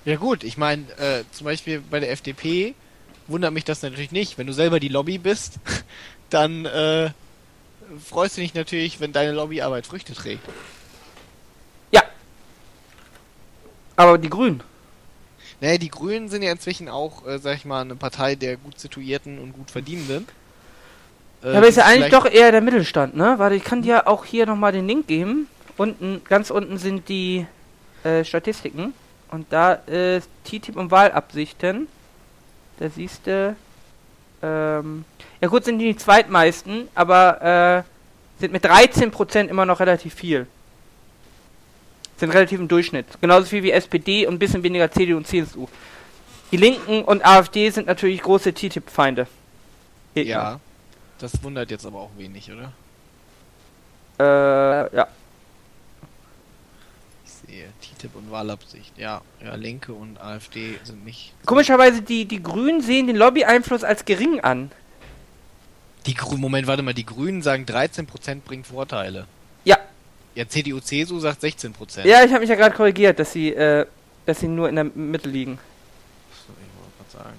Ja gut, ich meine, äh, zum Beispiel bei der FDP wundert mich das natürlich nicht. Wenn du selber die Lobby bist, (laughs) dann äh, freust du dich natürlich, wenn deine Lobbyarbeit Früchte trägt. Ja. Aber die Grünen. Naja, die Grünen sind ja inzwischen auch, äh, sag ich mal, eine Partei der gut situierten und gut verdienenden. Äh, Ja, aber ist ja eigentlich doch eher der Mittelstand, ne? Warte, ich kann dir auch hier nochmal den Link geben. Unten, ganz unten sind die äh, Statistiken. Und da ist TTIP und Wahlabsichten. Da siehst du. Ähm, ja gut, sind die zweitmeisten, aber äh, sind mit 13% immer noch relativ viel. Sind relativ im Durchschnitt. Genauso viel wie SPD und ein bisschen weniger CDU und CSU. Die Linken und AfD sind natürlich große TTIP-Feinde. Ja. Das wundert jetzt aber auch wenig, oder? Äh, ja. Ich sehe TTIP und Wahlabsicht. Ja, ja, Linke und AfD sind nicht. Komischerweise, die, die Grünen sehen den Lobby-Einfluss als gering an. Die Grünen, Moment, warte mal, die Grünen sagen 13% bringt Vorteile. Ja. Ja, CDU, CSU sagt 16%. Ja, ich habe mich ja gerade korrigiert, dass sie, äh, dass sie nur in der Mitte liegen. So, ich wollte gerade sagen.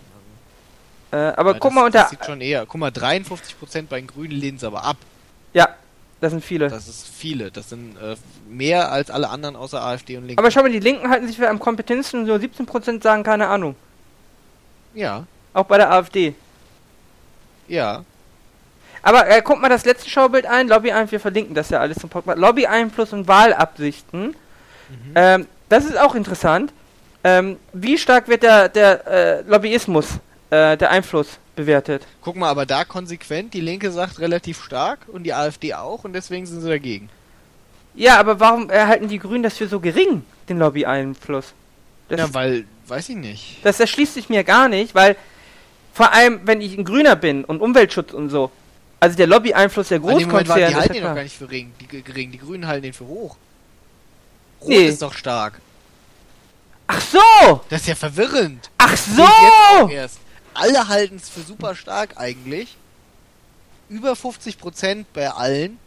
Äh, aber guck das, mal unter. Das sieht schon eher. Guck mal, 53% bei den Grünen lehnen es aber ab. Ja, das sind viele. Das ist viele. Das sind äh, mehr als alle anderen außer AfD und Linken. aber schau mal, die Linken halten sich für am kompetentesten, nur 17% sagen keine Ahnung. ja, Auch bei der AfD. ja. Aber äh, guck mal das letzte Schaubild ein, Lobby-Einfluss, wir verlinken das ja alles zum Podcast. Lobby-Einfluss und Wahlabsichten. Mhm. Ähm, das ist auch interessant. Ähm, wie stark wird der, der äh, Lobbyismus, äh, der Einfluss bewertet? Guck mal, aber da konsequent, die Linke sagt relativ stark und die AfD auch und deswegen sind sie dagegen. Ja, aber warum erhalten die Grünen das für so gering, den Lobby-Einfluss? Das, ja, weil, weiß ich nicht. das erschließt sich mir gar nicht, weil vor allem, wenn ich ein Grüner bin und Umweltschutz und so, also der Lobby-Einfluss der Großkonzerne, die ist halten den doch gar nicht für gering. Die, gering. die Grünen halten den für hoch. Rot Nee. ist doch stark. Ach so! Das ist ja verwirrend. Ach so! Alle halten es für super stark eigentlich. Über 50% bei allen.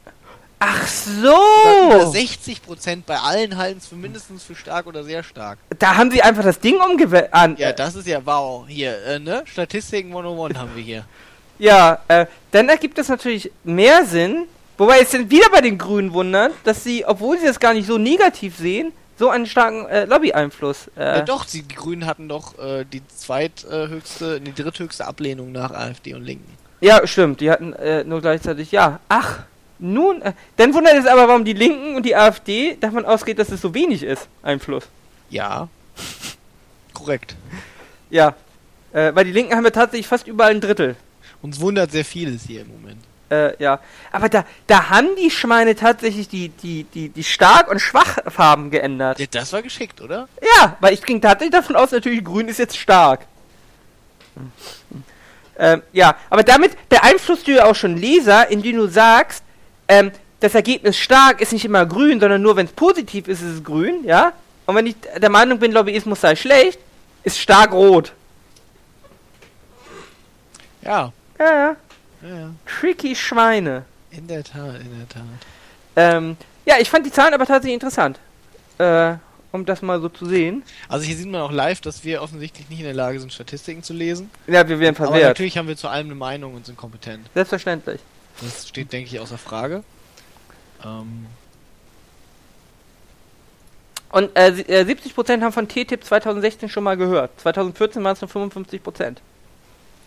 Ach Sogar Über so! 60% bei allen halten es für mindestens für stark oder sehr stark. Da haben sie einfach das Ding umgewählt. Ja, das ist ja wow. Hier, äh, ne? Statistiken 101 haben wir hier. Ja, äh, dann ergibt es natürlich mehr Sinn, wobei es dann wieder bei den Grünen wundert, dass sie, obwohl sie das gar nicht so negativ sehen, so einen starken äh, Lobby-Einfluss. Äh, Ja, doch, die Grünen hatten doch äh, die zweithöchste, die dritthöchste Ablehnung nach AfD und Linken. Ja, stimmt, die hatten äh, nur gleichzeitig, ja. Ach, nun, äh, dann wundert es aber, warum die Linken und die AfD davon ausgeht, dass es so wenig ist, Einfluss. Ja. Korrekt. Ja, äh, weil die Linken haben ja tatsächlich fast überall ein Drittel. Uns wundert sehr vieles hier im Moment. Äh, ja. Aber da, da haben die Schweine tatsächlich die, die, die, die Stark- und Schwachfarben geändert. Ja, das war geschickt, oder? Ja, weil ich ging tatsächlich davon aus, natürlich grün ist jetzt stark. Ähm, ja, aber damit beeinflusst du ja auch schon Leser, indem du sagst, ähm, das Ergebnis stark ist nicht immer grün, sondern nur wenn es positiv ist, ist es grün, ja? Und wenn ich der Meinung bin, Lobbyismus sei schlecht, ist stark rot. Ja. Ja, ja. Ja. Tricky Schweine. In der Tat, in der Tat. Ähm, ja, ich fand die Zahlen aber tatsächlich interessant. Äh, um das mal so zu sehen. Also hier sieht man auch live, dass wir offensichtlich nicht in der Lage sind, Statistiken zu lesen. Ja, wir werden Aber verwehrt. natürlich haben wir zu allem eine Meinung und sind kompetent. Selbstverständlich. Das steht, denke ich, außer Frage. Ähm, Und äh, sie- äh, 70% haben von TTIP 2016 schon mal gehört. 2014 waren es nur 55%.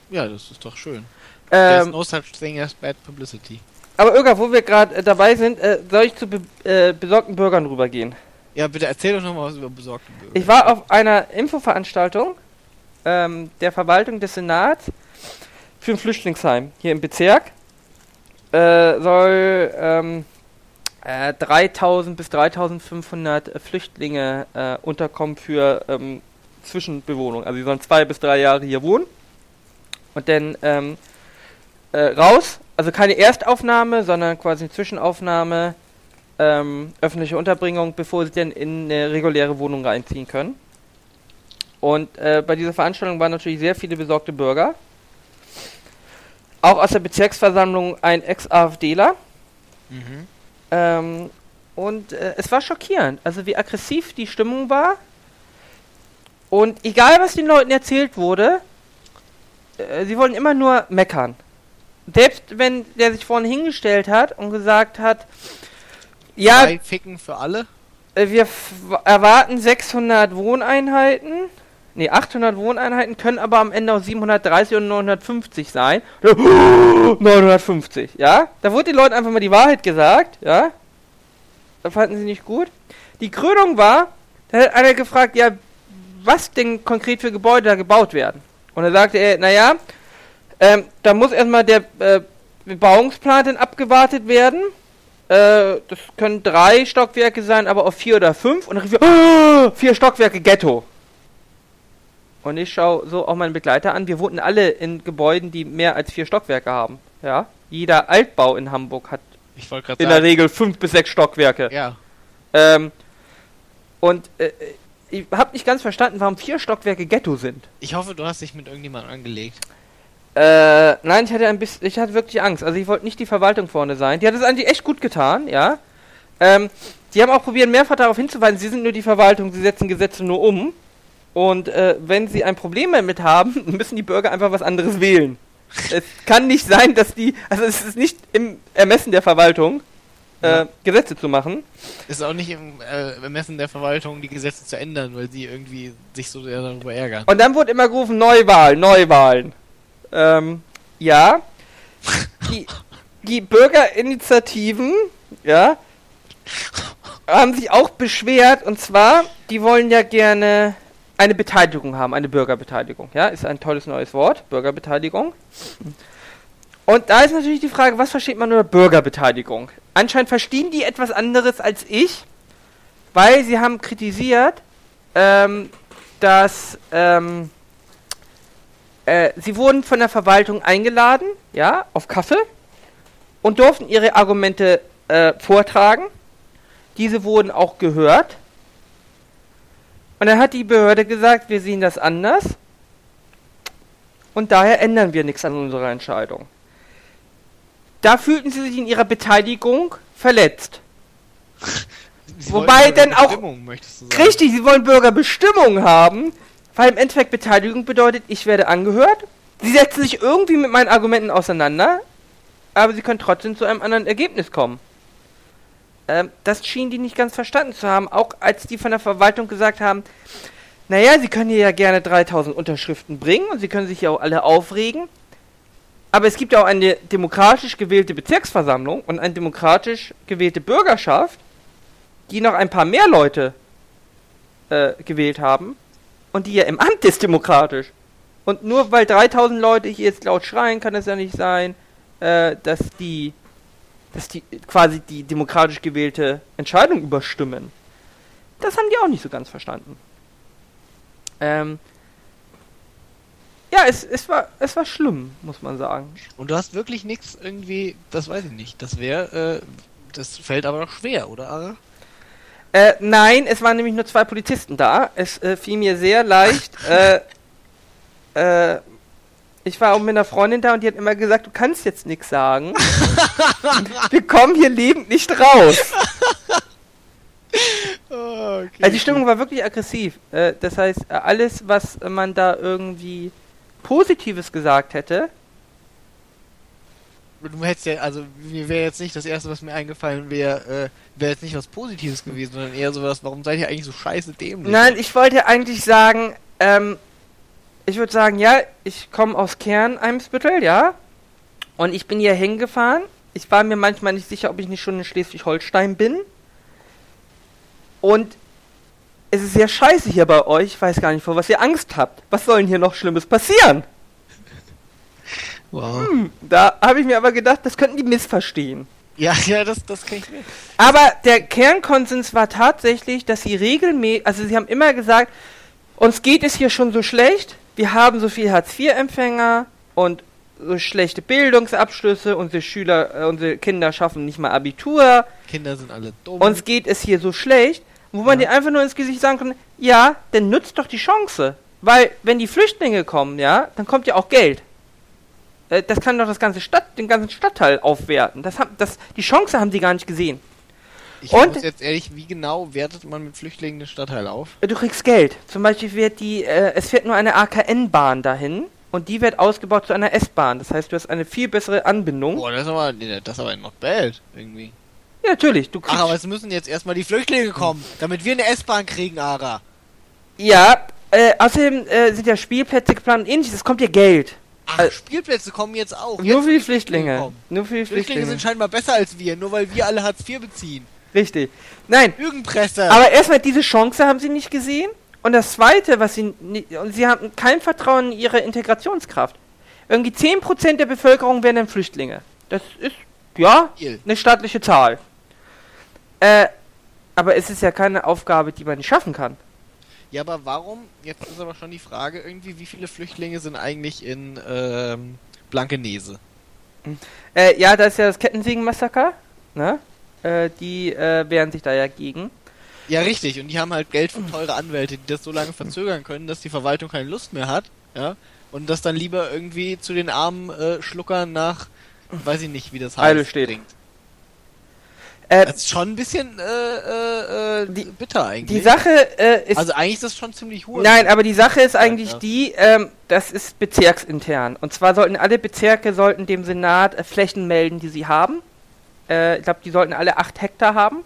ja, das ist doch schön. There's Ähm, no such thing as bad publicity. aber Irga, wo wir gerade äh, dabei sind, äh, soll ich zu be äh, besorgten Bürgern rübergehen. Ja, bitte erzähl doch nochmal was über besorgte Bürger. Ich war auf einer Infoveranstaltung ähm, der Verwaltung des Senats für ein Flüchtlingsheim hier im Bezirk. Äh, soll ähm, äh, 3000 bis 3500 Flüchtlinge äh, unterkommen für ähm, Zwischenbewohnung. Also sie sollen zwei bis drei Jahre hier wohnen und dann ähm, äh, raus. Also keine Erstaufnahme, sondern quasi eine Zwischenaufnahme, ähm, öffentliche Unterbringung, bevor sie dann in eine reguläre Wohnung reinziehen können. Und äh, bei dieser Veranstaltung waren natürlich sehr viele besorgte Bürger. Auch aus der Bezirksversammlung ein Ex-AfDler. Mhm. Ähm, und äh, es war schockierend, also wie aggressiv die Stimmung war. Und egal, was den Leuten erzählt wurde, äh, sie wollen immer nur meckern. Selbst wenn der sich vorne hingestellt hat und gesagt hat, ja, Drei Ficken für alle. äh, wir erwarten 600 Wohneinheiten. Ne, 800 Wohneinheiten können aber am Ende auch 730 und 950 sein. (gasps) 950, ja? Da wurde den Leuten einfach mal die Wahrheit gesagt, ja? Das fanden sie nicht gut. Die Krönung war, Da hat einer gefragt, ja, was denn konkret für Gebäude da gebaut werden. Und da sagte er, naja, ähm, da muss erstmal der äh, Bebauungsplan dann abgewartet werden. Äh, das können drei Stockwerke sein, aber auf vier oder fünf. Und dann rief er, oh, vier Stockwerke Ghetto. Und ich schaue so auch meinen Begleiter an. Wir wohnten alle in Gebäuden, die mehr als vier Stockwerke haben. Ja, jeder Altbau in Hamburg hat Ich in der sagen. Regel fünf bis sechs Stockwerke. Ja. Ähm, und äh, ich habe nicht ganz verstanden, warum vier Stockwerke Ghetto sind. Ich hoffe, du hast dich mit irgendjemandem angelegt. Äh, nein, ich hatte ein bisschen, ich hatte wirklich Angst. Also ich wollte nicht die Verwaltung vorne sein. Die hat es eigentlich echt gut getan, ja. Ähm, die haben auch probiert, mehrfach darauf hinzuweisen, sie sind nur die Verwaltung, sie setzen Gesetze nur um. Und äh, wenn sie ein Problem damit haben, (laughs) müssen die Bürger einfach was anderes wählen. es kann nicht sein, dass die, also es ist nicht im Ermessen der Verwaltung, äh, Ja. Gesetze zu machen. Ist auch nicht im äh, Ermessen der Verwaltung, die Gesetze zu ändern, weil sie irgendwie sich so sehr darüber ärgern. Und dann wurde immer gerufen, Neuwahlen, Neuwahlen. Ähm, ja. Die, die Bürgerinitiativen, ja, haben sich auch beschwert und zwar, die wollen ja gerne eine Beteiligung haben, eine Bürgerbeteiligung. Ja, ist ein tolles neues Wort, Bürgerbeteiligung. Und da ist natürlich die Frage, was versteht man unter Bürgerbeteiligung? Anscheinend verstehen die etwas anderes als ich, weil sie haben kritisiert, ähm, dass ähm, äh, sie wurden von der Verwaltung eingeladen, ja, auf Kaffee und durften ihre Argumente äh, vortragen. Diese wurden auch gehört. Und dann hat die Behörde gesagt, wir sehen das anders. Und daher ändern wir nichts an unserer Entscheidung. Da fühlten sie sich in ihrer Beteiligung verletzt. (laughs) Sie Wobei denn auch-. Richtig, sie wollen Bürgerbestimmung haben, weil im Endeffekt Beteiligung bedeutet, ich werde angehört. Sie setzen sich irgendwie mit meinen Argumenten auseinander, aber sie können trotzdem zu einem anderen Ergebnis kommen. Ähm, das schienen die nicht ganz verstanden zu haben, auch als die von der Verwaltung gesagt haben, naja, sie können hier ja gerne 3000 Unterschriften bringen und sie können sich ja auch alle aufregen. Aber es gibt ja auch eine demokratisch gewählte Bezirksversammlung und eine demokratisch gewählte Bürgerschaft, die noch ein paar mehr Leute äh, gewählt haben und die ja im Amt ist demokratisch. Und nur weil 3000 Leute hier jetzt laut schreien, kann es ja nicht sein, äh, dass die dass die quasi die demokratisch gewählte Entscheidung überstimmen. Das haben die auch nicht so ganz verstanden. Ähm, ja, es, es, war, es war schlimm, muss man sagen. Und du hast wirklich nichts irgendwie, das weiß ich nicht. Das wäre, äh, das fällt aber schwer, oder? Äh, nein, es waren nämlich nur zwei Polizisten da. Es äh, fiel mir sehr leicht. (laughs) äh, äh, ich war auch mit einer Freundin da und die hat immer gesagt, du kannst jetzt nichts sagen. (laughs) Wir kommen hier lebend nicht raus. Oh, (laughs) okay. Also die Stimmung war wirklich aggressiv. Äh, das heißt, äh, alles, was man da irgendwie Positives gesagt hätte, Du hättest ja, also mir wäre jetzt nicht das erste, was mir eingefallen wäre, äh, wäre jetzt nicht was Positives gewesen, sondern eher sowas, warum seid ihr eigentlich so scheiße dämlich? Nein, ich wollte eigentlich sagen, ähm, ich würde sagen, ja, ich komme aus Kern, Eimsbüttel, ja. Und ich bin hier hingefahren. Ich war mir manchmal nicht sicher, ob ich nicht schon in Schleswig-Holstein bin. Und es ist sehr scheiße hier bei euch. Ich weiß gar nicht, vor was ihr Angst habt. Was soll denn hier noch Schlimmes passieren? Wow. Da habe ich mir aber gedacht, das könnten die missverstehen. Ja, ja, das, das kann ich mir. Aber der Kernkonsens war tatsächlich, dass sie regelmäßig, also sie haben immer gesagt, uns geht es hier schon so schlecht, wir haben so viel Hartz-IV-Empfänger und so schlechte Bildungsabschlüsse, unsere Schüler, äh, unsere Kinder schaffen nicht mal Abitur, Kinder sind alle dumm. uns geht es hier so schlecht, wo man Ja. dir einfach nur ins Gesicht sagen kann, ja, dann nutzt doch die Chance. Weil, wenn die Flüchtlinge kommen, ja, dann kommt ja auch Geld. Äh, Das kann doch das ganze Stadt, den ganzen Stadtteil aufwerten. Das haben, das, die Chance haben sie gar nicht gesehen. ich und- muss jetzt ehrlich, wie genau wertet man mit Flüchtlingen den Stadtteil auf? Äh, Du kriegst Geld. Zum Beispiel wird die, äh, es fährt nur eine AKN-Bahn dahin und die wird ausgebaut zu einer S-Bahn. Das heißt, du hast eine viel bessere Anbindung. Boah, das ist aber, das ist aber not bad, irgendwie. Ja, natürlich. Du kriegst, Ach, aber es müssen jetzt erstmal die Flüchtlinge kommen, damit wir eine S-Bahn kriegen, Ara. ja, äh, außerdem äh, sind ja Spielplätze geplant und ähnliches. Es kommt dir Geld. Ach, Spielplätze kommen jetzt auch. Nur Jetzt für die Flüchtlinge. kommen. Nur für die Flüchtlinge Flüchtlinge. sind scheinbar besser als wir, nur weil wir alle Hartz IV beziehen. Richtig. Nein, Lügenpresse! aber erstmal diese Chance haben sie nicht gesehen. Und das Zweite, was sie, und sie haben kein Vertrauen in ihre Integrationskraft. Irgendwie 10% der Bevölkerung wären dann Flüchtlinge. Das ist, ja, eine staatliche Zahl. Äh, aber es ist ja keine Aufgabe, die man nicht schaffen kann. Ja, aber warum? Jetzt ist aber schon die Frage irgendwie, wie viele Flüchtlinge sind eigentlich in ähm, Blankenese? Äh, ja, da ist ja das Kettensägen-Massaker, ne? Äh, die äh, wehren sich da ja gegen. Ja, richtig. Und die haben halt Geld für teure Anwälte, die das so lange verzögern können, dass die Verwaltung keine Lust mehr hat. Ja. Und das dann lieber irgendwie zu den armen äh, Schluckern nach, weiß ich nicht, wie das heißt, Eidelstedt. bringt. Äh, Das ist schon ein bisschen äh, äh, äh, Die- bitter eigentlich. die Sache äh, ist. also eigentlich ist das schon ziemlich hoch. Nein, aber die Sache ist eigentlich Ja. die, ähm, das ist bezirksintern. Und zwar sollten alle Bezirke sollten dem Senat äh, Flächen melden, die sie haben. Äh, ich glaube, die sollten alle acht Hektar haben.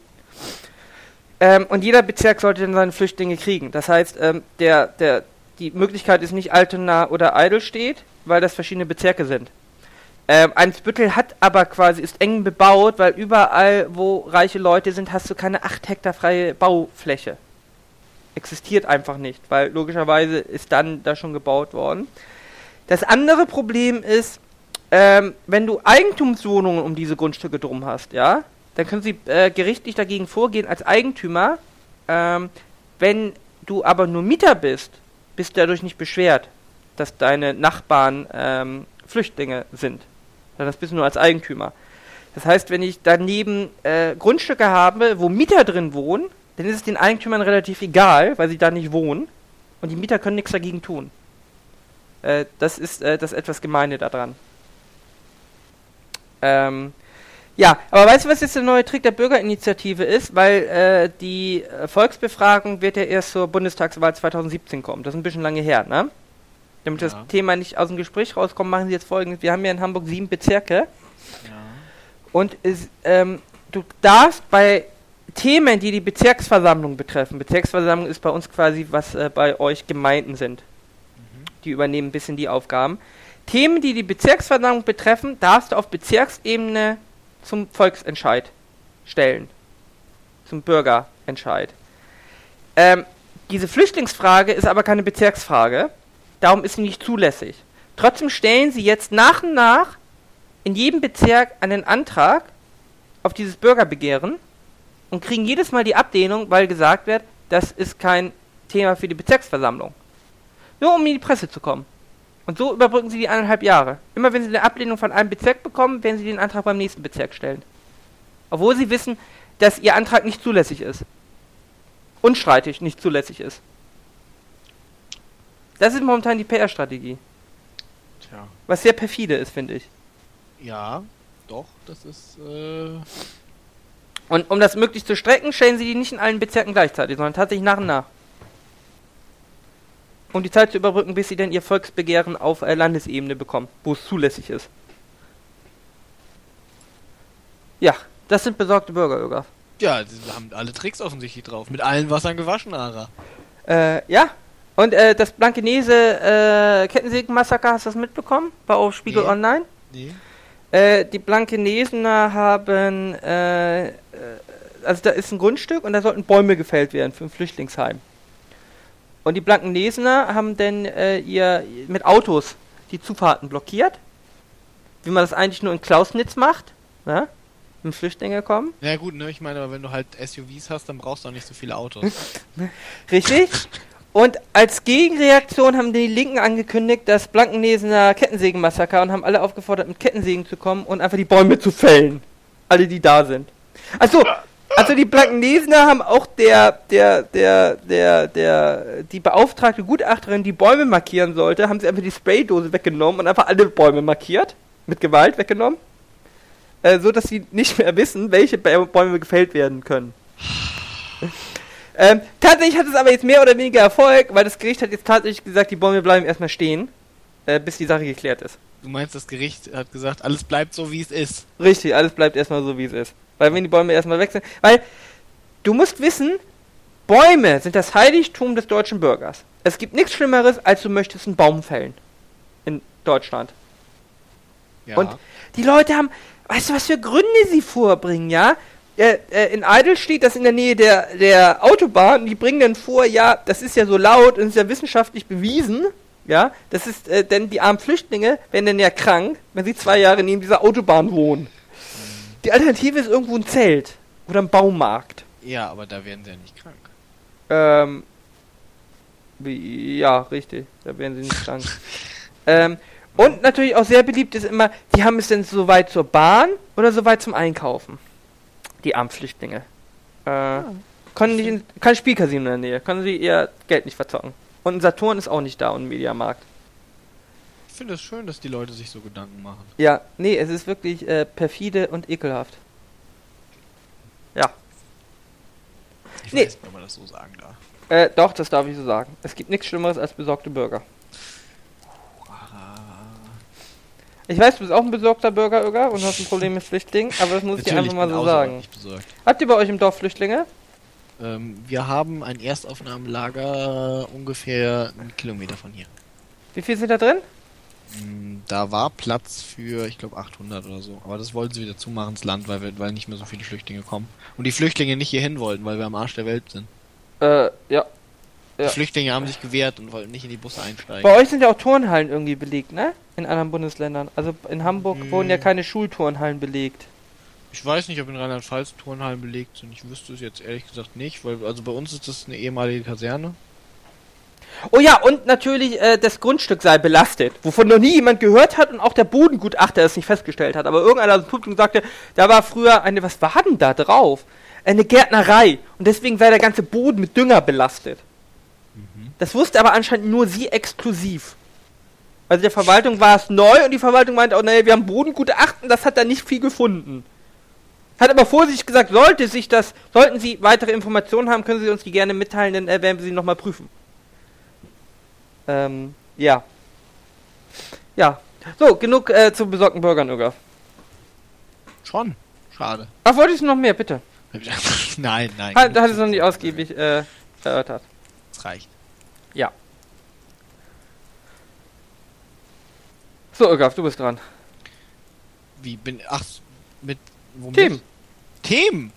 Ähm, und jeder Bezirk sollte dann seine Flüchtlinge kriegen. Das heißt, ähm, der, der, die Möglichkeit ist nicht Altona oder Eidelstedt, weil das verschiedene Bezirke sind. Ähm, Einsbüttel hat aber quasi, ist eng bebaut, weil überall, wo reiche Leute sind, hast du keine acht Hektar freie Baufläche existiert einfach nicht, weil logischerweise ist dann da schon gebaut worden. Das andere Problem ist, ähm, wenn du Eigentumswohnungen um diese Grundstücke drum hast, ja, dann können sie äh, gerichtlich dagegen vorgehen als Eigentümer. Ähm, wenn du aber nur Mieter bist, bist du dadurch nicht beschwert, dass deine Nachbarn ähm, Flüchtlinge sind. Das bist du nur als Eigentümer. Das heißt, wenn ich daneben äh, Grundstücke habe, wo Mieter drin wohnen, dann ist es den Eigentümern relativ egal, weil sie da nicht wohnen. Und die Mieter können nichts dagegen tun. Äh, das ist äh, das etwas Gemeine daran. Ähm, ja, aber weißt du, was jetzt der neue Trick der Bürgerinitiative ist? Weil äh, die Volksbefragung wird ja erst zur Bundestagswahl 2017 kommen. Das ist ein bisschen lange her, ne? Damit das Ja. Thema nicht aus dem Gespräch rauskommt, machen sie jetzt folgendes. Wir haben ja in Hamburg sieben Bezirke. Und es, ähm, du darfst bei Themen, die die Bezirksversammlung betreffen, Bezirksversammlung ist bei uns quasi, was äh, bei euch Gemeinden sind. Die übernehmen ein bisschen die Aufgaben. Themen, die die Bezirksversammlung betreffen, darfst du auf Bezirksebene zum Volksentscheid stellen. Zum Bürgerentscheid. Ähm, diese Flüchtlingsfrage ist aber keine Bezirksfrage. Darum ist sie nicht zulässig. Trotzdem stellen sie jetzt nach und nach in jedem Bezirk einen Antrag auf dieses Bürgerbegehren und kriegen jedes Mal die Ablehnung, weil gesagt wird, das ist kein Thema für die Bezirksversammlung. Nur um in die Presse zu kommen. Und so überbrücken sie die eineinhalb Jahre. Immer wenn sie eine Ablehnung von einem Bezirk bekommen, werden sie den Antrag beim nächsten Bezirk stellen. Obwohl sie wissen, dass ihr Antrag nicht zulässig ist. Unstreitig nicht zulässig ist. Das ist momentan die PR-Strategie. Tja. Was sehr perfide ist, finde ich. Ja, doch, das ist, äh, Und um das möglichst zu strecken, stellen sie die nicht in allen Bezirken gleichzeitig, sondern tatsächlich nach und nach. Um die Zeit zu überbrücken, bis sie dann ihr Volksbegehren auf äh, Landesebene bekommen, wo es zulässig ist. Ja, das sind besorgte Bürger, Ögaf. ja, die haben alle Tricks offensichtlich drauf. Mit allen Wassern gewaschen, Ara. Äh, ja. Und äh, das Blankenese äh, Kettensägenmassaker, hast du das mitbekommen? Bei auf Spiegel Nee. Online? Nee. Äh, die Blankenesener haben, äh, äh, also da ist ein Grundstück und da sollten Bäume gefällt werden für ein Flüchtlingsheim. Und die Blankenesener haben dann äh, ihr mit Autos die Zufahrten blockiert, wie man das eigentlich nur in Klausnitz macht, ne? wenn Flüchtlinge kommen. Ja gut, ne, ich meine, aber wenn du halt SUVs hast, dann brauchst du auch nicht so viele Autos. (laughs) Richtig? Und als Gegenreaktion haben die Linken angekündigt, das Blankenesener Kettensägenmassaker und haben alle aufgefordert, mit Kettensägen zu kommen und einfach die Bäume zu fällen. Alle, die da sind. Also, also die Blankenesener haben auch der, der, der, der, der, die beauftragte Gutachterin, die Bäume markieren sollte, haben sie einfach die Spraydose weggenommen und einfach alle Bäume markiert. Mit Gewalt weggenommen. Äh, so dass sie nicht mehr wissen, welche Bä- Bäume gefällt werden können. Ähm, tatsächlich hat es aber jetzt mehr oder weniger Erfolg, weil das Gericht hat jetzt tatsächlich gesagt, die Bäume bleiben erstmal stehen, äh, bis die Sache geklärt ist. Du meinst, das Gericht hat gesagt, alles bleibt so, wie es ist. Richtig, alles bleibt erstmal so, wie es ist. Weil wenn die Bäume erstmal weg sind, weil du musst wissen, Bäume sind das Heiligtum des deutschen Bürgers. Es gibt nichts Schlimmeres, als du möchtest einen Baum fällen. In Deutschland. Ja. Und die Leute haben, weißt du, was für Gründe sie vorbringen, ja? Äh, äh, in Eidelstedt, das ist in der Nähe der, der Autobahn, die bringen dann vor, ja, das ist ja so laut und ist ja wissenschaftlich bewiesen, ja, das ist, äh, denn die armen Flüchtlinge werden dann ja krank, wenn sie zwei Jahre neben dieser Autobahn wohnen. Die Alternative ist irgendwo ein Zelt oder ein Baumarkt. Ja, aber da werden sie ja nicht krank. Ähm, ja, richtig, da werden sie nicht krank. (laughs) ähm, und natürlich auch sehr beliebt ist immer, die haben es denn so weit zur Bahn oder so weit zum Einkaufen. Die armen Flüchtlinge. Äh, können nicht in, kein Spielcasino in der Nähe, können sie ihr Geld nicht verzocken. Und ein Saturn ist auch nicht da und ein Mediamarkt. Ich finde es schön, dass die Leute sich so Gedanken machen. Ja, nee, es ist wirklich äh, perfide und ekelhaft. Ja. Ich Nee. weiß nicht, ob man das so sagen darf. Äh, doch, das darf ich so sagen. Es gibt nichts Schlimmeres als besorgte Bürger. Ich weiß, du bist auch ein besorgter Bürger, Öger, und hast ein Problem mit Flüchtlingen, aber das muss ich dir einfach mal so sagen. Habt ihr bei euch im Dorf Flüchtlinge? Ähm, wir haben ein Erstaufnahmelager ungefähr einen Kilometer von hier. Wie viel sind da drin? Mm, Da war Platz für, ich glaube, 800 oder so. Aber das wollten sie wieder zumachen, ins Land, weil, wir, weil nicht mehr so viele Flüchtlinge kommen. Und die Flüchtlinge nicht hierhin wollten, weil wir am Arsch der Welt sind. Äh, ja. Die Ja. Flüchtlinge haben sich gewehrt und wollten nicht in die Busse einsteigen. Bei euch sind ja auch Turnhallen irgendwie belegt, ne? In anderen Bundesländern. Also in Hamburg Hm. wurden ja keine Schulturnhallen belegt. Ich weiß nicht, ob in Rheinland-Pfalz Turnhallen belegt sind. Ich wüsste es jetzt ehrlich gesagt nicht, weil also bei uns ist das eine ehemalige Kaserne. Oh ja, und natürlich äh, das Grundstück sei belastet, wovon noch nie jemand gehört hat und auch der Bodengutachter es nicht festgestellt hat. Aber irgendeiner aus dem Publikum sagte, da war früher eine, was war denn da drauf? Eine Gärtnerei und deswegen sei der ganze Boden mit Dünger belastet. Das wusste aber anscheinend nur sie exklusiv. Also der Verwaltung war es neu und die Verwaltung meinte, oh nee, wir haben Bodengutachten, das hat da nicht viel gefunden. Hat aber vorsichtig gesagt, sollte sich das, sollten Sie weitere Informationen haben, können Sie uns die gerne mitteilen, dann äh, werden wir sie nochmal prüfen. Ähm, ja. Ja. So, genug äh, zu besorgten Bürgern, Uga. Schon. Schade. Ach, wolltest du noch mehr, bitte? (laughs) nein, nein. Hat, hat es noch nicht ausgiebig äh, erörtert. Das reicht. Ja. So, Ögaf, du bist dran. Wie bin ach mit womit? Themen. Themen.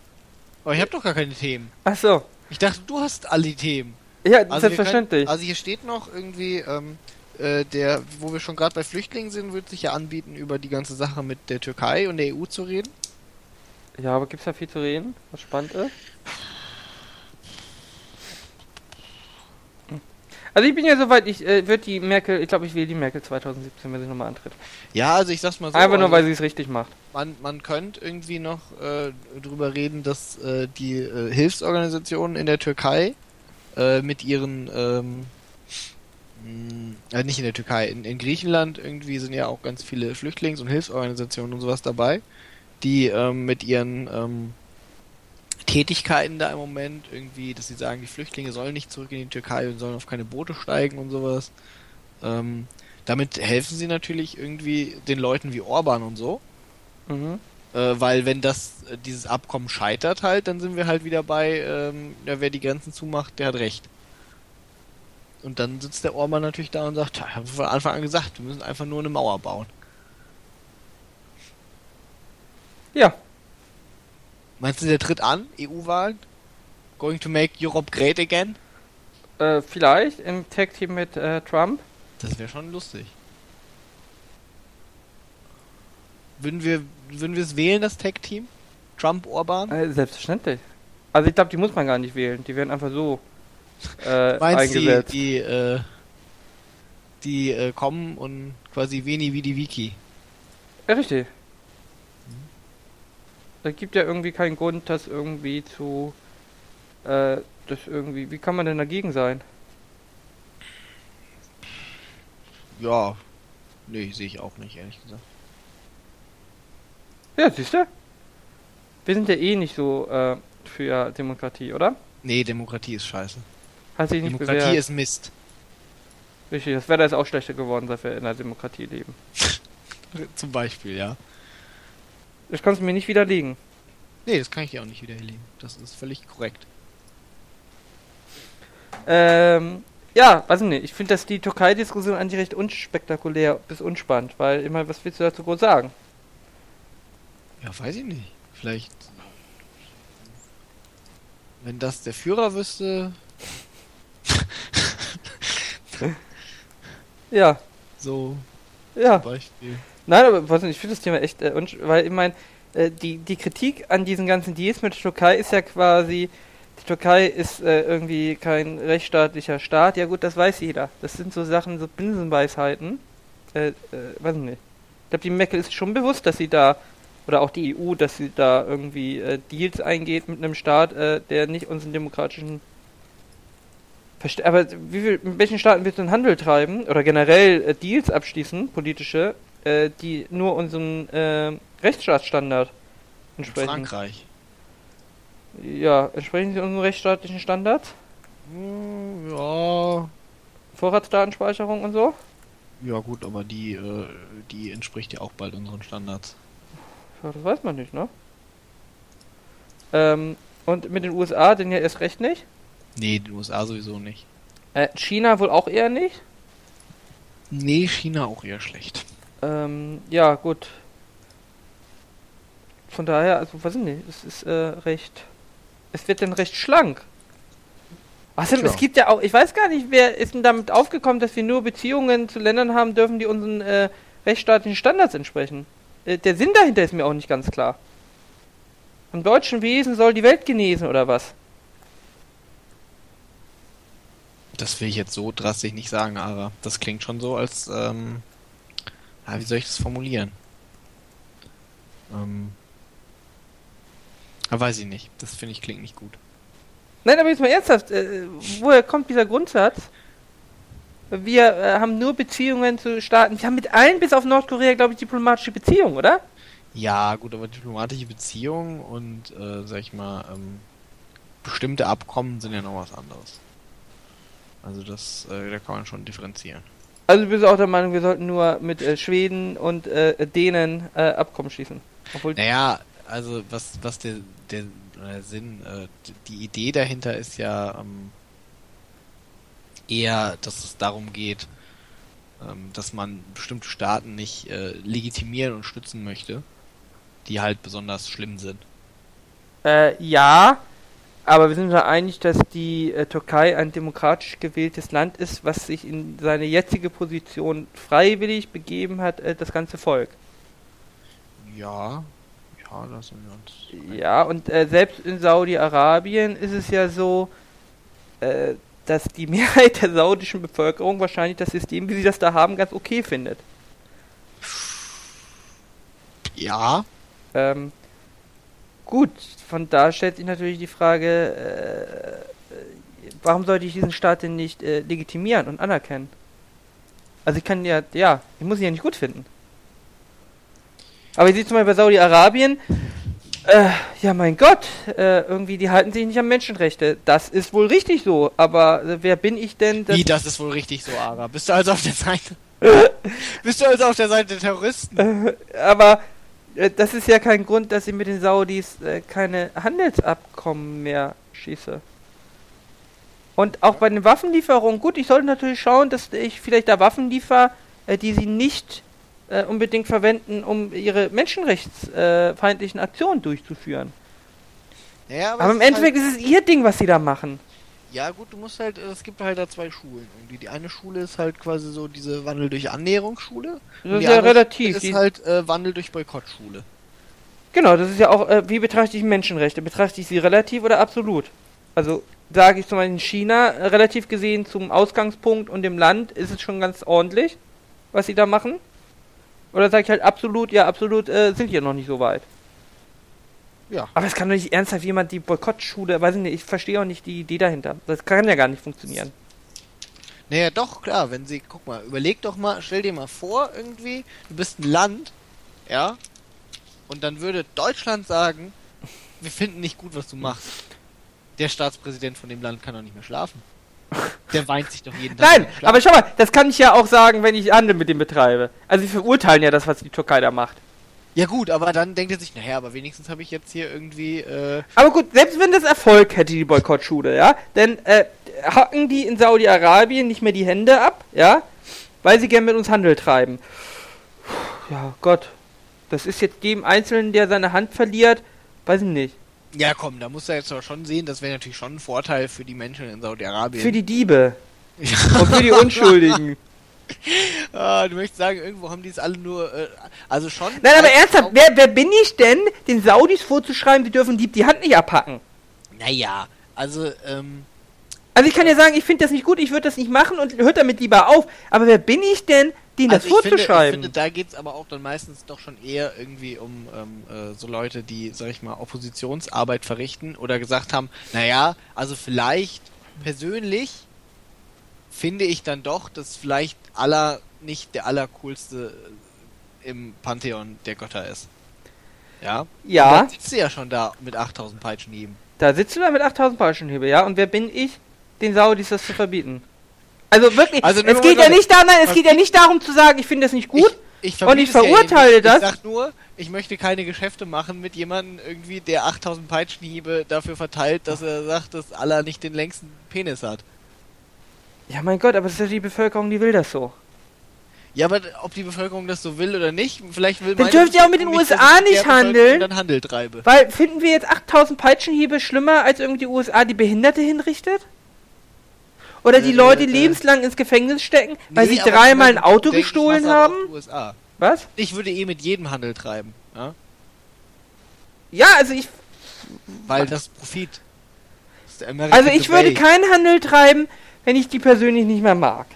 Aber ich habe doch gar keine Themen. Ach so. Ich dachte, du hast alle die Themen. Ja, Also selbstverständlich. Können, also hier steht noch irgendwie ähm, äh, der, wo wir schon gerade bei Flüchtlingen sind, wird sich ja anbieten, über die ganze Sache mit der Türkei und der EU zu reden. ja, aber gibt's da viel zu reden, was spannend ist? Also ich bin ja soweit, ich äh, wird die Merkel, ich glaube, ich wähle die Merkel 2017, wenn sie nochmal antritt. Ja, also ich sag's mal so. Einfach nur, also weil sie es richtig macht. man, man könnte irgendwie noch äh, drüber reden, dass äh, die äh, Hilfsorganisationen in der Türkei äh, mit ihren ähm, mh, äh, nicht in der Türkei, in, in Griechenland irgendwie sind ja auch ganz viele Flüchtlings- und Hilfsorganisationen und sowas dabei, die ähm, mit ihren ähm, Tätigkeiten da im Moment irgendwie, dass sie sagen, die Flüchtlinge sollen nicht zurück in die Türkei und sollen auf keine Boote steigen und sowas. Ähm, damit helfen sie natürlich irgendwie den Leuten wie Orban und so. Mhm. Äh, weil wenn das äh, dieses Abkommen scheitert halt, dann sind wir halt wieder bei, ähm, ja, wer die Grenzen zumacht, der hat recht. Und dann sitzt der Orban natürlich da und sagt, ich habe von Anfang an gesagt, wir müssen einfach nur eine Mauer bauen. Ja, Meinst du, der tritt an? EU-Wahlen? Going to make Europe great again? äh, vielleicht im Tag-Team mit äh, Trump. Das wäre schon lustig. Würden wir, würden wir es wählen, das Tech-Team? Trump-Orban? Äh, selbstverständlich. Also ich glaube, die muss man gar nicht wählen. Die werden einfach so äh, (laughs) Meinst du, die, eingesetzt. die, äh, die äh, kommen und quasi wenig wie die Wiki? Ja, richtig. Da gibt ja irgendwie keinen Grund, das irgendwie zu. Äh, das irgendwie. Wie kann man denn dagegen sein? Ja, nee, sehe ich auch nicht, ehrlich gesagt. Ja, siehst du? Wir sind ja eh nicht so äh, für Demokratie, oder? Nee, Demokratie ist scheiße. Hat sich nicht Demokratie bewährt. ist Mist. Richtig, das Wetter ist auch schlechter geworden, seit wir in der Demokratie leben. (laughs) Zum Beispiel, ja. Das kannst du mir nicht widerlegen. Nee, das kann ich dir auch nicht widerlegen. Das ist völlig korrekt. Ähm, ja, weiß ich nicht. Ich finde, dass die Türkei-Diskussion eigentlich recht unspektakulär bis unspannend, weil immer, was willst du dazu groß sagen? Ja, weiß ich nicht. Vielleicht wenn das der Führer wüsste, Ja, (laughs) so ja. zum Beispiel. Nein, aber ich finde das Thema echt, äh, weil ich meine, äh, die, die Kritik an diesen ganzen Deals mit der Türkei ist ja quasi, die Türkei ist äh, irgendwie kein rechtsstaatlicher Staat. Ja gut, das weiß jeder. Das sind so Sachen, so Binsenweisheiten. Äh, äh, weiß ich nicht. Ich glaube, die Merkel ist schon bewusst, dass sie da, oder auch die EU, dass sie da irgendwie äh, Deals eingeht mit einem Staat, äh, der nicht unseren demokratischen Verste aber wie viel, mit welchen Staaten willst du einen Handel treiben oder generell äh, Deals abschließen, politische, äh, die nur unserem äh, Rechtsstaatsstandard In entsprechen? Frankreich. Ja, entsprechen sie unseren rechtsstaatlichen Standards? Hm, Ja, Vorratsdatenspeicherung und so? ja gut, aber die, äh, die entspricht ja auch bald unseren Standards. Ja, das weiß man nicht, ne? Ähm, und mit den USA denn ja erst recht nicht? Nee, die USA sowieso nicht. Äh, China wohl auch eher nicht? Nee, China auch eher schlecht. Ähm, ja, gut. Von daher, also, was nicht, es ist äh, recht. Es wird dann recht schlank. Außerdem, Tja. es gibt ja auch, ich weiß gar nicht, wer ist denn damit aufgekommen, dass wir nur Beziehungen zu Ländern haben dürfen, die unseren äh, rechtsstaatlichen Standards entsprechen. Äh, der Sinn dahinter ist mir auch nicht ganz klar. Im deutschen Wesen soll die Welt genesen oder was? Das will ich jetzt so drastisch nicht sagen, aber das klingt schon so, als, ähm, ja, wie soll ich das formulieren? Ähm, ja, weiß ich nicht. Das finde ich klingt nicht gut. Nein, aber jetzt mal ernsthaft, äh, woher kommt dieser Grundsatz? Wir äh, haben nur Beziehungen zu Staaten, wir haben mit allen bis auf Nordkorea, glaube ich, diplomatische Beziehungen, oder? Ja, gut, aber diplomatische Beziehungen und, äh, sag ich mal, ähm, bestimmte Abkommen sind ja noch was anderes. Also das, äh, da kann man schon differenzieren. Also du bist auch der Meinung, wir sollten nur mit äh, Schweden und äh, Dänen äh, Abkommen schließen. Obwohl, Naja, also was, was der, der, der Sinn, äh, die Idee dahinter ist ja ähm, eher, dass es darum geht, ähm, dass man bestimmte Staaten nicht äh, legitimieren und stützen möchte, die halt besonders schlimm sind. äh, ja, aber wir sind uns ja einig, dass die äh, Türkei ein demokratisch gewähltes Land ist, was sich in seine jetzige Position freiwillig begeben hat, äh, das ganze Volk. Ja, ja, da sind wir uns. Ja, und äh, selbst in Saudi-Arabien ist es ja so, äh, dass die (laughs) Mehrheit der saudischen Bevölkerung wahrscheinlich das System, wie sie das da haben, ganz okay findet. Ja, Ähm, gut, von da stellt sich natürlich die Frage, äh, äh, warum sollte ich diesen Staat denn nicht äh, legitimieren und anerkennen? Also ich kann ja, ja, ich muss ihn ja nicht gut finden. Aber ihr seht zum Beispiel bei Saudi-Arabien, äh, ja mein Gott, äh, irgendwie, die halten sich nicht an Menschenrechte. Das ist wohl richtig so, aber äh, wer bin ich denn? wie, das ist wohl richtig so, Ara. Bist du also auf der Seite? (laughs) Bist du also auf der Seite der Terroristen? aber das ist ja kein Grund, dass ich mit den Saudis äh, keine Handelsabkommen mehr schieße. Und auch bei den Waffenlieferungen, gut, ich sollte natürlich schauen, dass ich vielleicht da Waffen liefer, äh, die sie nicht äh, unbedingt verwenden, um ihre menschenrechtsfeindlichen Aktionen durchzuführen. Ja, Aber im es ist Endeffekt ist es ihr Ding, was sie da machen. Ja, gut, du musst halt, es gibt halt da zwei Schulen. Irgendwie. Die eine Schule ist halt quasi so diese Wandel durch Annäherungsschule. Das und ist die ja relativ. Ist Die- halt äh, Wandel durch Boykottschule. Genau, das ist ja auch, äh, wie betrachte ich Menschenrechte? Betrachte ich sie relativ oder absolut? Also sage ich zum Beispiel in China, äh, relativ gesehen zum Ausgangspunkt und dem Land ist es schon ganz ordentlich, was sie da machen? Oder sage ich halt absolut, ja, absolut äh, sind hier noch nicht so weit. Ja. Aber es kann doch nicht ernsthaft jemand die Boykottschule, weiß ich nicht, ich verstehe auch nicht die Idee dahinter. Das kann ja gar nicht funktionieren. Naja, doch, klar, wenn sie, guck mal, überleg doch mal, stell dir mal vor, irgendwie, du bist ein Land, ja, und dann würde Deutschland sagen, wir finden nicht gut, was du machst. Der Staatspräsident von dem Land kann doch nicht mehr schlafen. Der weint sich doch jeden Tag. Nein, aber schau mal, das kann ich ja auch sagen, wenn ich Handel mit dem betreibe. Also sie verurteilen ja das, was die Türkei da macht. Ja gut, aber dann denkt er sich, naja, aber wenigstens habe ich jetzt hier irgendwie, äh, Aber gut, selbst wenn das Erfolg hätte, die Boykottschule, ja, dann äh, hacken die in Saudi-Arabien nicht mehr die Hände ab, ja, weil sie gern mit uns Handel treiben. Puh, Ja, Gott. Das ist jetzt jedem Einzelnen, der seine Hand verliert, weiß ich nicht. Ja, komm, da musst du jetzt aber schon sehen, das wäre natürlich schon ein Vorteil für die Menschen in Saudi-Arabien. Für die Diebe. (laughs) Und für die Unschuldigen. Ah, du möchtest sagen, irgendwo haben die es alle nur, äh, also schon. Nein, aber ernsthaft, wer, wer bin ich denn, den Saudis vorzuschreiben, die dürfen Dieb die Hand nicht abhacken? Naja, also, ähm, Also ich kann ja sagen, ich finde das nicht gut, ich würde das nicht machen und hört damit lieber auf. Aber wer bin ich denn, denen das also ich finde, ich vorzuschreiben? finde, da geht's aber auch dann meistens doch schon eher irgendwie um ähm, äh, so Leute, die, sag ich mal, Oppositionsarbeit verrichten oder gesagt haben, naja, also vielleicht persönlich finde ich dann doch, dass vielleicht Allah nicht der allercoolste äh, im Pantheon der Götter ist. Ja? ja, Da sitzt sie ja schon da mit 8000 Peitschenhieben. da sitzt du da mit 8000 Peitschenhiebe, ja? Und wer bin ich, den Saudis das zu verbieten? Also wirklich, Also es geht ja nicht darum, nein, es geht ja nicht darum zu sagen, ich finde das nicht gut. Ich, ich Und ich ja eben verurteile nicht. das. Ich sag nur, ich möchte keine Geschäfte machen mit jemandem irgendwie, der 8000 Peitschenhiebe dafür verteilt, dass er sagt, dass Allah nicht den längsten Penis hat. Ja, mein Gott, aber es ist ja die Bevölkerung, die will das so. Ja, aber ob die Bevölkerung das so will oder nicht, vielleicht will Dann meine dürft ihr auch mit den USA nicht handeln. Dann Handel treibe. Weil finden wir jetzt 8000 Peitschenhiebe schlimmer als irgendwie die USA die Behinderte hinrichtet? Oder die Äh, Leute äh, lebenslang ins Gefängnis stecken, weil Nee, sie dreimal ein Auto denke, gestohlen haben? USA. Was? Ich würde eh mit jedem Handel treiben, ja? Ja, also ich weil das Profit. Das also ich würde keinen Handel treiben, wenn ich die persönlich nicht mehr mag.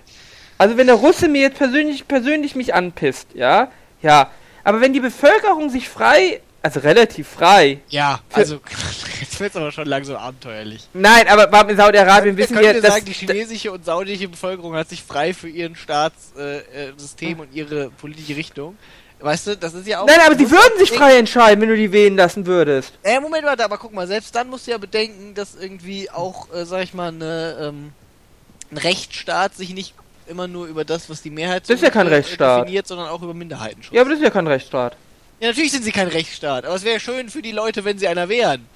Also wenn der Russe mir jetzt persönlich persönlich mich anpisst, ja? Ja, aber wenn die Bevölkerung sich frei, also relativ frei. Ja, also (laughs) jetzt wird's aber schon langsam abenteuerlich. Nein, aber in Saudi-Arabien wissen wir, dass sagen, die chinesische und saudische Bevölkerung hat sich frei für ihren Staatssystem äh, äh, und ihre politische Richtung. Weißt du, das ist ja auch. Nein, aber du würden sich frei entscheiden, wenn du die wählen lassen würdest. Äh, Moment, warte, aber guck mal, selbst dann musst du ja bedenken, dass irgendwie auch, äh, sag ich mal, eine, ähm, ein Rechtsstaat sich nicht immer nur über das, was die Mehrheit Das ist ja kein Rechtsstaat. definiert, sondern auch über Minderheitenschutz. Ja, aber das ist ja kein Rechtsstaat. Ja, natürlich sind sie kein Rechtsstaat, aber es wäre schön für die Leute, wenn sie einer wären.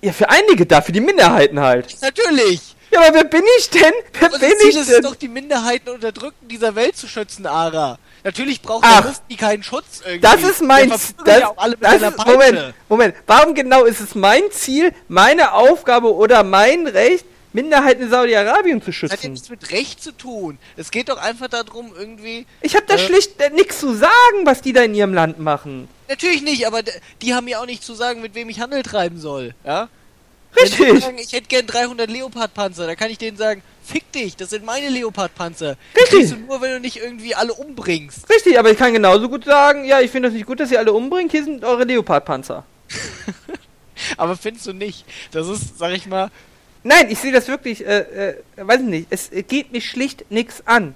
Ja, für einige da, für die Minderheiten halt. Natürlich! Ja, aber wer bin ich denn? Wer Unser bin Ziel ich ist es denn? doch, die Minderheiten und Unterdrückten dieser Welt zu schützen, Ara. Natürlich braucht Ach. der Mufti keinen Schutz irgendwie. Das ist mein Der Z- verprügelt das, ja. Moment, Moment. Warum genau ist es mein Ziel, meine Aufgabe oder mein Recht, Minderheiten in Saudi-Arabien zu Das hat ja schützen? nichts mit Recht zu tun. Es geht doch einfach darum, irgendwie. Ich habe da Äh. schlicht äh, nichts zu sagen, was die da in ihrem Land machen. Natürlich nicht, aber die haben mir auch nicht zu sagen, mit wem ich Handel treiben soll. Ja? Richtig. sagen, ich hätte gern 300 Leopardpanzer, dann kann ich denen sagen, fick dich, das sind meine Leopardpanzer. Richtig. kriegst du nur, wenn du nicht irgendwie alle umbringst. Richtig, aber ich kann genauso gut sagen, ja, ich finde das nicht gut, dass ihr alle umbringt, hier sind eure Leopardpanzer. (laughs) Aber findest du nicht? Das ist, sag ich mal, Nein, ich sehe das wirklich, äh, äh, weiß ich nicht, es äh, geht mich schlicht nichts an.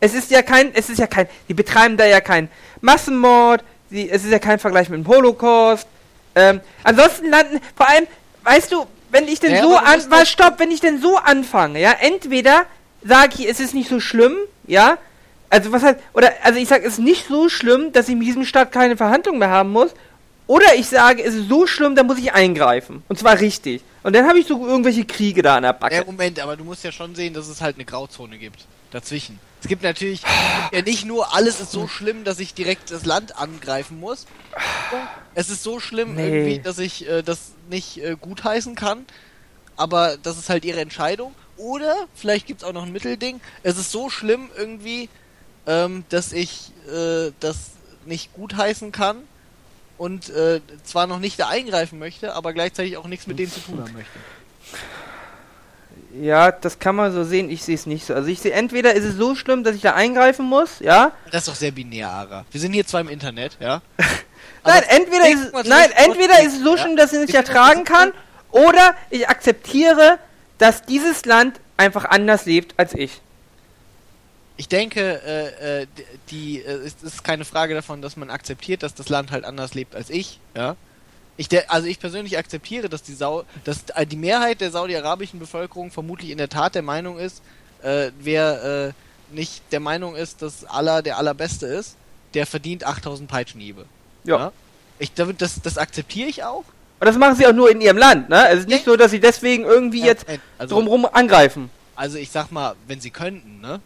Es ist ja kein, es ist ja kein, die betreiben da ja kein Massenmord, die, es ist ja kein Vergleich mit dem Holocaust. Ähm, ansonsten landen, vor allem, weißt du, wenn ich denn Ja, so aber du an, musst was, doch- stopp, wenn ich denn so anfange, ja, entweder sage ich, es ist nicht so schlimm, ja, also was heißt, oder, also ich sage, es ist nicht so schlimm, dass ich mit diesem Staat keine Verhandlungen mehr haben muss, oder ich sage, es ist so schlimm, da muss ich eingreifen. Und zwar richtig. Und dann habe ich so irgendwelche Kriege da an der Backe. Ja, Moment, aber du musst ja schon sehen, dass es halt eine Grauzone gibt. Dazwischen. Es gibt natürlich ja nicht nur, alles ist so schlimm, dass ich direkt das Land angreifen muss. Es ist so schlimm Nee. irgendwie, dass ich äh, das nicht äh, gutheißen kann. Aber das ist halt ihre Entscheidung. Oder vielleicht gibt's auch noch ein Mittelding. Es ist so schlimm irgendwie, ähm, dass ich äh, das nicht gutheißen kann. Und äh, zwar noch nicht da eingreifen möchte, aber gleichzeitig auch nichts mit denen zu tun haben möchte. Ja, das kann man so sehen, ich sehe es nicht so. Also ich sehe, entweder ist es so schlimm, dass ich da eingreifen muss, ja. Das ist doch sehr binär, Ara. Wir sind hier zwar im Internet, ja? (laughs) Nein, entweder ist nein, entweder ist es so ja? schlimm, dass ich es nicht Ich- ertragen kann, oder ich akzeptiere, dass dieses Land einfach anders lebt als ich. Ich denke, äh, äh, die, äh, es ist keine Frage davon, dass man akzeptiert, dass das Land halt anders lebt als ich, ja? Ich also ich persönlich akzeptiere, dass die Sau, dass äh, die Mehrheit der saudi-arabischen Bevölkerung vermutlich in der Tat der Meinung ist, äh, wer äh, nicht der Meinung ist, dass Allah der allerbeste ist, der verdient 8000 Peitschenhiebe. Ja. Ich, damit, das, das akzeptiere ich auch. Und das machen sie auch nur in ihrem Land, ne? Also es ist nicht so, dass sie deswegen irgendwie Ja, jetzt also, drumrum angreifen. also ich sag mal, wenn sie könnten, ne?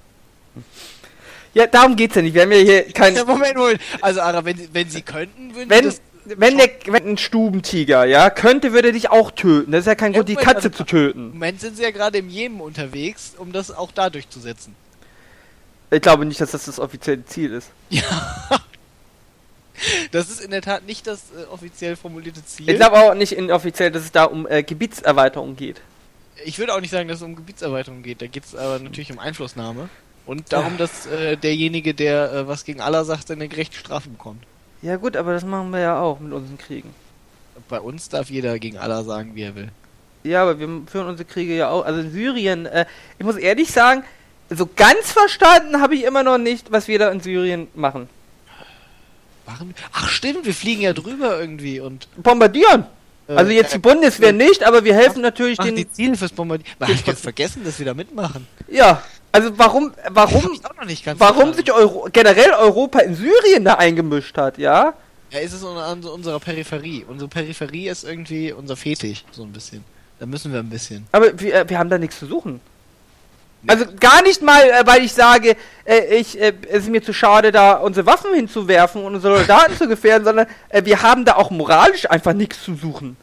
Ja, darum geht's ja nicht. Wir haben ja hier kein. Ja, Moment, Moment. Also, Ara, wenn, sie- wenn sie könnten, würden Wenn- sie das wenn der wenn ein Stubentiger, ja, könnte, würde er dich auch töten. Das ist ja kein Ja, Grund, die Moment, Katze also- zu Im töten. Moment sind sie ja gerade im Jemen unterwegs, um das auch da durchzusetzen. Ich glaube nicht, dass das das offizielle Ziel ist. (laughs) Das ist in der Tat nicht das äh, offiziell formulierte Ziel. Ich glaube auch nicht inoffiziell, dass es da um äh, Gebietserweiterung geht. Ich würde auch nicht sagen, dass es um Gebietserweiterung geht. Da geht es aber natürlich um Einflussnahme. Und darum, dass äh, derjenige, der äh, was gegen Allah sagt, eine gerechte Strafe bekommt. Ja gut, aber das machen wir ja auch mit unseren Kriegen. Bei uns darf jeder gegen Allah sagen, wie er will. Ja, aber wir führen unsere Kriege ja auch. Also in Syrien, äh, ich muss ehrlich sagen, so ganz verstanden habe ich immer noch nicht, was wir da in Syrien machen. Warum? Ach stimmt, wir fliegen ja drüber irgendwie und Bombardieren! äh, Also jetzt die äh, Bundeswehr nicht, aber wir helfen natürlich machen den. die Ziele fürs Bombardieren. Man hat ganz vergessen, dass wir da mitmachen. Ja, also warum, warum, ich auch noch nicht ganz warum sich Euro generell Europa in Syrien da eingemischt hat, ja? Ja, ist es an unserer Peripherie. Unsere Peripherie ist irgendwie unser Fetisch, so ein bisschen. Da müssen wir ein bisschen. Aber wir, äh, wir haben da nichts zu suchen. Also gar nicht mal, äh, weil ich sage, äh, ich, äh, es ist mir zu schade, da unsere Waffen hinzuwerfen und unsere Soldaten zu gefährden, sondern wir haben da auch moralisch einfach nichts zu suchen.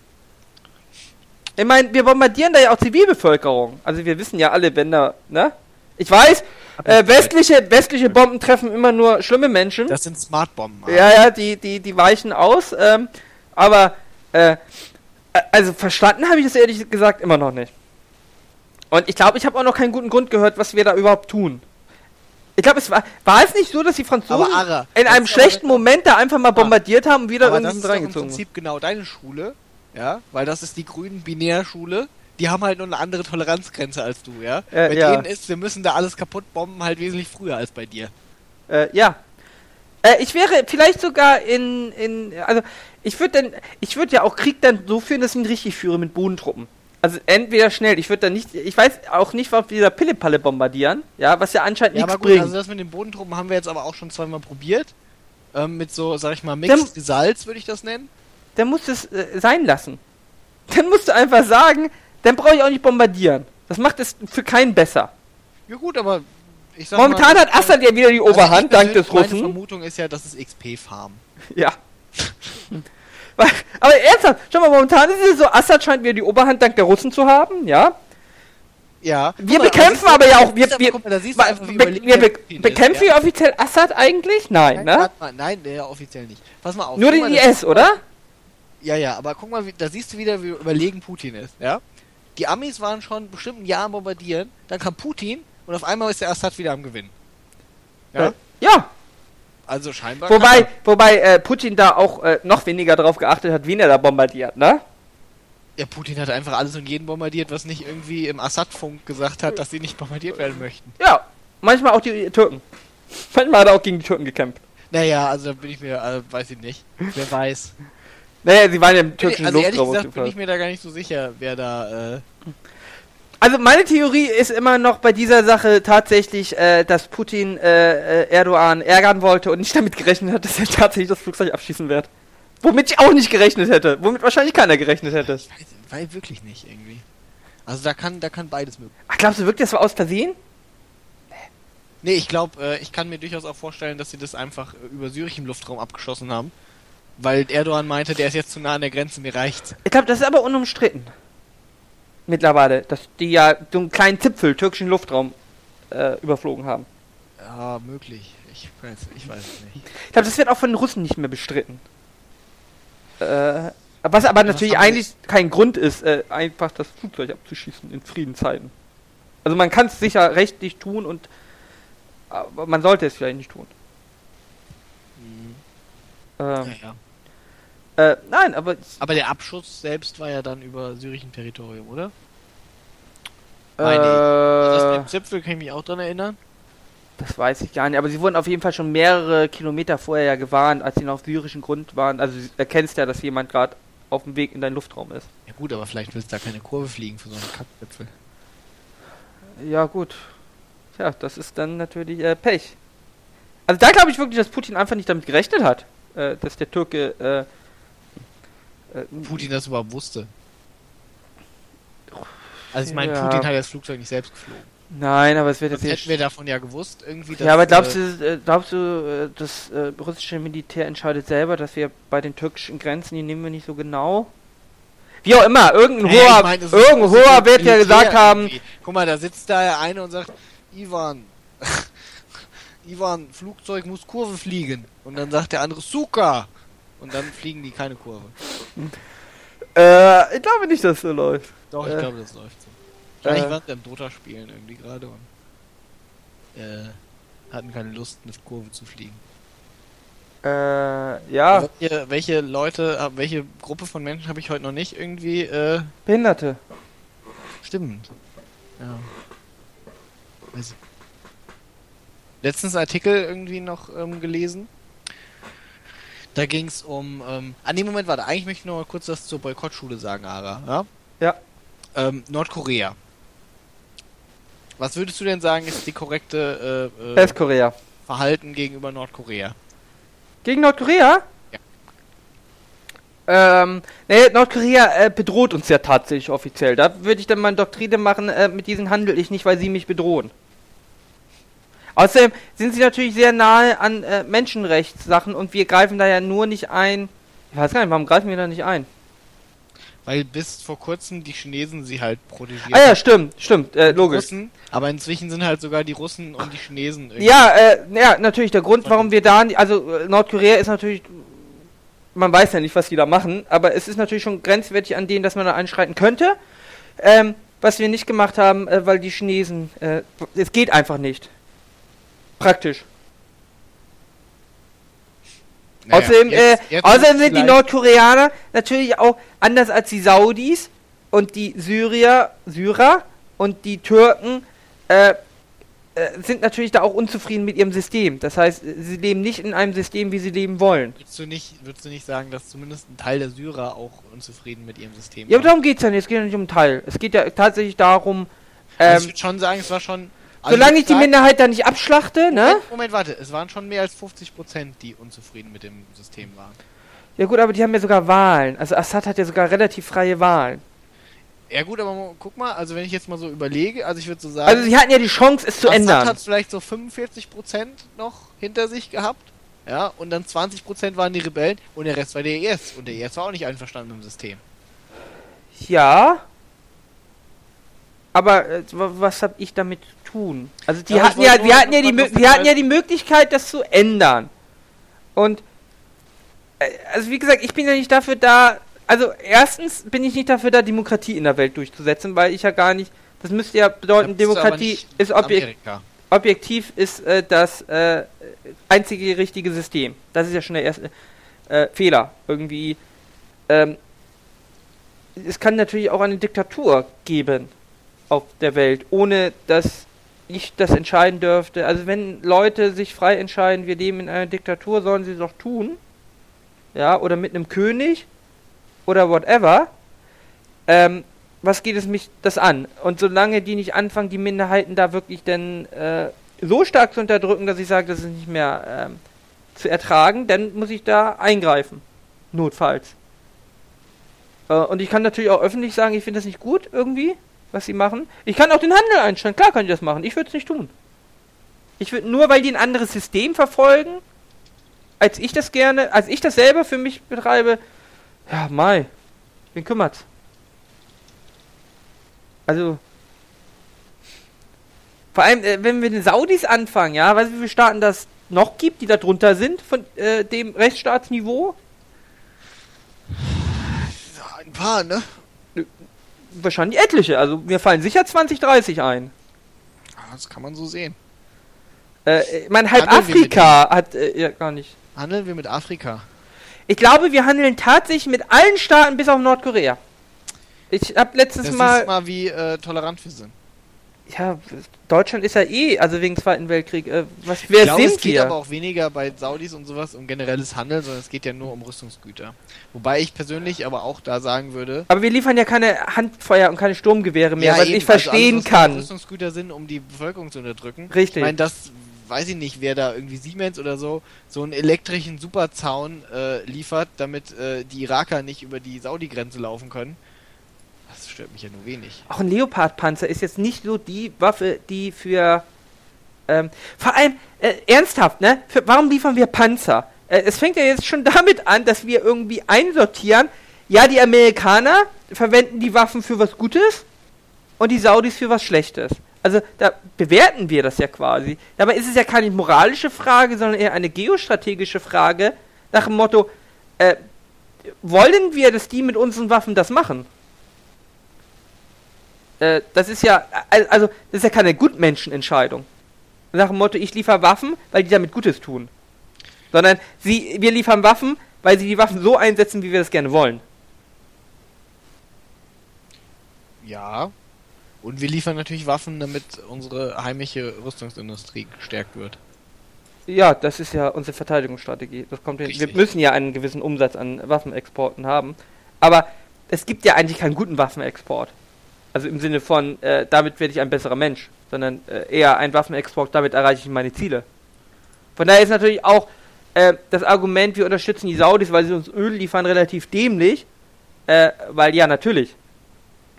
Ich meine, wir bombardieren da ja auch Zivilbevölkerung. Also wir wissen ja alle, wenn da, ne? Ich weiß, äh, westliche, westliche Bomben treffen immer nur schlimme Menschen. Das sind Smartbomben. Ja, ja, die, die, die weichen aus. Ähm, aber, äh, also verstanden habe ich das ehrlich gesagt immer noch nicht. Und ich glaube, ich habe auch noch keinen guten Grund gehört, was wir da überhaupt tun. Ich glaube, es war, war es nicht so, dass die Franzosen Ara, in das einem ist schlechten Moment da einfach mal bombardiert haben und wieder Aber das irgendwie ist doch im reingezogen wurden? Prinzip genau deine Schule, ja, weil das ist die grünen Binärschule. Die haben halt nur eine andere Toleranzgrenze als du, ja. Äh, bei ja. denen ist, wir müssen da alles kaputt bomben, halt wesentlich früher als bei dir. Äh, ja. Äh, ich wäre vielleicht sogar in, in also ich würde dann, ich würde ja auch Krieg dann so führen, dass ich ihn richtig führe mit Bodentruppen. Also entweder schnell, ich würde dann nicht, ich weiß auch nicht, ob wir da Pillepalle bombardieren, ja, was ja anscheinend Ja, nichts aber gut, bringt. also das mit den Bodentruppen haben wir jetzt aber auch schon zweimal probiert. Ähm, mit so, sag ich mal, Mixed Results würde ich das nennen. dann musst du es äh, sein lassen. Dann musst du einfach sagen, dann brauche ich auch nicht bombardieren. Das macht es für keinen besser. Ja gut, aber ich sag Momentan mal, hat Assad ja wieder die also Oberhand, ich dank des persönlich- Meine Russen. Vermutung ist ja, das ist XP-Farm. (laughs) Ja. Aber ernsthaft, schau mal, momentan ist es so, Assad scheint wieder die Oberhand dank der Russen zu haben, ja. Ja. Wir mal, bekämpfen aber ja auch, wir, wir, mal, einfach, be wir be Putin ist, bekämpfen ja? wir offiziell Assad eigentlich? Nein, ne? warte mal, nein, der offiziell nicht. Pass mal auf. Nur den IS, oder? Ja, ja, aber guck mal, wie, da siehst du wieder, wie überlegen Putin ist, ja? Die Amis waren schon bestimmt ein Jahr am bombardieren, dann kam Putin und auf einmal ist der Assad wieder am Gewinnen. Ja? Ja. Also scheinbar. Wobei, wobei äh, Putin da auch äh, noch weniger darauf geachtet hat, wen er da bombardiert, ne? Ja, Putin hat einfach alles und jeden bombardiert, was nicht irgendwie im Assad-Funk gesagt hat, dass sie nicht bombardiert werden möchten. Ja. Manchmal auch die Türken. Manchmal hat er auch gegen die Türken gekämpft. Naja, also da bin ich mir, äh, weiß ich nicht. Wer weiß. Naja, sie waren ja im türkischen also ehrlich Luftraum auf gesagt bin ich mir da gar nicht so sicher, wer da, äh, Also meine Theorie ist immer noch bei dieser Sache tatsächlich, äh, dass Putin äh, äh, Erdogan ärgern wollte und nicht damit gerechnet hat, dass er tatsächlich das Flugzeug abschießen wird. Womit ich auch nicht gerechnet hätte. Womit wahrscheinlich keiner gerechnet hätte. ich weiß, weiß wirklich nicht irgendwie. Also da kann, da kann beides möglich Ach, glaubst du wirklich, das war aus Versehen? Nee, ich glaube, äh, ich kann mir durchaus auch vorstellen, dass sie das einfach äh, über Syrich im Luftraum abgeschossen haben. Weil Erdogan meinte, der ist jetzt zu nah an der Grenze, mir reicht's. Ich glaube, das ist aber unumstritten. Mittlerweile, dass die ja so einen kleinen Zipfel türkischen Luftraum äh, überflogen haben. Ja, möglich. Ich weiß, ich weiß es nicht. Ich glaube, das wird auch von den Russen nicht mehr bestritten. Äh, was aber natürlich sie- eigentlich kein Grund ist, äh, einfach das Flugzeug abzuschießen in Friedenszeiten. Also man kann es sicher rechtlich tun und aber man sollte es vielleicht nicht tun. Mhm. Ähm, Ja, ja. Äh, nein, aber Aber der Abschuss selbst war ja dann über syrischem Territorium, oder? äh, Meine Das mit dem Zipfel kann ich mich auch dran erinnern. das weiß ich gar nicht. Aber sie wurden auf jeden Fall schon mehrere Kilometer vorher ja gewarnt, als sie noch auf syrischem Grund waren. Also du erkennst ja, dass jemand gerade auf dem Weg in deinen Luftraum ist. Ja gut, aber vielleicht willst du da keine Kurve fliegen für so einen Kackzipfel. Ja, gut. Tja, das ist dann natürlich äh, Pech. Also da glaube ich wirklich, dass Putin einfach nicht damit gerechnet hat, äh, dass der Türke äh, Putin das überhaupt wusste. Also ich meine, Ja. Putin hat das Flugzeug nicht selbst geflogen. Nein, aber es wird Das jetzt hätten wir davon ja gewusst, irgendwie. Ja, aber glaubst äh, du, äh, glaubst du, äh, das äh, russische Militär entscheidet selber, dass wir bei den türkischen Grenzen, die nehmen wir nicht so genau? Wie auch immer, irgendein Nee, hoher, ich mein, irgendein hoher wird ja gesagt haben, irgendwie. Guck mal, da sitzt da der eine und sagt, Ivan, (laughs) Ivan, Flugzeug muss Kurve fliegen. Und dann sagt der andere, Suka. Und dann fliegen die keine Kurve. äh, ich glaube nicht, dass so läuft. Doch, ich Äh, glaube, das läuft so. Wahrscheinlich äh. waren sie am Dota spielen irgendwie gerade und äh, hatten keine Lust, mit Kurve zu fliegen. Äh, ja, Welche, welche Leute, welche Gruppe von Menschen habe ich heute noch nicht irgendwie, äh, Behinderte. Stimmt. Ja. Ich. Letztens Artikel irgendwie noch ähm, gelesen. Da ging es um. Ähm, an dem Moment, warte, eigentlich möchte ich noch mal kurz was zur Boykottschule sagen, Ara. Ja. Ja. Ähm, Nordkorea. Was würdest du denn sagen, ist die korrekte äh, äh, Westkorea. Verhalten gegenüber Nordkorea? Gegen Nordkorea? Ja. Ähm, nee, Nordkorea äh, bedroht uns ja tatsächlich offiziell. Da würde ich dann mal Doktrine machen, äh, mit diesen handel ich nicht, weil sie mich bedrohen. Außerdem sind sie natürlich sehr nahe an äh, Menschenrechtssachen und wir greifen da ja nur nicht ein. Ich weiß gar nicht, warum greifen wir da nicht ein? Weil bis vor kurzem die Chinesen sie halt protegiert Ah ja, stimmt, stimmt, äh, logisch. Russen, aber inzwischen sind halt sogar die Russen und die Chinesen irgendwie. Ja, äh, ja, natürlich der Grund, warum wir da, also äh, Nordkorea ist natürlich, man weiß ja nicht, was die da machen, aber es ist natürlich schon grenzwertig an denen, dass man da einschreiten könnte. Ähm, was wir nicht gemacht haben, äh, weil die Chinesen, äh, es geht einfach nicht. Praktisch. Naja, außerdem, jetzt- äh, jetzt außerdem ist sind die Nordkoreaner natürlich auch anders als die Saudis und die Syrier, Syrer und die Türken äh, äh, sind natürlich da auch unzufrieden mit ihrem System. Das heißt, sie leben nicht in einem System, wie sie leben wollen. Würdest du nicht, würdest du nicht sagen, dass zumindest ein Teil der Syrer auch unzufrieden mit ihrem System Ja, aber darum geht's ja nicht. Es geht ja nicht um Teil. Es geht ja tatsächlich darum, Also ähm, ich würde schon sagen, es war schon. Also solange ich die sagen- Minderheit da nicht abschlachte, ne? Moment, Moment, warte, es waren schon mehr als 50%, die unzufrieden mit dem System waren. Ja gut, aber die haben ja sogar Wahlen. Also Assad hat ja sogar relativ freie Wahlen. Ja gut, aber guck mal, also wenn ich jetzt mal so überlege, also ich würde so sagen, Also sie hatten ja die Chance, es zu Assad ändern. hat vielleicht so 45% noch hinter sich gehabt. Ja, und dann 20% waren die Rebellen und der Rest war der IS. Und der IS war auch nicht einverstanden mit dem System. Ja. Aber äh, wa- was hab ich damit tun? Also die Ja, hatten ja, nur- hatten ja die, wir hatten ja die Möglichkeit, das zu ändern. Und äh, also wie gesagt, ich bin ja nicht dafür da. Also erstens bin ich nicht dafür da, Demokratie in der Welt durchzusetzen, weil ich ja gar nicht. Das müsste ja bedeuten, Demokratie ist objek Amerika. objektiv ist äh, das äh, einzige richtige System. Das ist ja schon der erste äh, Fehler. Irgendwie. Ähm, es kann natürlich auch eine Diktatur geben auf der Welt, ohne dass ich das entscheiden dürfte. Also wenn Leute sich frei entscheiden, wir leben in einer Diktatur, sollen sie es doch tun. Ja, oder mit einem König oder whatever. Ähm, was geht es mich das an? Und solange die nicht anfangen, die Minderheiten da wirklich denn äh, so stark zu unterdrücken, dass ich sage, das ist nicht mehr ähm, zu ertragen, dann muss ich da eingreifen. Notfalls. Äh, und ich kann natürlich auch öffentlich sagen, ich finde das nicht gut irgendwie, was sie machen. Ich kann auch den Handel einstellen, klar kann ich das machen. Ich würde es nicht tun. Ich würde nur, weil die ein anderes System verfolgen, als ich das gerne, als ich das selber für mich betreibe, ja, Mai, wen kümmert's? Also, vor allem, äh, wenn wir den Saudis anfangen, ja, weißt du, wie viele Staaten das noch gibt, die da drunter sind von äh, dem Rechtsstaatsniveau? Ein paar, ne? Wahrscheinlich etliche. Also mir fallen sicher 20, 30 ein. Ja, Das kann man so sehen. Äh, ich meine, halb Handeln Afrika hat äh, ja gar nicht. Handeln wir mit Afrika. Ich glaube, wir handeln tatsächlich mit allen Staaten bis auf Nordkorea. Ich habe letztens Das mal, ist mal, wie äh, tolerant wir sind. Ja, Deutschland ist ja eh, also wegen Zweiten Weltkrieg. Äh, was, wer ich glaube, sind es geht wir? aber auch weniger bei Saudis und sowas um generelles Handeln, sondern es geht ja nur um Rüstungsgüter. Wobei ich persönlich aber auch da sagen würde, Aber wir liefern ja keine Handfeuer und keine Sturmgewehre mehr, was eben, ich verstehen also alles, kann. Rüstungsgüter sind, um die Bevölkerung zu unterdrücken. Richtig. Ich meine, das weiß ich nicht, wer da irgendwie Siemens oder so so einen elektrischen Superzaun äh, liefert, damit äh, die Iraker nicht über die Saudi-Grenze laufen können. Stört mich ja nur wenig. Auch ein Leopard-Panzer ist jetzt nicht so die Waffe, die für. Ähm, vor allem, äh, ernsthaft, ne? Für, warum liefern wir Panzer? Äh, es fängt ja jetzt schon (laughs) damit an, dass wir irgendwie einsortieren. Ja, die Amerikaner verwenden die Waffen für was Gutes und die Saudis für was Schlechtes. Also da bewerten wir das ja quasi. Dabei ist es ja keine moralische Frage, sondern eher eine geostrategische Frage nach dem Motto, äh, wollen wir, dass die mit unseren Waffen das machen? Äh, das ist ja, also das ist ja keine Gutmenschenentscheidung. Nach dem Motto, ich liefere Waffen, weil die damit Gutes tun. Sondern sie, wir liefern Waffen, weil sie die Waffen so einsetzen, wie wir das gerne wollen. Ja. Und wir liefern natürlich Waffen, damit unsere heimische Rüstungsindustrie gestärkt wird. Ja, das ist ja unsere Verteidigungsstrategie. Das kommt hin. Wir müssen ja einen gewissen Umsatz an Waffenexporten haben. Aber es gibt ja eigentlich keinen guten Waffenexport. Also im Sinne von, äh, damit werde ich ein besserer Mensch. Sondern äh, eher ein Waffenexport, damit erreiche ich meine Ziele. Von daher ist natürlich auch äh, das Argument, wir unterstützen die Saudis, weil sie uns Öl liefern, relativ dämlich. Äh, weil ja, natürlich.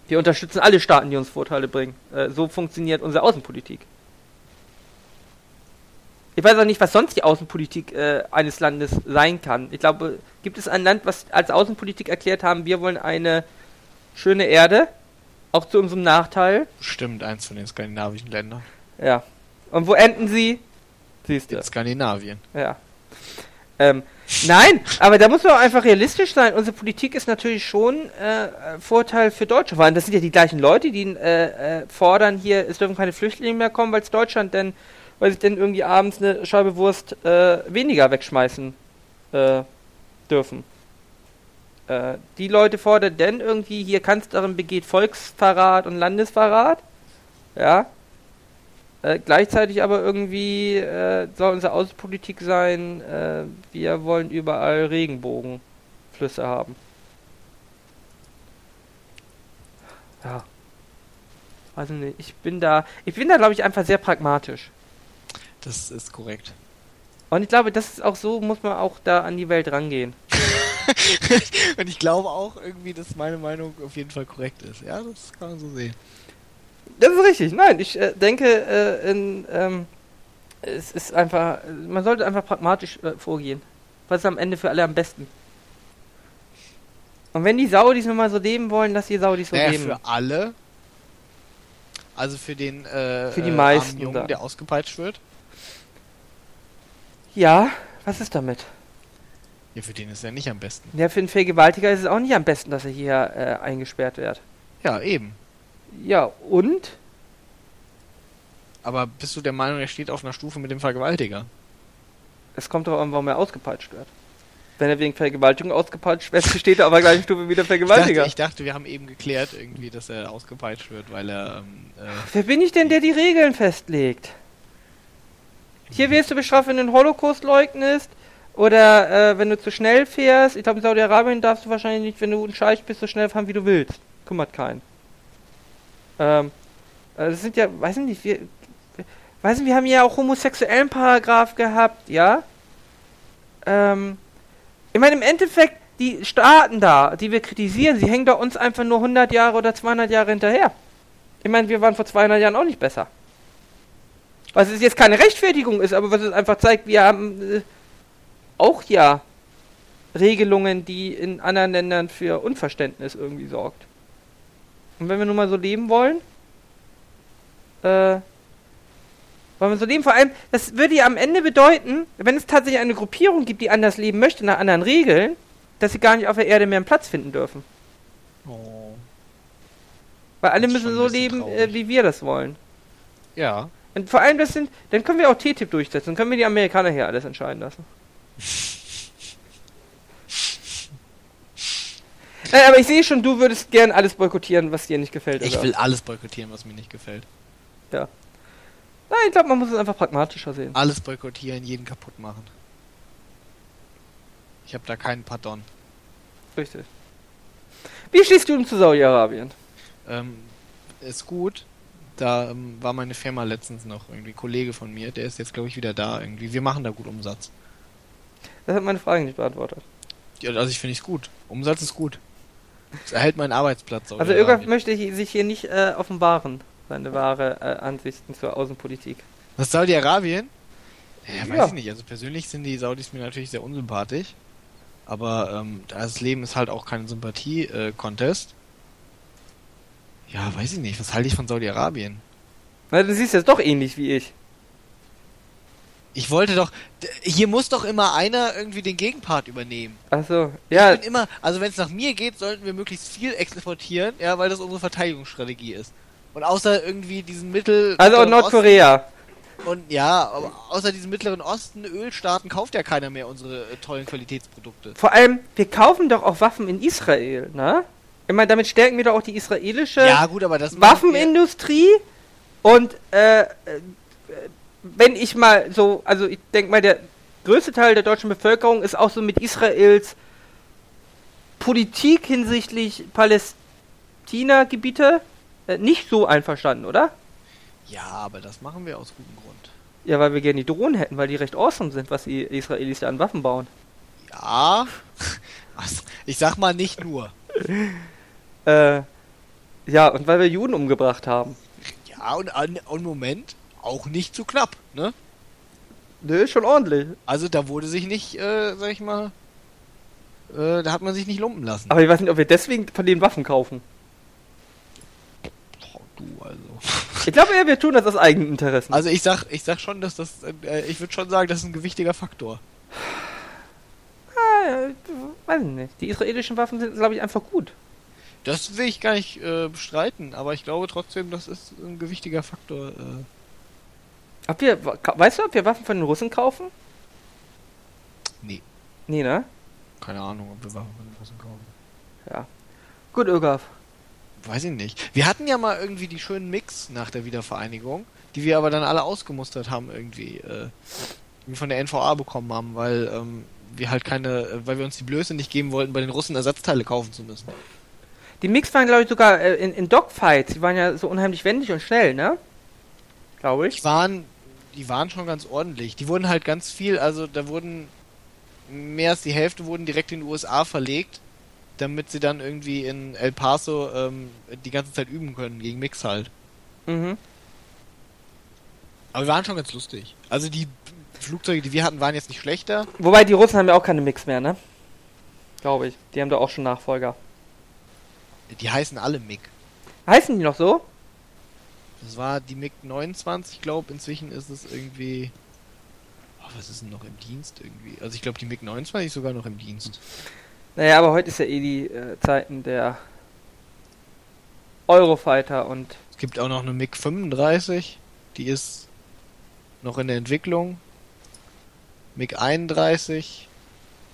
Wir unterstützen alle Staaten, die uns Vorteile bringen. Äh, so funktioniert unsere Außenpolitik. Ich weiß auch nicht, was sonst die Außenpolitik äh, eines Landes sein kann. Ich glaube, gibt es ein Land, was als Außenpolitik erklärt haben, wir wollen eine schöne Erde, auch zu unserem Nachteil? Stimmt, eins von den skandinavischen Ländern. Ja. Und wo enden sie? Siehst du. In Skandinavien. Ja. Ähm, nein, aber da muss man auch einfach realistisch sein. Unsere Politik ist natürlich schon äh, Vorteil für Deutsche. Vor allem, das sind ja die gleichen Leute, die äh, äh, fordern hier, es dürfen keine Flüchtlinge mehr kommen, weil es Deutschland denn weil sie denn irgendwie abends eine Scheibe Wurst äh, weniger wegschmeißen äh, dürfen. Äh, die Leute fordern denn irgendwie, hier Kanzlerin begeht Volksverrat und Landesverrat. Ja. Äh, gleichzeitig aber irgendwie äh, soll unsere Außenpolitik sein, äh, wir wollen überall Regenbogenflüsse haben. Ja. Also nee, ich bin da, ich bin da glaube ich einfach sehr pragmatisch. Das ist korrekt. Und ich glaube, das ist auch so, muss man auch da an die Welt rangehen. (laughs) Und ich glaube auch irgendwie, dass meine Meinung auf jeden Fall korrekt ist. Ja, das kann man so sehen. Das ist richtig. Nein, ich äh, denke, äh, in, ähm, es ist einfach, man sollte einfach pragmatisch äh, vorgehen. Was ist am Ende für alle am besten? Und wenn die Saudis nun mal so leben wollen, dass die Saudis so naja, leben. für alle. Also für den äh, für die meisten Jungen, der ausgepeitscht wird. Ja, was ist damit? Ja, für den ist er nicht am besten. Ja, für den Vergewaltiger ist es auch nicht am besten, dass er hier äh, eingesperrt wird. Ja, eben. Ja, und? Aber bist du der Meinung, er steht auf einer Stufe mit dem Vergewaltiger? Es kommt darauf an, warum er ausgepeitscht wird. Wenn er wegen Vergewaltigung ausgepeitscht wird, (laughs) steht er auf der gleichen Stufe wie der Vergewaltiger. Ich dachte, ich dachte, wir haben eben geklärt irgendwie, dass er ausgepeitscht wird, weil er... Ähm, äh, Wer bin ich denn, der die Regeln festlegt? Hier wirst du bestraft, wenn du den Holocaust leugnest oder äh, wenn du zu schnell fährst. Ich glaube, in Saudi-Arabien darfst du wahrscheinlich nicht, wenn du ein Scheich bist, so schnell fahren, wie du willst. Kümmert keinen. Ähm, äh, das sind ja, weiß ich nicht, wir, weiß nicht, wir haben ja auch homosexuellen Paragraph gehabt, ja? Ähm, ich meine, im Endeffekt, die Staaten da, die wir kritisieren, sie hängen da uns einfach nur 100 Jahre oder 200 Jahre hinterher. Ich meine, wir waren vor 200 Jahren auch nicht besser. Was es jetzt keine Rechtfertigung ist, aber was es einfach zeigt, wir haben äh, auch ja Regelungen, die in anderen Ländern für Unverständnis irgendwie sorgt. Und wenn wir nun mal so leben wollen, äh, wollen wir so leben, vor allem, das würde ja am Ende bedeuten, wenn es tatsächlich eine Gruppierung gibt, die anders leben möchte, nach anderen Regeln, dass sie gar nicht auf der Erde mehr einen Platz finden dürfen. Oh. Weil alle müssen so leben, äh, wie wir das wollen. Ja. Und vor allem, das sind, dann können wir auch TTIP durchsetzen, dann können wir die Amerikaner hier alles entscheiden lassen. Nein, aber ich sehe schon, du würdest gern alles boykottieren, was dir nicht gefällt. Ich will alles boykottieren, was mir nicht gefällt. Ja. Nein, ich glaube, man muss es einfach pragmatischer sehen. Alles boykottieren, jeden kaputt machen. Ich habe da keinen Pardon. Richtig. Wie stehst du denn zu Saudi-Arabien? Ähm, ist gut. Da ähm, war meine Firma letztens noch irgendwie Kollege von mir, der ist jetzt glaube ich wieder da irgendwie. Wir machen da gut Umsatz. Das hat meine Frage nicht beantwortet. Ja, also ich finde es gut. Umsatz ist gut. Das erhält meinen Arbeitsplatz. Also Ögaf möchte hier- sich hier nicht äh, offenbaren, seine wahre äh, Ansichten zur Außenpolitik. Was Saudi-Arabien? Ja, weiß Ja. ich nicht. Also persönlich sind die Saudis mir natürlich sehr unsympathisch. Aber ähm, das Leben ist halt auch kein Sympathie-Contest. ja, weiß ich nicht. Was halte ich von Saudi-Arabien? Na, du siehst das doch ähnlich wie ich. Ich wollte doch. Hier muss doch immer einer irgendwie den Gegenpart übernehmen. Achso, ja, Ich bin immer, also wenn es nach mir geht, sollten wir möglichst viel exportieren, ja, weil das unsere Verteidigungsstrategie ist. Und außer irgendwie diesen Mittel. also Nordkorea. Osten- Und ja, aber außer diesem Mittleren Osten, Ölstaaten, kauft ja keiner mehr unsere äh, tollen Qualitätsprodukte. Vor allem, wir kaufen doch auch Waffen in Israel, ne? Ich meine, damit stärken wir doch auch die israelische Ja, gut, aber das. Waffenindustrie. Und äh, äh, wenn ich mal so, also ich denke mal, der größte Teil der deutschen Bevölkerung ist auch so mit Israels Politik hinsichtlich Palästina-Gebiete äh, nicht so einverstanden, oder? Ja, aber das machen wir aus gutem Grund. Ja, weil wir gerne die Drohnen hätten, weil die recht awesome sind, was die Israelis da an Waffen bauen. Ja. (laughs) Ich sag mal nicht nur. Äh, ja, und weil wir Juden umgebracht haben. Ja, und, und Moment, auch nicht zu knapp, ne? Nö, schon ordentlich. Also da wurde sich nicht, äh, sag ich mal, äh, da hat man sich nicht lumpen lassen. Aber ich weiß nicht, ob wir deswegen von den Waffen kaufen. Oh, du, also. Ich glaube eher, wir tun das aus eigenen Interessen. Also ich sag, ich sag schon, dass das, äh, ich würde schon sagen, das ist ein gewichtiger Faktor. Ah, weiß ich nicht. Die israelischen Waffen sind, glaube ich, einfach gut. Das will ich gar nicht äh, bestreiten, aber ich glaube trotzdem, das ist ein gewichtiger Faktor. Äh. Ob wir, weißt du, ob wir Waffen von den Russen kaufen? Nee, Nee, ne? keine Ahnung, ob wir Waffen von den Russen kaufen. Ja. Gut, Ögaf. Weiß ich nicht. Wir hatten ja mal irgendwie die schönen Mix nach der Wiedervereinigung, die wir aber dann alle ausgemustert haben irgendwie, äh, die wir von der NVA bekommen haben, weil ähm, wir halt keine, äh, weil wir uns die Blöße nicht geben wollten, bei den Russen Ersatzteile kaufen zu müssen. Die Mix waren, glaube ich, sogar äh, in, in Dogfights. Die waren ja so unheimlich wendig und schnell, ne? Glaube Die ich. waren, die waren schon ganz ordentlich. Die wurden halt ganz viel, also da wurden mehr als die Hälfte wurden direkt in die USA verlegt, damit sie dann irgendwie in El Paso ähm, die ganze Zeit üben können, gegen Mix halt. Mhm. Aber wir waren schon ganz lustig. Also die Flugzeuge, die wir hatten, waren jetzt nicht schlechter. Wobei, die Russen haben ja auch keine Mix mehr, ne? Glaube ich. Die haben da auch schon Nachfolger. Die heißen alle MiG. Heißen die noch so? Das war die MiG 29, ich glaube, inzwischen ist es irgendwie. Oh, was ist denn noch im Dienst irgendwie? Also ich glaube, die MiG 29 ist sogar noch im Dienst. Naja, aber heute ist ja eh die äh, Zeiten der Eurofighter und Es gibt auch noch eine MiG 35, die ist noch in der Entwicklung. MiG 31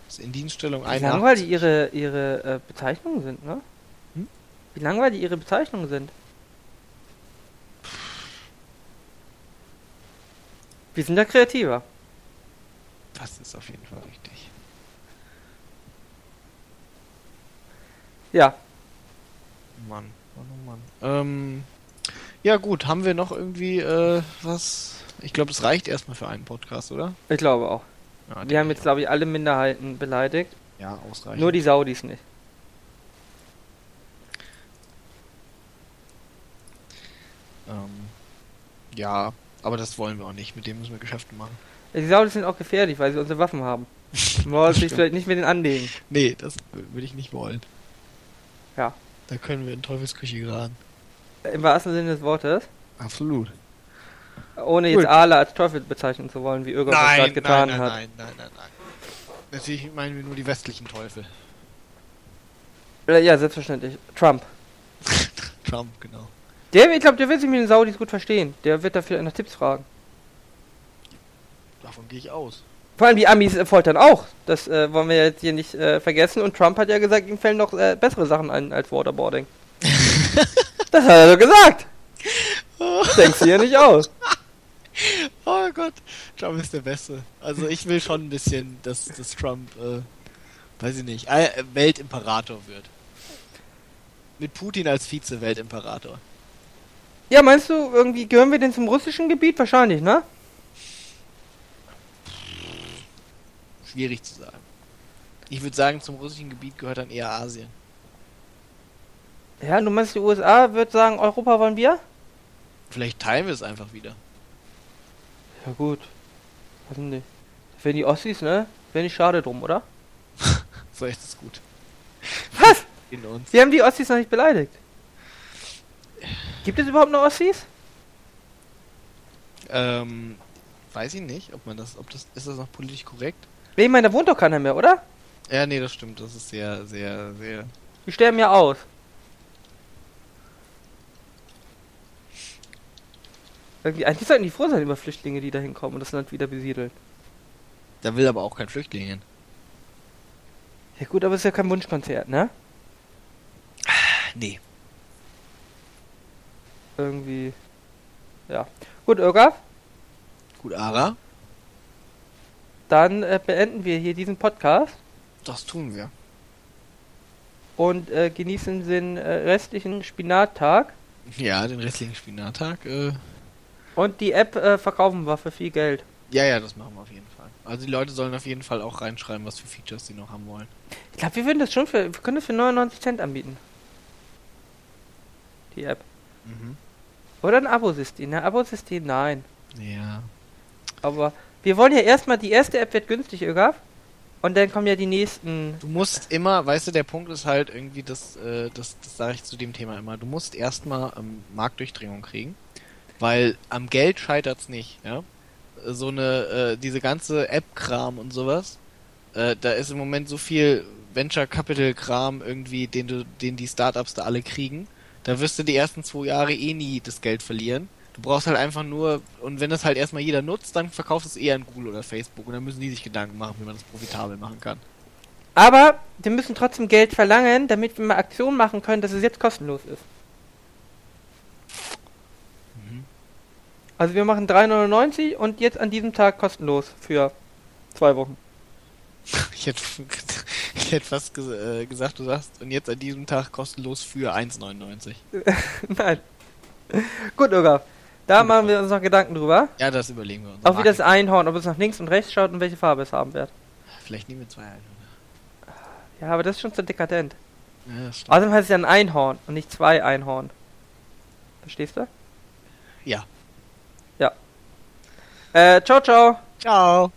ist in Dienststellung wie langweilig 81. ihre, ihre äh, Bezeichnungen sind, ne? Hm? Wie langweilig ihre Bezeichnungen sind. Wir sind da kreativer. Das ist auf jeden Fall richtig. Ja. Mann, Mann, oh Mann. Ähm, ja gut, haben wir noch irgendwie äh, was? Ich glaube, es reicht erstmal für einen Podcast, oder? Ich glaube auch. Ja, Wir haben jetzt, glaube ich, alle Minderheiten beleidigt. ja ausreichend. Nur die Saudis nicht. Ähm, ja, aber das wollen wir auch nicht. Mit dem müssen wir Geschäfte machen. Die Saudis sind auch gefährlich, weil sie unsere Waffen haben. (laughs) Man sollte sich vielleicht nicht mit denen anlegen. Nee, das würde ich nicht wollen. Ja. Da können wir in Teufelsküche geraten. Im wahrsten Sinne des Wortes. Absolut. Ohne jetzt Gut. Allah als Teufel bezeichnen zu wollen, wie Ögaf das gerade getan nein, hat. nein, nein, nein, nein. Natürlich meinen wir nur die westlichen Teufel. Äh, ja, selbstverständlich. Trump. (laughs) Trump, genau. Der, ich glaube, der wird sich mit den Saudis gut verstehen. Der wird dafür nach Tipps fragen. Davon gehe ich aus. Vor allem die Amis äh, foltern auch. Das äh, wollen wir jetzt hier nicht äh, vergessen. Und Trump hat ja gesagt, ihm fällen noch äh, bessere Sachen ein als Waterboarding. (laughs) das hat er so gesagt. (laughs) Denkst du ja nicht aus. Oh Gott, Trump ist der Beste. Also ich will schon ein bisschen, dass, dass Trump, äh, weiß ich nicht, äh, Weltimperator wird. Mit Putin als Vize-Weltimperator. Ja, meinst du, irgendwie gehören wir denn zum russischen Gebiet? Wahrscheinlich, ne? Schwierig zu sagen. Ich würde sagen, zum russischen Gebiet gehört dann eher Asien. Ja, du meinst, die USA wird sagen, Europa wollen wir? Vielleicht teilen wir es einfach wieder. Ja gut. Was denn nicht? Wenn die Ossis, ne? Wäre nicht schade drum, oder? (laughs) So ist gut. Was? In uns. Wir haben die Ossis noch nicht beleidigt. Gibt es überhaupt noch Ossis? Ähm, weiß ich nicht, ob man das, ob das, ist das noch politisch korrekt? Ich meine, da wohnt doch keiner mehr, oder? Ja, nee, das stimmt. Das ist sehr, sehr, sehr. Die sterben ja aus. Eigentlich sollten die froh sein über Flüchtlinge, die da hinkommen und das Land wieder besiedeln. Da will aber auch kein Flüchtling hin. Ja gut, aber es ist ja kein Wunschkonzert, ne? Nee. Irgendwie. Ja. Gut, Irga, Gut, Ara, dann äh, beenden wir hier diesen Podcast das tun wir. und äh, genießen den äh, restlichen Spinattag. Ja, den restlichen Spinattag, äh, Und die App äh, verkaufen wir für viel Geld. ja, ja, das machen wir auf jeden Fall. Also die Leute sollen auf jeden Fall auch reinschreiben, was für Features sie noch haben wollen. Ich glaube, wir würden das schon für, wir können das für 99 Cent anbieten. Die App. Mhm. Oder ein Abo-System. Ein Abo-System, nein. Ja. Aber wir wollen ja erstmal, die erste App wird günstig, Ögaf. Und dann kommen ja die nächsten. Du musst immer, weißt du, der Punkt ist halt irgendwie, das, äh, das, das sage ich zu dem Thema immer, du musst erstmal ähm, Marktdurchdringung kriegen, weil am Geld scheitert's nicht, ja. So eine, äh, diese ganze App-Kram und sowas, äh, da ist im Moment so viel Venture Capital Kram irgendwie, den du, den die Startups da alle kriegen. Da wirst du die ersten zwei Jahre eh nie das Geld verlieren. Du brauchst halt einfach nur, und wenn das halt erstmal jeder nutzt, dann verkaufst du es eher an Google oder Facebook und dann müssen die sich Gedanken machen, wie man das profitabel machen kann. Aber wir müssen trotzdem Geld verlangen, damit wir mal Aktionen machen können, dass es jetzt kostenlos ist. Mhm. Also wir machen 3,99 und jetzt an diesem Tag kostenlos für zwei Wochen. (laughs) Ich hätte, (laughs) ich hätte fast ges äh, gesagt, du sagst, und jetzt an diesem Tag kostenlos für 1,99. (laughs) Nein. Gut, Ögaf. Da machen wir uns noch Gedanken drüber. Ja, das überlegen wir uns. Auch wie das Einhorn, ob es nach links und rechts schaut und welche Farbe es haben wird. Vielleicht nehmen wir zwei ein. Ja, aber das ist schon zu dekadent. Ja. Außerdem heißt es ja ein Einhorn und nicht zwei Einhorn. Verstehst du? Ja. Äh, ciao, ciao. Ciao.